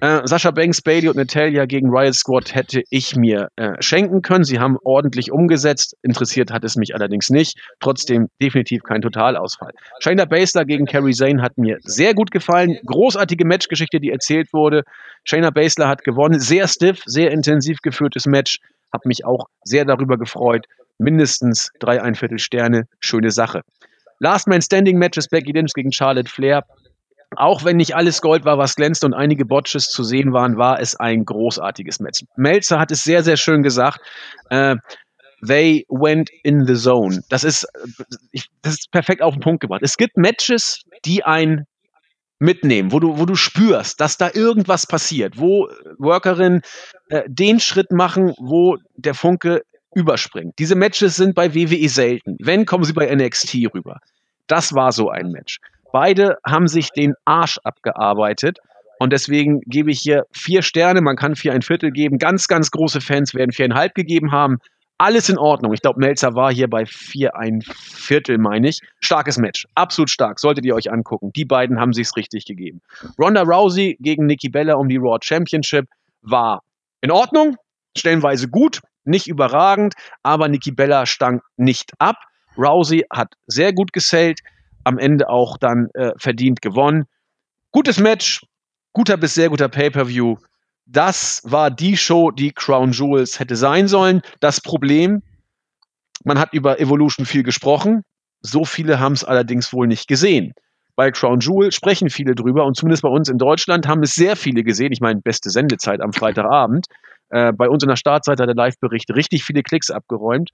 Äh, Sascha Banks, Bailey und Natalia gegen Riot Squad hätte ich mir äh, schenken können. Sie haben ordentlich umgesetzt. Interessiert hat es mich allerdings nicht. Trotzdem definitiv kein Totalausfall. Shayna Baszler gegen Kerry Zane hat mir sehr gut gefallen. Großartige Matchgeschichte, die erzählt wurde. Shayna Baszler hat gewonnen. Sehr stiff, sehr intensiv geführtes Match. Hab mich auch sehr darüber gefreut. Mindestens drei ein Viertel Sterne. Schöne Sache. Last Man Standing Matches Becky Lynch gegen Charlotte Flair auch wenn nicht alles Gold war, was glänzte und einige Botches zu sehen waren, war es ein großartiges Match. Melzer hat es sehr, sehr schön gesagt. Äh, they went in the zone. Das ist, ich, das ist perfekt auf den Punkt gebracht. Es gibt Matches, die ein mitnehmen, wo du, wo du spürst, dass da irgendwas passiert, wo Workerinnen äh, den Schritt machen, wo der Funke überspringt. Diese Matches sind bei WWE selten. Wenn, kommen sie bei NXT rüber. Das war so ein Match. Beide haben sich den Arsch abgearbeitet. Und deswegen gebe ich hier vier Sterne. Man kann vier ein Viertel geben. Ganz, ganz große Fans werden viereinhalb gegeben haben. Alles in Ordnung. Ich glaube, Melzer war hier bei vier ein Viertel, meine ich. Starkes Match. Absolut stark. Solltet ihr euch angucken. Die beiden haben sich's richtig gegeben. Ronda Rousey gegen Nikki Bella um die Raw Championship war in Ordnung. Stellenweise gut. Nicht überragend. Aber Nikki Bella stank nicht ab. Rousey hat sehr gut gesellt. Am Ende auch dann äh, verdient gewonnen. Gutes Match guter bis sehr guter Pay-per-View. Das war die Show, die Crown Jewels hätte sein sollen. Das Problem, man hat über Evolution viel gesprochen. So viele haben es allerdings wohl nicht gesehen. Bei Crown Jewel sprechen viele drüber und zumindest bei uns in Deutschland haben es sehr viele gesehen. Ich meine, beste Sendezeit am Freitagabend. Äh, bei uns in der Startseite hat der Live-Bericht richtig viele Klicks abgeräumt.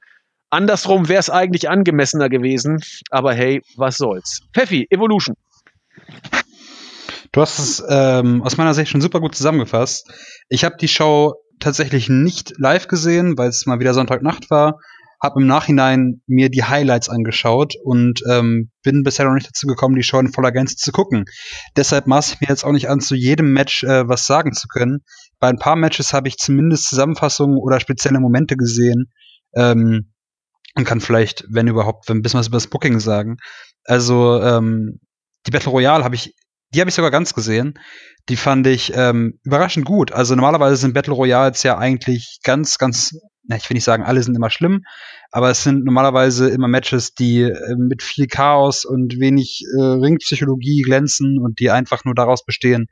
Andersrum wäre es eigentlich angemessener gewesen, aber hey, was soll's. Pfeffi, Evolution. Du hast es ähm, aus meiner Sicht schon super gut zusammengefasst. Ich habe die Show tatsächlich nicht live gesehen, weil es mal wieder Sonntagnacht war. Habe im Nachhinein mir die Highlights angeschaut und ähm, bin bisher noch nicht dazu gekommen, die Show in voller Gänze zu gucken. Deshalb maße ich mir jetzt auch nicht an, zu jedem Match äh, was sagen zu können. Bei ein paar Matches habe ich zumindest Zusammenfassungen oder spezielle Momente gesehen ähm, und kann vielleicht, wenn überhaupt, ein bisschen was über das Booking sagen. Also ähm, die Battle Royale habe ich die habe ich sogar ganz gesehen. Die fand ich ähm, überraschend gut. Also normalerweise sind Battle Royales ja eigentlich ganz, ganz, na, ich will nicht sagen, alle sind immer schlimm, aber es sind normalerweise immer Matches, die äh, mit viel Chaos und wenig äh, Ringpsychologie glänzen und die einfach nur daraus bestehen,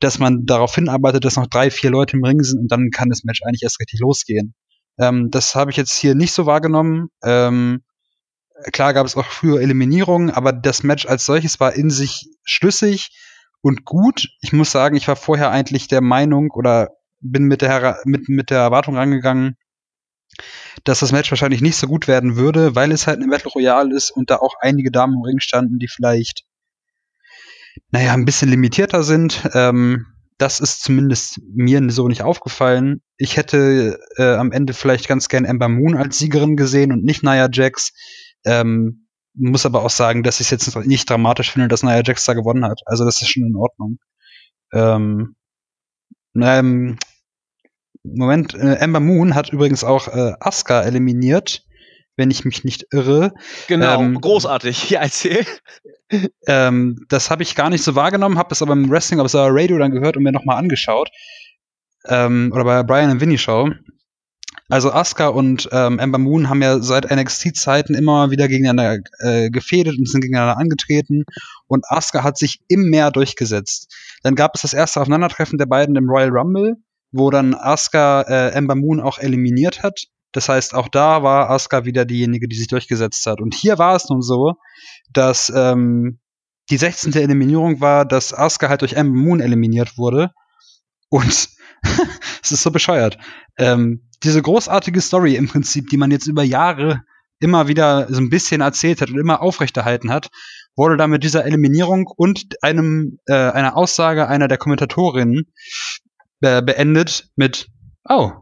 dass man darauf hinarbeitet, dass noch drei, vier Leute im Ring sind und dann kann das Match eigentlich erst richtig losgehen. Ähm, das habe ich jetzt hier nicht so wahrgenommen. Ähm, Klar gab es auch früher Eliminierungen, aber das Match als solches war in sich schlüssig und gut. Ich muss sagen, ich war vorher eigentlich der Meinung oder bin mit der, mit, mit der Erwartung rangegangen, dass das Match wahrscheinlich nicht so gut werden würde, weil es halt eine Battle Royale ist und da auch einige Damen im Ring standen, die vielleicht, naja, ein bisschen limitierter sind. Ähm, das ist zumindest mir so nicht aufgefallen. Ich hätte äh, am Ende vielleicht ganz gern Ember Moon als Siegerin gesehen und nicht Nia Jax. Ähm, muss aber auch sagen, dass ich es jetzt nicht dramatisch finde, dass Nia Jax da gewonnen hat. Also das ist schon in Ordnung. Ähm, ähm, Moment, äh, Ember Moon hat übrigens auch äh, Asuka eliminiert, wenn ich mich nicht irre. Genau, ähm, großartig. <laughs> Ja, erzähl. Ähm, das habe ich gar nicht so wahrgenommen, habe das aber im Wrestling, aber es war Radio dann gehört und mir nochmal angeschaut. Ähm, oder bei Brian und Winnie Show. Also Asuka und ähm, Ember Moon haben ja seit NXT-Zeiten immer wieder gegeneinander äh, gefädet und sind gegeneinander angetreten. Und Asuka hat sich im Meer durchgesetzt. Dann gab es das erste Aufeinandertreffen der beiden im Royal Rumble, wo dann Asuka äh, Ember Moon auch eliminiert hat. Das heißt, auch da war Asuka wieder diejenige, die sich durchgesetzt hat. Und hier war es nun so, dass ähm, die 16. Eliminierung war, dass Asuka halt durch Ember Moon eliminiert wurde. Und <laughs> es ist so bescheuert. Ähm, diese großartige Story im Prinzip, die man jetzt über Jahre immer wieder so ein bisschen erzählt hat und immer aufrechterhalten hat, wurde da mit dieser Eliminierung und einem äh, einer Aussage einer der Kommentatorinnen äh, beendet mit Oh,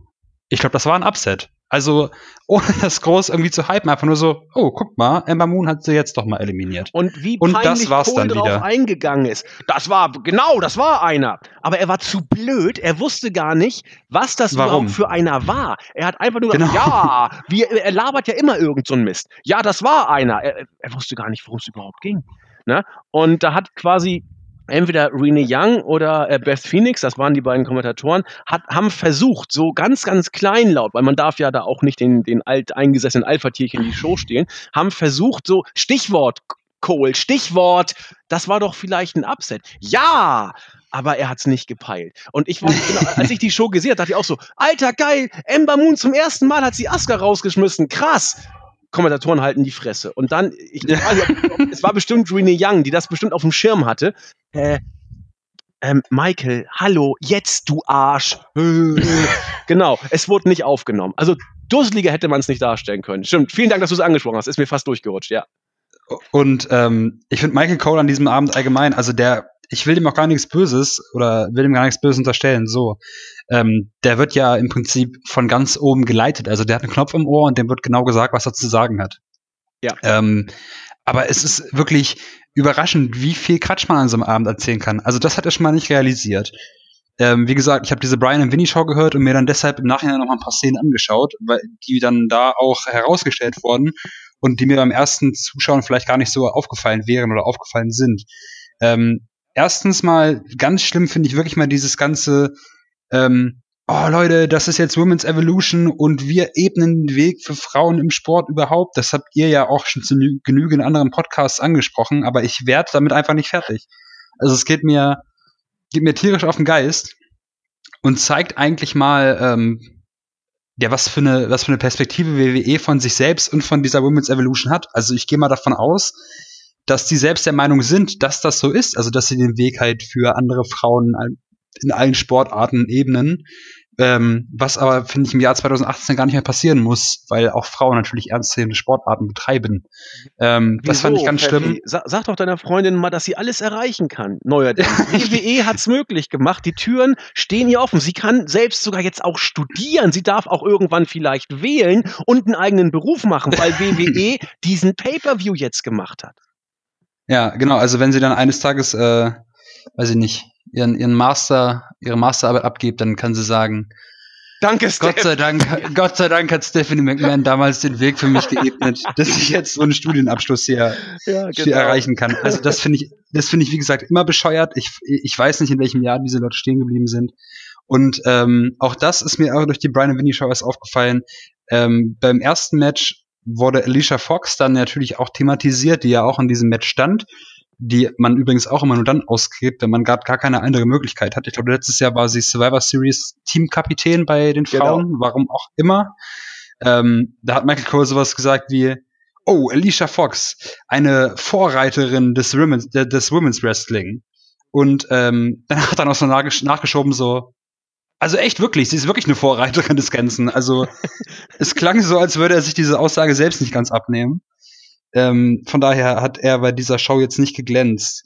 ich glaube, das war ein Upset. Also, ohne <laughs> das groß irgendwie zu hypen, einfach nur so, oh, guck mal, Ember Moon hat sie jetzt doch mal eliminiert. Und wie und das war's Cole dann wieder. eingegangen ist. Das war, genau, das war einer. Aber er war zu blöd, er wusste gar nicht, was das Warum? überhaupt für einer war. Er hat einfach nur gesagt, genau. ja, <laughs> wie, er labert ja immer irgend so ein Mist. Ja, das war einer. Er, er wusste gar nicht, worum es überhaupt ging. Ne? Und da hat quasi entweder Rene Young oder äh, Beth Phoenix, das waren die beiden Kommentatoren, hat, haben versucht, so ganz, ganz kleinlaut, weil man darf ja da auch nicht den, den alt eingesessenen Alpha-Tierchen in die Show stehlen, haben versucht, so Stichwort Cole, Stichwort, das war doch vielleicht ein Upset. Ja, aber er hat's nicht gepeilt. Und ich war, als ich die Show gesehen habe, dachte ich auch so, alter geil, Ember Moon zum ersten Mal hat sie Asuka rausgeschmissen, krass. Kommentatoren halten die Fresse. Und dann, ich, <laughs> ja. es war bestimmt Rene Young, die das bestimmt auf dem Schirm hatte. Äh, ähm, Michael, hallo, jetzt du Arsch. <laughs> genau, es wurde nicht aufgenommen. Also dusseliger hätte man es nicht darstellen können. Stimmt, vielen Dank, dass du es angesprochen hast. Ist mir fast durchgerutscht, ja. Und ähm, ich finde Michael Cole an diesem Abend allgemein, also der, ich will ihm auch gar nichts Böses oder will ihm gar nichts Böses unterstellen, so ähm, der wird ja im Prinzip von ganz oben geleitet. Also der hat einen Knopf im Ohr und dem wird genau gesagt, was er zu sagen hat. Ja. Ähm, aber es ist wirklich überraschend, wie viel Quatsch man an so einem Abend erzählen kann. Also das hat er schon mal nicht realisiert. Ähm, wie gesagt, ich habe diese Brian und Winnie Show gehört und mir dann deshalb im Nachhinein noch mal ein paar Szenen angeschaut, weil die dann da auch herausgestellt wurden und die mir beim ersten Zuschauen vielleicht gar nicht so aufgefallen wären oder aufgefallen sind. Ähm, erstens mal ganz schlimm finde ich wirklich mal dieses ganze ähm, oh Leute, das ist jetzt Women's Evolution und wir ebnen den Weg für Frauen im Sport überhaupt. Das habt ihr ja auch schon zu genügend anderen Podcasts angesprochen, aber ich werde damit einfach nicht fertig. Also es geht mir, geht mir tierisch auf den Geist und zeigt eigentlich mal, ähm, ja, was für eine, was für eine Perspektive WWE von sich selbst und von dieser Women's Evolution hat. Also ich gehe mal davon aus, dass die selbst der Meinung sind, dass das so ist, also dass sie den Weg halt für andere Frauen in allen Sportarten, Ebenen. Ähm, was aber, finde ich, im Jahr 2018 gar nicht mehr passieren muss, weil auch Frauen natürlich ernstzunehmende Sportarten betreiben. Ähm, das fand ich ganz schlimm. Sag, sag, doch deiner Freundin mal, dass sie alles erreichen kann, neuerdings. <laughs> WWE hat's möglich gemacht. Die Türen stehen ihr offen. Sie kann selbst sogar jetzt auch studieren. Sie darf auch irgendwann vielleicht wählen und einen eigenen Beruf machen, weil WWE <laughs> diesen Pay-Per-View jetzt gemacht hat. Ja, genau. Also wenn sie dann eines Tages, äh, weiß ich nicht, ihren, ihren Master, ihre Masterarbeit abgibt, dann kann sie sagen, Danke, Gott sei Dank, <laughs> Gott sei Dank hat Stephanie McMahon damals den Weg für mich geebnet, <laughs> dass ich jetzt so einen Studienabschluss hier, ja, genau. hier erreichen kann. Also das finde ich, das finde ich wie gesagt immer bescheuert. Ich, ich weiß nicht, in welchem Jahr diese Leute stehen geblieben sind. Und ähm, auch das ist mir auch durch die Brian Winnie Show erst aufgefallen. Ähm, beim ersten Match wurde Alicia Fox dann natürlich auch thematisiert, die ja auch in diesem Match stand die man übrigens auch immer nur dann ausgräbt, wenn man gerade gar keine andere Möglichkeit hat. Ich glaube, letztes Jahr war sie Survivor Series Teamkapitän bei den genau. Frauen, genau. warum auch immer. Ähm, da hat Michael Cole sowas gesagt wie, oh, Alicia Fox, eine Vorreiterin des Women's, des Women's Wrestling. Und ähm, <laughs> dann hat er noch so nachgeschoben, so, also echt wirklich, sie ist wirklich eine Vorreiterin des Ganzen. Also <laughs> es klang so, als würde er sich diese Aussage selbst nicht ganz abnehmen. Ähm, von daher hat er bei dieser Show jetzt nicht geglänzt.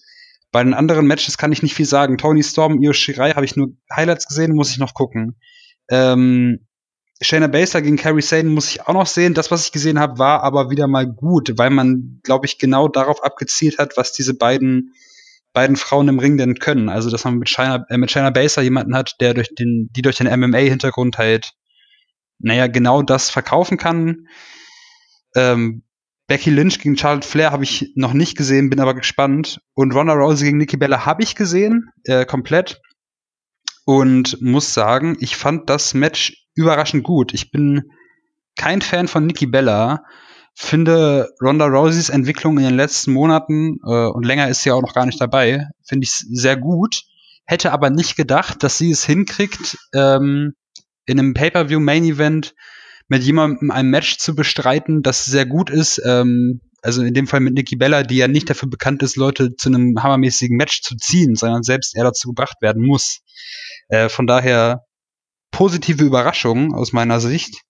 Bei den anderen Matches kann ich nicht viel sagen. Tony Storm, Io Shirai habe ich nur Highlights gesehen, muss ich noch gucken. Ähm, Shayna Baszler gegen Carrie Sane muss ich auch noch sehen. Das, was ich gesehen habe, war aber wieder mal gut, weil man, glaube ich, genau darauf abgezielt hat, was diese beiden beiden Frauen im Ring denn können. Also, dass man mit Shayna, äh, mit Shayna Baszler jemanden hat, der durch den, die durch den MMA-Hintergrund halt, naja, genau das verkaufen kann. Ähm, Becky Lynch gegen Charlotte Flair habe ich noch nicht gesehen, bin aber gespannt. Und Ronda Rousey gegen Nikki Bella habe ich gesehen, äh, komplett. Und muss sagen, ich fand das Match überraschend gut. Ich bin kein Fan von Nikki Bella. Finde Ronda Rouseys Entwicklung in den letzten Monaten, äh, und länger ist sie auch noch gar nicht dabei, finde ich sehr gut. Hätte aber nicht gedacht, dass sie es hinkriegt, ähm, in einem Pay-Per-View Main Event mit jemandem ein Match zu bestreiten, das sehr gut ist. Ähm, also in dem Fall mit Nikki Bella, die ja nicht dafür bekannt ist, Leute zu einem hammermäßigen Match zu ziehen, sondern selbst eher dazu gebracht werden muss. Äh, von daher positive Überraschung aus meiner Sicht.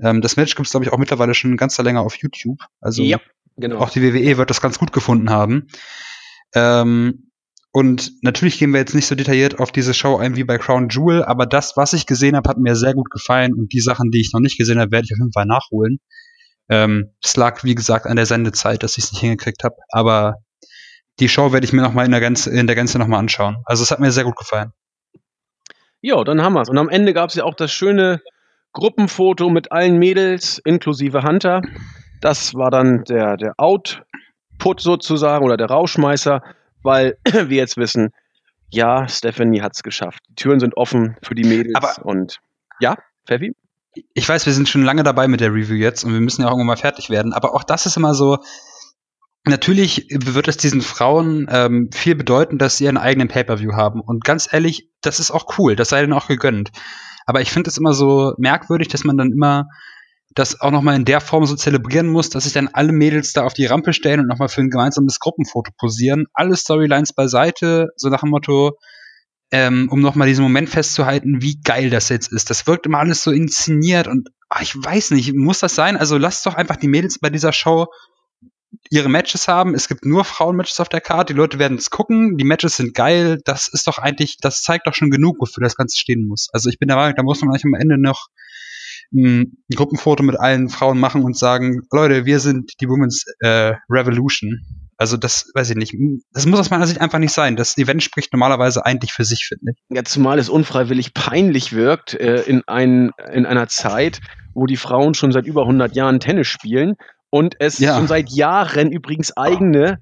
Ähm, das Match gibt es, glaube ich, auch mittlerweile schon ganz länger auf YouTube. Also ja, genau. auch die WWE wird das ganz gut gefunden haben. Ähm, und natürlich gehen wir jetzt nicht so detailliert auf diese Show ein wie bei Crown Jewel, aber das, was ich gesehen habe, hat mir sehr gut gefallen und die Sachen, die ich noch nicht gesehen habe, werde ich auf jeden Fall nachholen. Ähm, es lag, wie gesagt, an der Sendezeit, dass ich es nicht hingekriegt habe, aber die Show werde ich mir nochmal in der Gänze, in der Gänze nochmal anschauen. Also es hat mir sehr gut gefallen. Ja, dann haben wir's. Und am Ende gab es ja auch das schöne Gruppenfoto mit allen Mädels, inklusive Hunter. Das war dann der, der Output sozusagen oder der Rauschmeißer weil <clears throat> wir jetzt wissen, ja, Stephanie hat es geschafft. Die Türen sind offen für die Mädels Aber und ja, Pfeffi? Ich weiß, wir sind schon lange dabei mit der Review jetzt und wir müssen ja auch irgendwann mal fertig werden. Aber auch das ist immer so, Natürlich wird es diesen Frauen ähm, viel bedeuten, dass sie ihren eigenen Pay-per-View haben. Und ganz ehrlich, das ist auch cool, das sei denen auch gegönnt. Aber ich finde es immer so merkwürdig, dass man dann immer das auch nochmal in der Form so zelebrieren muss, dass sich dann alle Mädels da auf die Rampe stellen und nochmal für ein gemeinsames Gruppenfoto posieren. Alle Storylines beiseite, so nach dem Motto, ähm, um nochmal diesen Moment festzuhalten, wie geil das jetzt ist. Das wirkt immer alles so inszeniert und ach, ich weiß nicht, muss das sein? Also lasst doch einfach die Mädels bei dieser Show ihre Matches haben. Es gibt nur Frauenmatches auf der Karte. Die Leute werden es gucken. Die Matches sind geil. Das ist doch eigentlich, das zeigt doch schon genug, wofür das Ganze stehen muss. Also ich bin der Meinung, da muss man eigentlich am Ende noch ein Gruppenfoto mit allen Frauen machen und sagen, Leute, wir sind die Women's äh, Revolution. Also das weiß ich nicht. Das muss aus meiner Sicht einfach nicht sein. Das Event spricht normalerweise eigentlich für sich, finde ich. Ja, zumal es unfreiwillig peinlich wirkt äh, in, ein, in einer Zeit, wo die Frauen schon seit über 100 Jahren Tennis spielen und es ja. schon seit Jahren übrigens eigene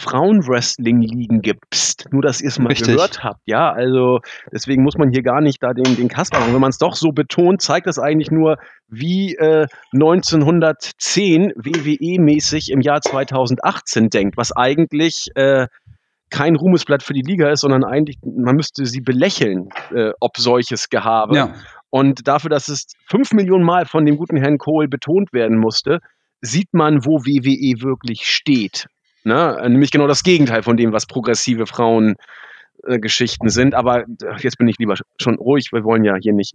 Frauenwrestling-Ligen gibt. Psst, nur, dass ihr es mal Richtig. gehört habt. Ja, also deswegen muss man hier gar nicht da den, den Kasper machen. Wenn man es doch so betont, zeigt das eigentlich nur, wie äh, 1910 WWE-mäßig im Jahr 2018 denkt, was eigentlich äh, kein Ruhmesblatt für die Liga ist, sondern eigentlich, man müsste sie belächeln, äh, ob solches Gehabe. Ja. Und dafür, dass es fünf Millionen Mal von dem guten Herrn Kohl betont werden musste, sieht man, wo WWE wirklich steht. Ne? Nämlich genau das Gegenteil von dem, was progressive Frauengeschichten äh, sind. Aber äh, jetzt bin ich lieber schon ruhig. Wir wollen ja hier nicht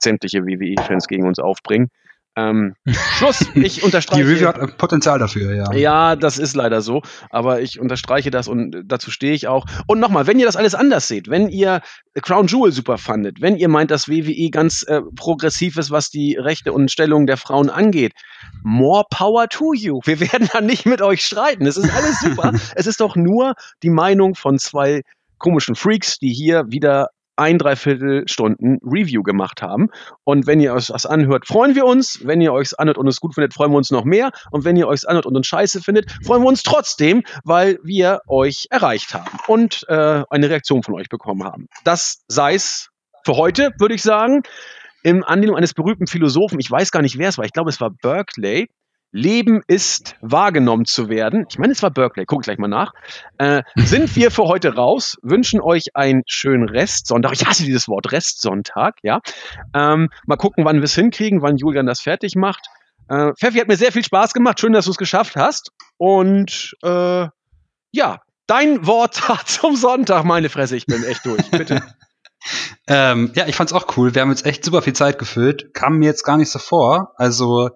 sämtliche WWE-Fans gegen uns aufbringen. Ähm, <laughs> Schluss, ich unterstreiche. Die Review hat Potenzial dafür, ja. Ja, das ist leider so. Aber ich unterstreiche das und dazu stehe ich auch. Und nochmal, wenn ihr das alles anders seht, wenn ihr Crown Jewel super fandet, wenn ihr meint, dass WWE ganz äh, progressiv ist, was die Rechte und Stellung der Frauen angeht, more power to you. Wir <laughs> werden da nicht mit euch streiten. Es ist alles super. <laughs> es ist doch nur die Meinung von zwei komischen Freaks, die hier wieder ein Dreiviertelstunden Review gemacht haben. Und wenn ihr euch das anhört, freuen wir uns. Wenn ihr euch anhört und es gut findet, freuen wir uns noch mehr. Und wenn ihr euch anhört und uns scheiße findet, freuen wir uns trotzdem, weil wir euch erreicht haben und äh, eine Reaktion von euch bekommen haben. Das sei es für heute, würde ich sagen. Im Anlehnung eines berühmten Philosophen, ich weiß gar nicht, wer es war, ich glaube, es war Berkeley, Leben ist wahrgenommen zu werden. Ich meine, es war Berkeley, guck gleich mal nach. Äh, sind wir für heute raus, wünschen euch einen schönen Restsonntag. Ich hasse dieses Wort Restsonntag, ja. Ähm, mal gucken, wann wir es hinkriegen, wann Julian das fertig macht. Äh, Pfeffi hat mir sehr viel Spaß gemacht. Schön, dass du es geschafft hast. Und äh, ja, dein Wort <laughs> zum Sonntag, meine Fresse, ich bin echt durch. Bitte. <laughs> ähm, ja, ich fand's auch cool. Wir haben jetzt echt super viel Zeit gefüllt. Kam mir jetzt gar nicht so vor. Also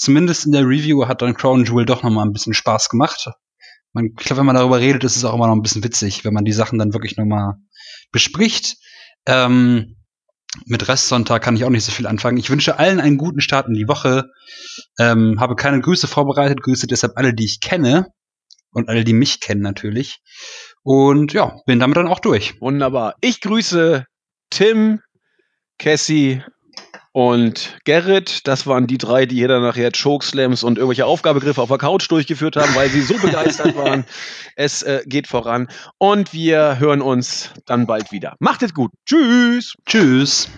zumindest in der Review hat dann Crown Jewel doch noch mal ein bisschen Spaß gemacht. Man, ich glaube, wenn man darüber redet, ist es auch immer noch ein bisschen witzig, wenn man die Sachen dann wirklich noch mal bespricht. Ähm, mit Restsonntag kann ich auch nicht so viel anfangen. Ich wünsche allen einen guten Start in die Woche. Ähm, habe keine Grüße vorbereitet, grüße deshalb alle, die ich kenne und alle, die mich kennen natürlich. Und ja, bin damit dann auch durch. Wunderbar. Ich grüße Tim, Cassie und Gerrit, das waren die drei, die hier dann nachher Chokeslams und irgendwelche Aufgabegriffe auf der Couch durchgeführt haben, weil sie so <laughs> begeistert waren. Es äh, geht voran. Und wir hören uns dann bald wieder. Macht es gut. Tschüss. Tschüss.